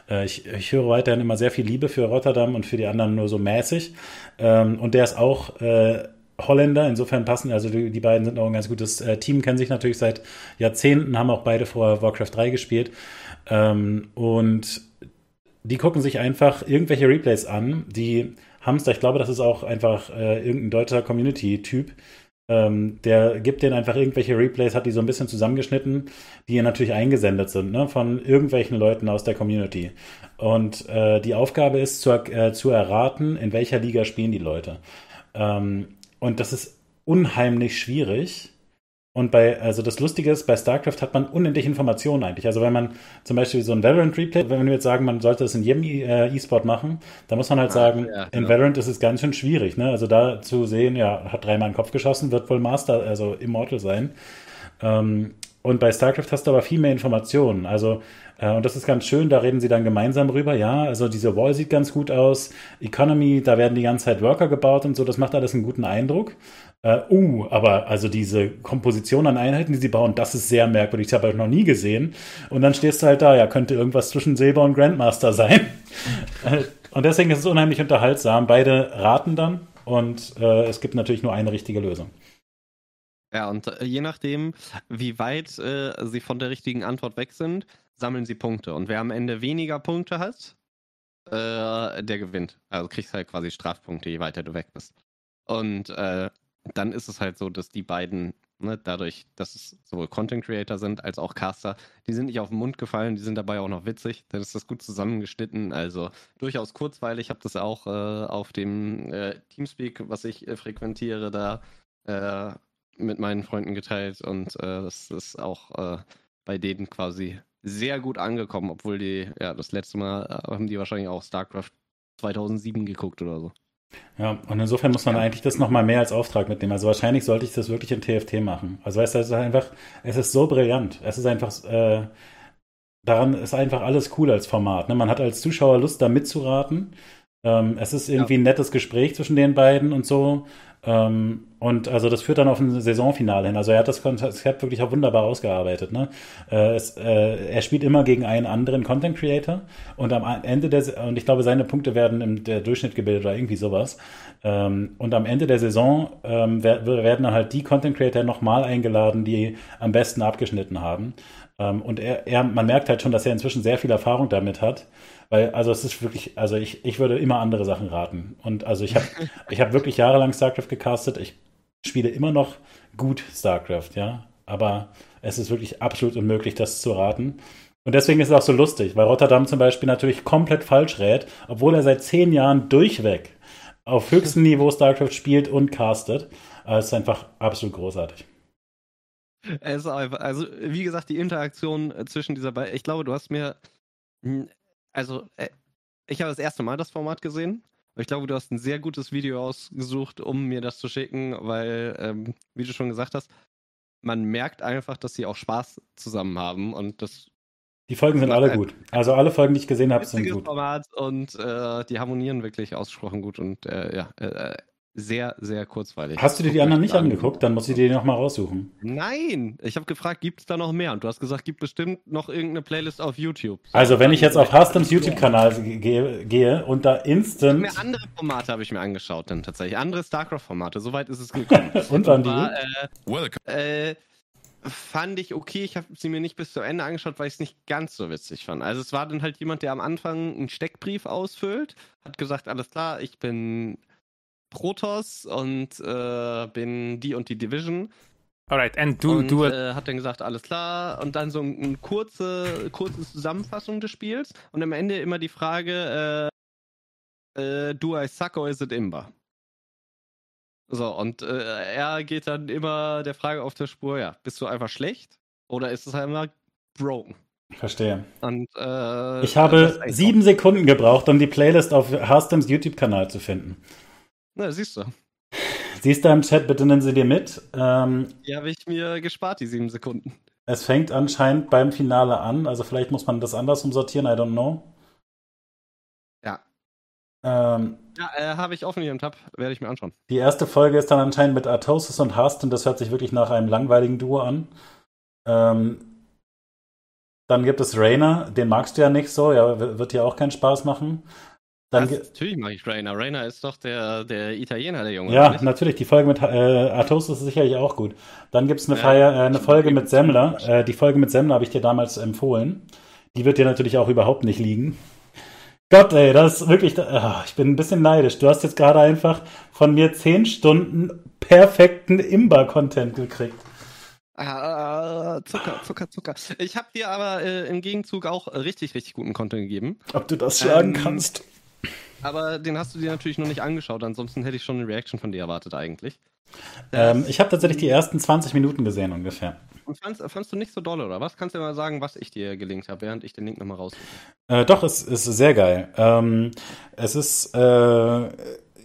äh, ich, ich höre weiterhin immer sehr viel Liebe für Rotterdam und für die anderen nur so mäßig. Ähm, und der ist auch äh, Holländer, insofern passen, also die, die, beiden sind auch ein ganz gutes äh, Team, kennen sich natürlich seit Jahrzehnten, haben auch beide vorher Warcraft 3 gespielt. Ähm, und die gucken sich einfach irgendwelche Replays an. Die Hamster, ich glaube, das ist auch einfach äh, irgendein deutscher Community-Typ. Ähm, der gibt denen einfach irgendwelche Replays, hat die so ein bisschen zusammengeschnitten, die ja natürlich eingesendet sind, ne, von irgendwelchen Leuten aus der Community. Und äh, die Aufgabe ist zu, äh, zu erraten, in welcher Liga spielen die Leute. Ähm, und das ist unheimlich schwierig. Und bei, also das Lustige ist, bei StarCraft hat man unendlich Informationen eigentlich. Also wenn man zum Beispiel so ein Valorant Replay, wenn wir jetzt sagen, man sollte es in jedem äh, E-Sport machen, dann muss man halt ah, sagen, ja, in genau. Valorant ist es ganz schön schwierig, ne? Also da zu sehen, ja, hat dreimal einen Kopf geschossen, wird wohl Master, also Immortal sein. Ähm, und bei StarCraft hast du aber viel mehr Informationen. Also, äh, und das ist ganz schön, da reden sie dann gemeinsam rüber. Ja, also diese Wall sieht ganz gut aus. Economy, da werden die ganze Zeit Worker gebaut und so, das macht alles einen guten Eindruck. Äh, uh, aber also diese Komposition an Einheiten, die sie bauen, das ist sehr merkwürdig. Ich habe halt noch nie gesehen. Und dann stehst du halt da, ja, könnte irgendwas zwischen Silber und Grandmaster sein. Und deswegen ist es unheimlich unterhaltsam. Beide raten dann und äh, es gibt natürlich nur eine richtige Lösung.
Ja, und äh, je nachdem, wie weit äh, sie von der richtigen Antwort weg sind, sammeln sie Punkte. Und wer am Ende weniger Punkte hat, äh, der gewinnt. Also kriegst halt quasi Strafpunkte, je weiter du weg bist. Und äh, dann ist es halt so, dass die beiden, ne, dadurch, dass es sowohl Content Creator sind als auch Caster, die sind nicht auf den Mund gefallen, die sind dabei auch noch witzig. Dann ist das gut zusammengeschnitten. Also durchaus kurzweilig. Ich habe das auch äh, auf dem äh, Teamspeak, was ich frequentiere, da mit meinen Freunden geteilt und äh, das ist auch äh, bei denen quasi sehr gut angekommen, obwohl die, ja, das letzte Mal äh, haben die wahrscheinlich auch StarCraft 2007 geguckt oder so.
Ja, und insofern muss man ja. eigentlich das nochmal mehr als Auftrag mitnehmen. Also wahrscheinlich sollte ich das wirklich in TFT machen. Also weißt du, es ist einfach, es ist so brillant. Es ist einfach, äh, daran ist einfach alles cool als Format. Ne? Man hat als Zuschauer Lust, da mitzuraten. Ähm, es ist irgendwie ja. ein nettes Gespräch zwischen den beiden und so. Ähm, und also das führt dann auf ein Saisonfinale hin. Also er hat das Konzept wirklich auch wunderbar ausgearbeitet. Ne? Äh, es, äh, er spielt immer gegen einen anderen Content Creator und am Ende der und ich glaube seine Punkte werden im Durchschnitt gebildet oder irgendwie sowas. Ähm, und am Ende der Saison ähm, werden dann halt die Content Creator nochmal eingeladen, die am besten abgeschnitten haben. Ähm, und er, er, man merkt halt schon, dass er inzwischen sehr viel Erfahrung damit hat. Weil, also es ist wirklich, also ich, ich würde immer andere Sachen raten. Und also ich habe ich hab wirklich jahrelang StarCraft gecastet. Ich spiele immer noch gut StarCraft, ja. Aber es ist wirklich absolut unmöglich, das zu raten. Und deswegen ist es auch so lustig, weil Rotterdam zum Beispiel natürlich komplett falsch rät, obwohl er seit zehn Jahren durchweg auf höchstem Niveau StarCraft spielt und castet. Es ist einfach absolut großartig.
Es also, wie gesagt, die Interaktion äh, zwischen dieser beiden. Ich glaube, du hast mir. Also, äh, ich habe das erste Mal das Format gesehen. Ich glaube, du hast ein sehr gutes Video ausgesucht, um mir das zu schicken, weil, ähm, wie du schon gesagt hast, man merkt einfach, dass sie auch Spaß zusammen haben und das.
Die Folgen sind alle gut. Also alle Folgen, die ich gesehen habe, sind gut.
Format und äh, die harmonieren wirklich ausgesprochen gut und äh, ja, äh, sehr, sehr kurzweilig.
Hast du dir die anderen nicht angeguckt? Dann muss ich dir die nochmal raussuchen.
Nein, ich habe gefragt, gibt es da noch mehr? Und du hast gesagt, gibt bestimmt noch irgendeine Playlist auf YouTube.
Also wenn ich jetzt auf Hastems YouTube-Kanal gehe, gehe, und da instant...
Mehr andere Formate habe ich mir angeschaut dann tatsächlich. Andere StarCraft-Formate, soweit ist es gekommen.
und waren die?
Äh, äh, fand ich okay. Ich habe sie mir nicht bis zum Ende angeschaut, weil ich es nicht ganz so witzig fand. Also es war dann halt jemand, der am Anfang einen Steckbrief ausfüllt, hat gesagt, alles klar, ich bin Protoss und äh, bin die und die Division.
Alright, and du,
und,
du
äh, hat dann gesagt, alles klar, und dann so eine ein kurze, kurze Zusammenfassung des Spiels und am Ende immer die Frage, äh, äh, do I suck or is it imba? So, und äh, er geht dann immer der Frage auf der Spur, ja, bist du einfach schlecht oder ist es halt immer broken?
Verstehe.
Und, äh,
ich habe sieben Sekunden gebraucht, um die Playlist auf Harstems YouTube-Kanal zu finden.
Na, siehst du.
Siehst du im Chat, bitte nennen sie dir mit. Ähm,
die habe ich mir gespart, die sieben Sekunden.
Es fängt anscheinend beim Finale an, also vielleicht muss man das andersrum sortieren, I don't know.
Ja.
Ähm,
ja, äh, habe ich offen hier im Tab, werde ich mir anschauen.
Die erste Folge ist dann anscheinend mit Artosis und Hasten, das hört sich wirklich nach einem langweiligen Duo an. Ähm, dann gibt es Rainer, den magst du ja nicht so, ja, wird dir auch keinen Spaß machen.
Dann das, natürlich mag ich Rainer. Rainer ist doch der, der Italiener, der Junge.
Ja, natürlich. Die Folge mit äh, Artos ist sicherlich auch gut. Dann gibt es eine, ja, äh, eine Folge mit Semmler. Äh, die Folge mit Semmler habe ich dir damals empfohlen. Die wird dir natürlich auch überhaupt nicht liegen. Gott, ey, das ist wirklich. Ach, ich bin ein bisschen neidisch. Du hast jetzt gerade einfach von mir 10 Stunden perfekten Imba-Content gekriegt.
Ah, Zucker, Zucker, Zucker. Ich habe dir aber äh, im Gegenzug auch richtig, richtig guten Content gegeben.
Ob du das schlagen ähm, kannst?
Aber den hast du dir natürlich noch nicht angeschaut, ansonsten hätte ich schon eine Reaction von dir erwartet eigentlich.
Ähm, ich habe tatsächlich die ersten 20 Minuten gesehen ungefähr.
Und fandst, fandst, du nicht so doll, oder was? Kannst du mal sagen, was ich dir gelinkt habe, während ich den Link nochmal raussuche?
Äh, doch, es ist sehr geil. Ähm, es ist äh,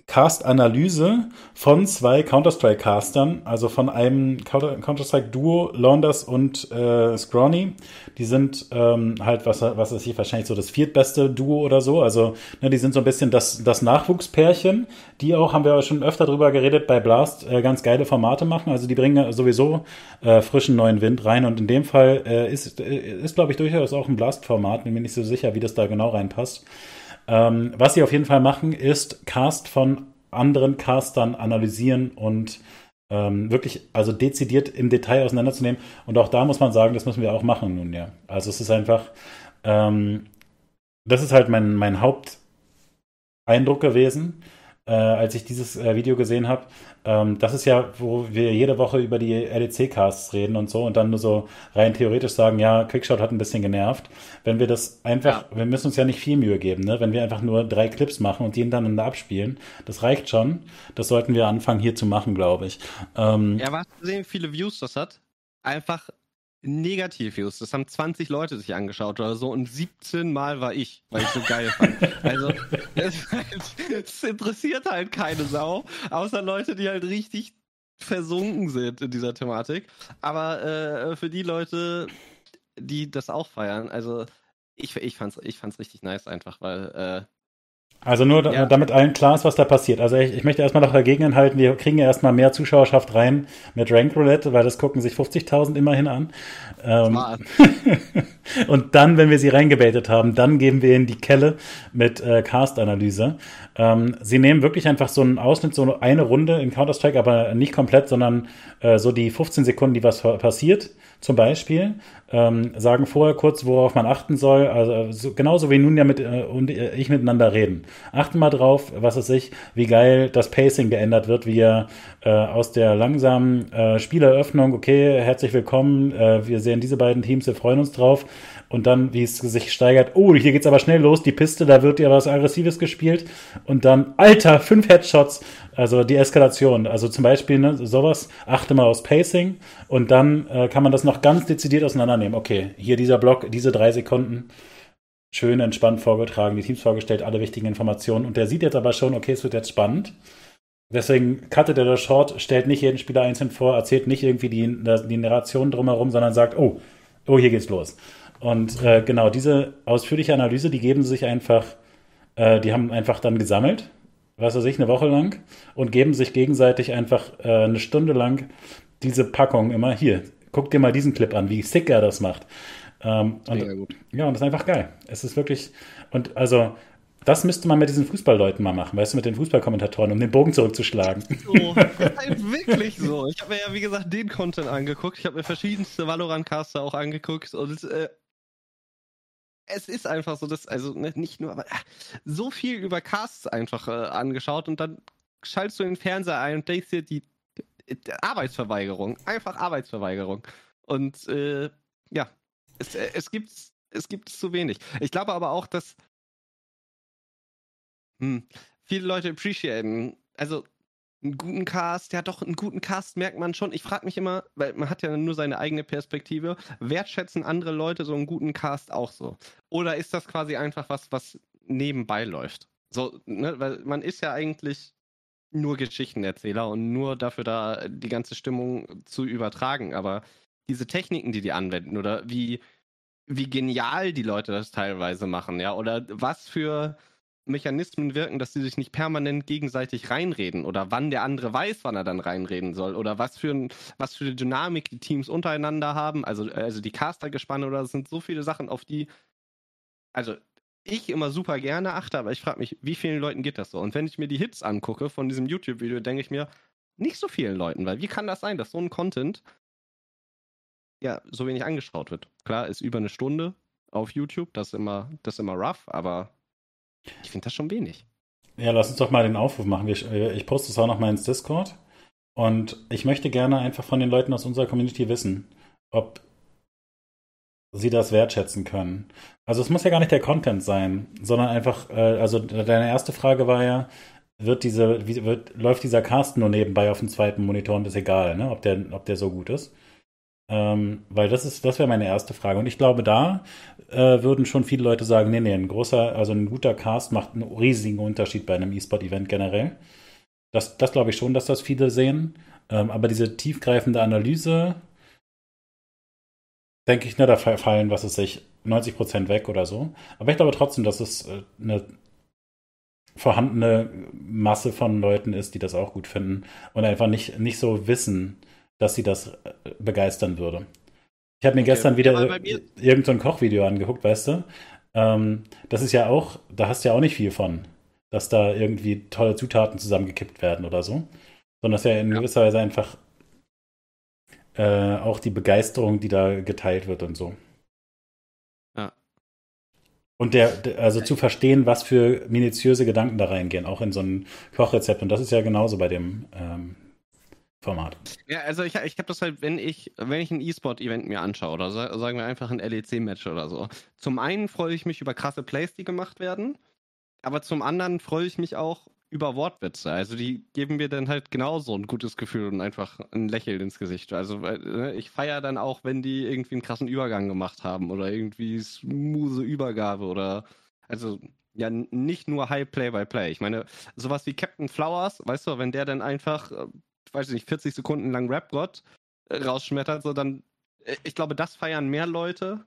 Cast-Analyse von zwei Counter-Strike-Castern, also von einem Counter-Strike-Duo, Launders und äh, Scrawny. Die sind ähm, halt, was, was ist hier, wahrscheinlich so das viertbeste Duo oder so. Also, ne, die sind so ein bisschen das, das Nachwuchspärchen, die auch, haben wir schon öfter drüber geredet, bei Blast äh, ganz geile Formate machen. Also, die bringen sowieso äh, frischen neuen Wind rein. Und in dem Fall äh, ist, äh, ist glaube ich, durchaus auch ein Blast-Format. Bin mir nicht so sicher, wie das da genau reinpasst. Ähm, was sie auf jeden Fall machen, ist Cast von anderen Castern analysieren und ähm, wirklich, also dezidiert im Detail auseinanderzunehmen. Und auch da muss man sagen, das müssen wir auch machen nun ja. Also es ist einfach, ähm, das ist halt mein, mein Haupteindruck gewesen äh, als ich dieses äh, Video gesehen habe. Ähm, das ist ja, wo wir jede Woche über die LEC-Casts reden und so und dann nur so rein theoretisch sagen, ja, Quickshot hat ein bisschen genervt. Wenn wir das einfach, ja. wir müssen uns ja nicht viel Mühe geben, ne? Wenn wir einfach nur drei Clips machen und die hintereinander abspielen, das reicht schon. Das sollten wir anfangen hier zu machen, glaube ich.
Ähm, ja, was sehen, wie viele Views das hat? Einfach Negativ-Views. Das haben 20 Leute sich angeschaut oder so und 17 Mal war ich, weil ich so geil fand. Also, es, interessiert halt keine Sau, außer Leute, die halt richtig versunken sind in dieser Thematik. Aber äh, für die Leute, die das auch feiern, also ich, ich, fand's, ich fand's richtig nice einfach, weil äh,
also nur, ja. damit allen klar ist, was da passiert. Also ich, ich möchte erstmal noch dagegen enthalten, wir kriegen ja erstmal mehr Zuschauerschaft rein mit Rank Roulette, weil das gucken sich 50.000 immerhin an. Ähm, und dann, wenn wir sie reingebetet haben, dann geben wir ihnen die Kelle mit äh, Cast-Analyse. Ähm, sie nehmen wirklich einfach so einen Ausschnitt, so eine Runde in Counter-Strike, aber nicht komplett, sondern äh, so die 15 Sekunden, die was passiert, zum Beispiel ähm, sagen vorher kurz, worauf man achten soll. Also so, genauso wie nun ja mit äh, und ich miteinander reden. achte mal drauf, was weiß ich, wie geil das Pacing geändert wird, wie er äh, aus der langsamen äh, Spieleröffnung, okay, herzlich willkommen, äh, wir sehen diese beiden Teams, wir freuen uns drauf. Und dann, wie es sich steigert, oh, hier geht's aber schnell los, die Piste, da wird ja was Aggressives gespielt. Und dann, Alter, fünf Headshots, also die Eskalation. Also zum Beispiel ne, sowas, achte mal aufs Pacing und dann äh, kann man das noch ganz dezidiert auseinandernehmen. Okay, hier dieser Block, diese drei Sekunden, schön entspannt vorgetragen, die Teams vorgestellt, alle wichtigen Informationen. Und der sieht jetzt aber schon, okay, es wird jetzt spannend. Deswegen cuttet er das Short, stellt nicht jeden Spieler einzeln vor, erzählt nicht irgendwie die, die Narration drumherum, sondern sagt, oh, oh, hier geht's los. Und äh, genau, diese ausführliche Analyse, die geben sich einfach, äh, die haben einfach dann gesammelt was weiß ich, eine Woche lang und geben sich gegenseitig einfach äh, eine Stunde lang diese Packung immer hier. Guck dir mal diesen Clip an, wie sick er das macht. Ähm, und, ja, und das ist einfach geil. Es ist wirklich, und also, das müsste man mit diesen Fußballleuten mal machen, weißt du, mit den Fußballkommentatoren, um den Bogen zurückzuschlagen.
So, das ist halt wirklich so. Ich habe mir ja, wie gesagt, den Content angeguckt. Ich habe mir verschiedenste Valorant-Caster auch angeguckt und äh, es ist einfach so, dass, also ne, nicht nur, aber ach, so viel über Casts einfach äh, angeschaut und dann schaltest du den Fernseher ein und denkst dir, die, die Arbeitsverweigerung, einfach Arbeitsverweigerung. Und äh, ja, es, äh, es gibt es gibt zu wenig. Ich glaube aber auch, dass hm, viele Leute appreciaten, also einen guten Cast, ja doch, einen guten Cast merkt man schon. Ich frage mich immer, weil man hat ja nur seine eigene Perspektive, wertschätzen andere Leute so einen guten Cast auch so? Oder ist das quasi einfach was, was nebenbei läuft? So, ne, weil man ist ja eigentlich nur Geschichtenerzähler und nur dafür da, die ganze Stimmung zu übertragen. Aber diese Techniken, die die anwenden oder wie, wie genial die Leute das teilweise machen, ja, oder was für Mechanismen wirken, dass sie sich nicht permanent gegenseitig reinreden oder wann der andere weiß, wann er dann reinreden soll oder was für, ein, was für eine Dynamik die Teams untereinander haben, also, also die Caster-Gespanne oder es sind so viele Sachen, auf die, also ich immer super gerne achte, aber ich frage mich, wie vielen Leuten geht das so? Und wenn ich mir die Hits angucke von diesem YouTube-Video, denke ich mir, nicht so vielen Leuten, weil wie kann das sein, dass so ein Content ja so wenig angeschaut wird? Klar, ist über eine Stunde auf YouTube, das ist immer, das ist immer rough, aber ich finde das schon wenig.
Ja, lass uns doch mal den Aufruf machen. Äh, ich poste es auch noch mal ins Discord. Und ich möchte gerne einfach von den Leuten aus unserer Community wissen, ob sie das wertschätzen können. Also es muss ja gar nicht der Content sein, sondern einfach, äh, also deine erste Frage war ja, wird diese, wird, läuft dieser Cast nur nebenbei auf dem zweiten Monitor und ist egal, ne, ob der, ob der so gut ist. Ähm, weil das ist, das wäre meine erste Frage. Und ich glaube, da äh, würden schon viele Leute sagen, nee, nee, ein großer, also ein guter Cast macht einen riesigen Unterschied bei einem E-Sport-Event generell. Das, das glaube ich schon, dass das viele sehen. Ähm, aber diese tiefgreifende Analyse, denke ich, ne, da fallen, was es sich, 90 Prozent weg oder so. Aber ich glaube trotzdem, dass es äh, eine vorhandene Masse von Leuten ist, die das auch gut finden und einfach nicht, nicht so wissen, dass sie das äh, begeistern würde. Ich habe mir okay. gestern wieder ja, irgendein Kochvideo angeguckt, weißt du? Ähm, das ist ja auch, da hast du ja auch nicht viel von, dass da irgendwie tolle Zutaten zusammengekippt werden oder so. Sondern das ist ja in ja. gewisser Weise einfach äh, auch die Begeisterung, die da geteilt wird und so. Ja. Und der, also zu verstehen, was für minutiöse Gedanken da reingehen, auch in so ein Kochrezept. Und das ist ja genauso bei dem ähm, Format.
Ja, also ich, ich habe das halt, wenn ich, wenn ich ein E-Sport-Event mir anschaue oder sagen wir einfach ein LEC-Match oder so. Zum einen freue ich mich über krasse Plays, die gemacht werden, aber zum anderen freue ich mich auch über Wortwitze. Also die geben mir dann halt genauso ein gutes Gefühl und einfach ein Lächeln ins Gesicht. Also ne, ich feiere dann auch, wenn die irgendwie einen krassen Übergang gemacht haben oder irgendwie smooth Übergabe oder also ja nicht nur High Play by Play. Ich meine, sowas wie Captain Flowers, weißt du, wenn der dann einfach äh, weiß ich nicht, 40 Sekunden lang Rap-Gott äh, rausschmettert, so dann, äh, ich glaube, das feiern mehr Leute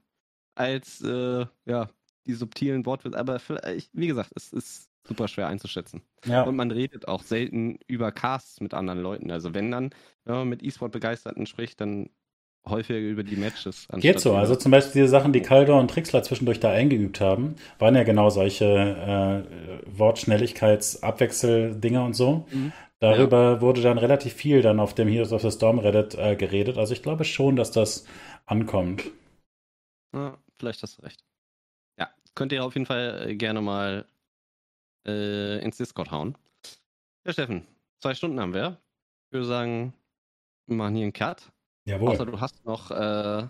als, äh, ja, die subtilen Wortwitze. Aber vielleicht, wie gesagt, es ist super schwer einzuschätzen. Ja. Und man redet auch selten über Casts mit anderen Leuten. Also wenn dann, wenn man mit E-Sport-Begeisterten spricht, dann häufiger über die Matches.
Geht so. Also zum Beispiel diese Sachen, die Calder und Trixler zwischendurch da eingeübt haben, waren ja genau solche äh, Wortschnelligkeits-Abwechsel-Dinger und so. Mhm. Darüber ja. wurde dann relativ viel dann auf dem Heroes of the Storm Reddit äh, geredet. Also ich glaube schon, dass das ankommt.
Ja, vielleicht hast du recht. Ja, könnt ihr auf jeden Fall äh, gerne mal äh, ins Discord hauen. Ja, Steffen, zwei Stunden haben wir. Ich würde sagen, wir machen hier einen Cut.
Jawohl.
Außer du hast noch äh,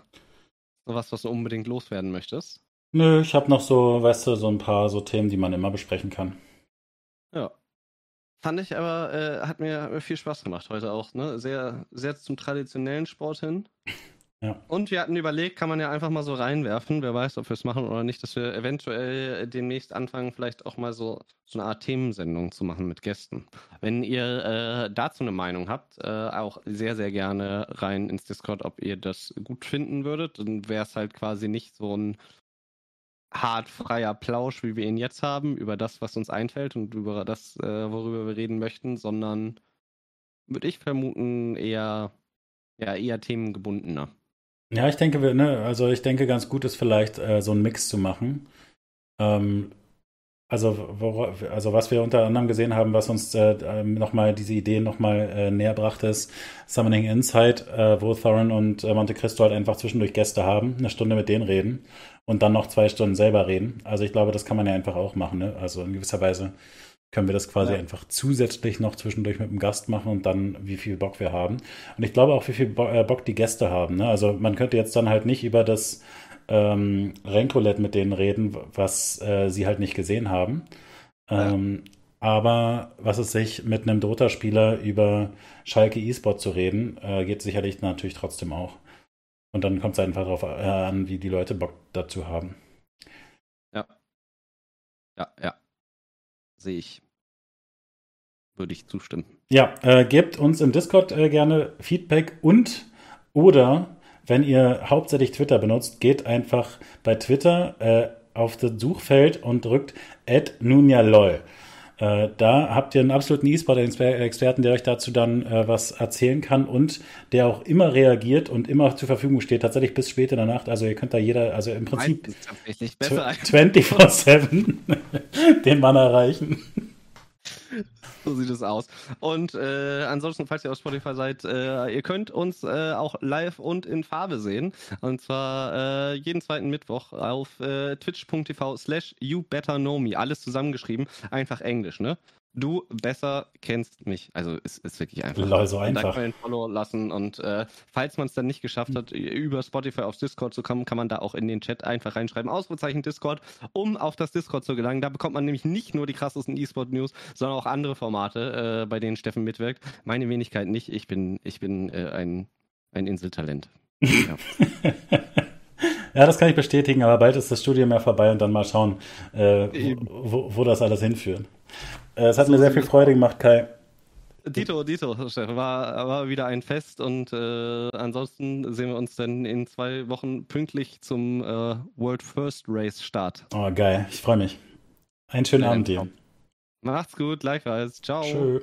was, was du unbedingt loswerden möchtest.
Nö, ich habe noch so, weißt du, so ein paar so Themen, die man immer besprechen kann.
Ja. Fand ich aber, äh, hat, mir, hat mir viel Spaß gemacht heute auch, ne? Sehr, sehr zum traditionellen Sport hin.
Ja.
Und wir hatten überlegt, kann man ja einfach mal so reinwerfen, wer weiß, ob wir es machen oder nicht, dass wir eventuell demnächst anfangen, vielleicht auch mal so, so eine Art Themensendung zu machen mit Gästen. Wenn ihr äh, dazu eine Meinung habt, äh, auch sehr, sehr gerne rein ins Discord, ob ihr das gut finden würdet. Dann wäre es halt quasi nicht so ein hart freier Plausch, wie wir ihn jetzt haben, über das, was uns einfällt und über das, äh, worüber wir reden möchten, sondern würde ich vermuten, eher, ja, eher themengebundener.
Ja, ich denke, wir, ne, also ich denke, ganz gut ist vielleicht äh, so einen Mix zu machen. Ähm, also, wo, also was wir unter anderem gesehen haben, was uns äh, ähm, nochmal diese Idee nochmal äh, näher brachte, ist Summoning Insight, äh, wo Thorin und äh, Monte Cristo halt einfach zwischendurch Gäste haben, eine Stunde mit denen reden und dann noch zwei Stunden selber reden. Also ich glaube, das kann man ja einfach auch machen. Ne? Also in gewisser Weise können wir das quasi ja. einfach zusätzlich noch zwischendurch mit dem Gast machen und dann, wie viel Bock wir haben. Und ich glaube auch, wie viel äh, Bock die Gäste haben. Ne? Also man könnte jetzt dann halt nicht über das ähm, Renkolet mit denen reden, was äh, sie halt nicht gesehen haben. Ähm, ja. Aber was es sich mit einem Dota-Spieler über Schalke E-Sport zu reden, äh, geht sicherlich natürlich trotzdem auch. Und dann kommt es einfach darauf äh, an, wie die Leute Bock dazu haben.
Ja. Ja, ja sehe ich. Würde ich zustimmen.
Ja, äh, gebt uns im Discord äh, gerne Feedback und oder wenn ihr hauptsächlich Twitter benutzt, geht einfach bei Twitter äh, auf das Suchfeld und drückt @nunjalol. Äh, da habt ihr einen absoluten E-Sport-Experten, der euch dazu dann äh, was erzählen kann und der auch immer reagiert und immer zur Verfügung steht, tatsächlich bis spät in der Nacht. Also ihr könnt da jeder, also im Prinzip 24-7 den Mann erreichen.
So sieht es aus. Und äh, ansonsten, falls ihr auf Spotify seid, äh, ihr könnt uns äh, auch live und in Farbe sehen. Und zwar äh, jeden zweiten Mittwoch auf äh, twitch.tv slash you better know me. Alles zusammengeschrieben. Einfach Englisch, ne? Du besser kennst mich. Also es ist wirklich einfach.
Lol, so einfach.
Einen Follow lassen und äh, falls man es dann nicht geschafft hat, über Spotify aufs Discord zu kommen, kann man da auch in den Chat einfach reinschreiben, Ausrufezeichen Discord, um auf das Discord zu gelangen. Da bekommt man nämlich nicht nur die krassesten E-Sport-News, sondern auch andere Formate, äh, bei denen Steffen mitwirkt. Meine Wenigkeit nicht. Ich bin, ich bin äh, ein, ein Inseltalent.
Ja. Ja, das kann ich bestätigen, aber bald ist das Studium ja vorbei und dann mal schauen, äh, wo, wo, wo, das alles hinführt. Äh, es hat so mir sehr viel Freude gemacht, Kai.
Dito, Dito, war, war wieder ein Fest und äh, ansonsten sehen wir uns dann in zwei Wochen pünktlich zum äh, World First Race Start.
Oh, geil, ich freue mich. Einen schönen ja, Abend dir.
Macht's gut, gleichfalls. Ciao. Tschö.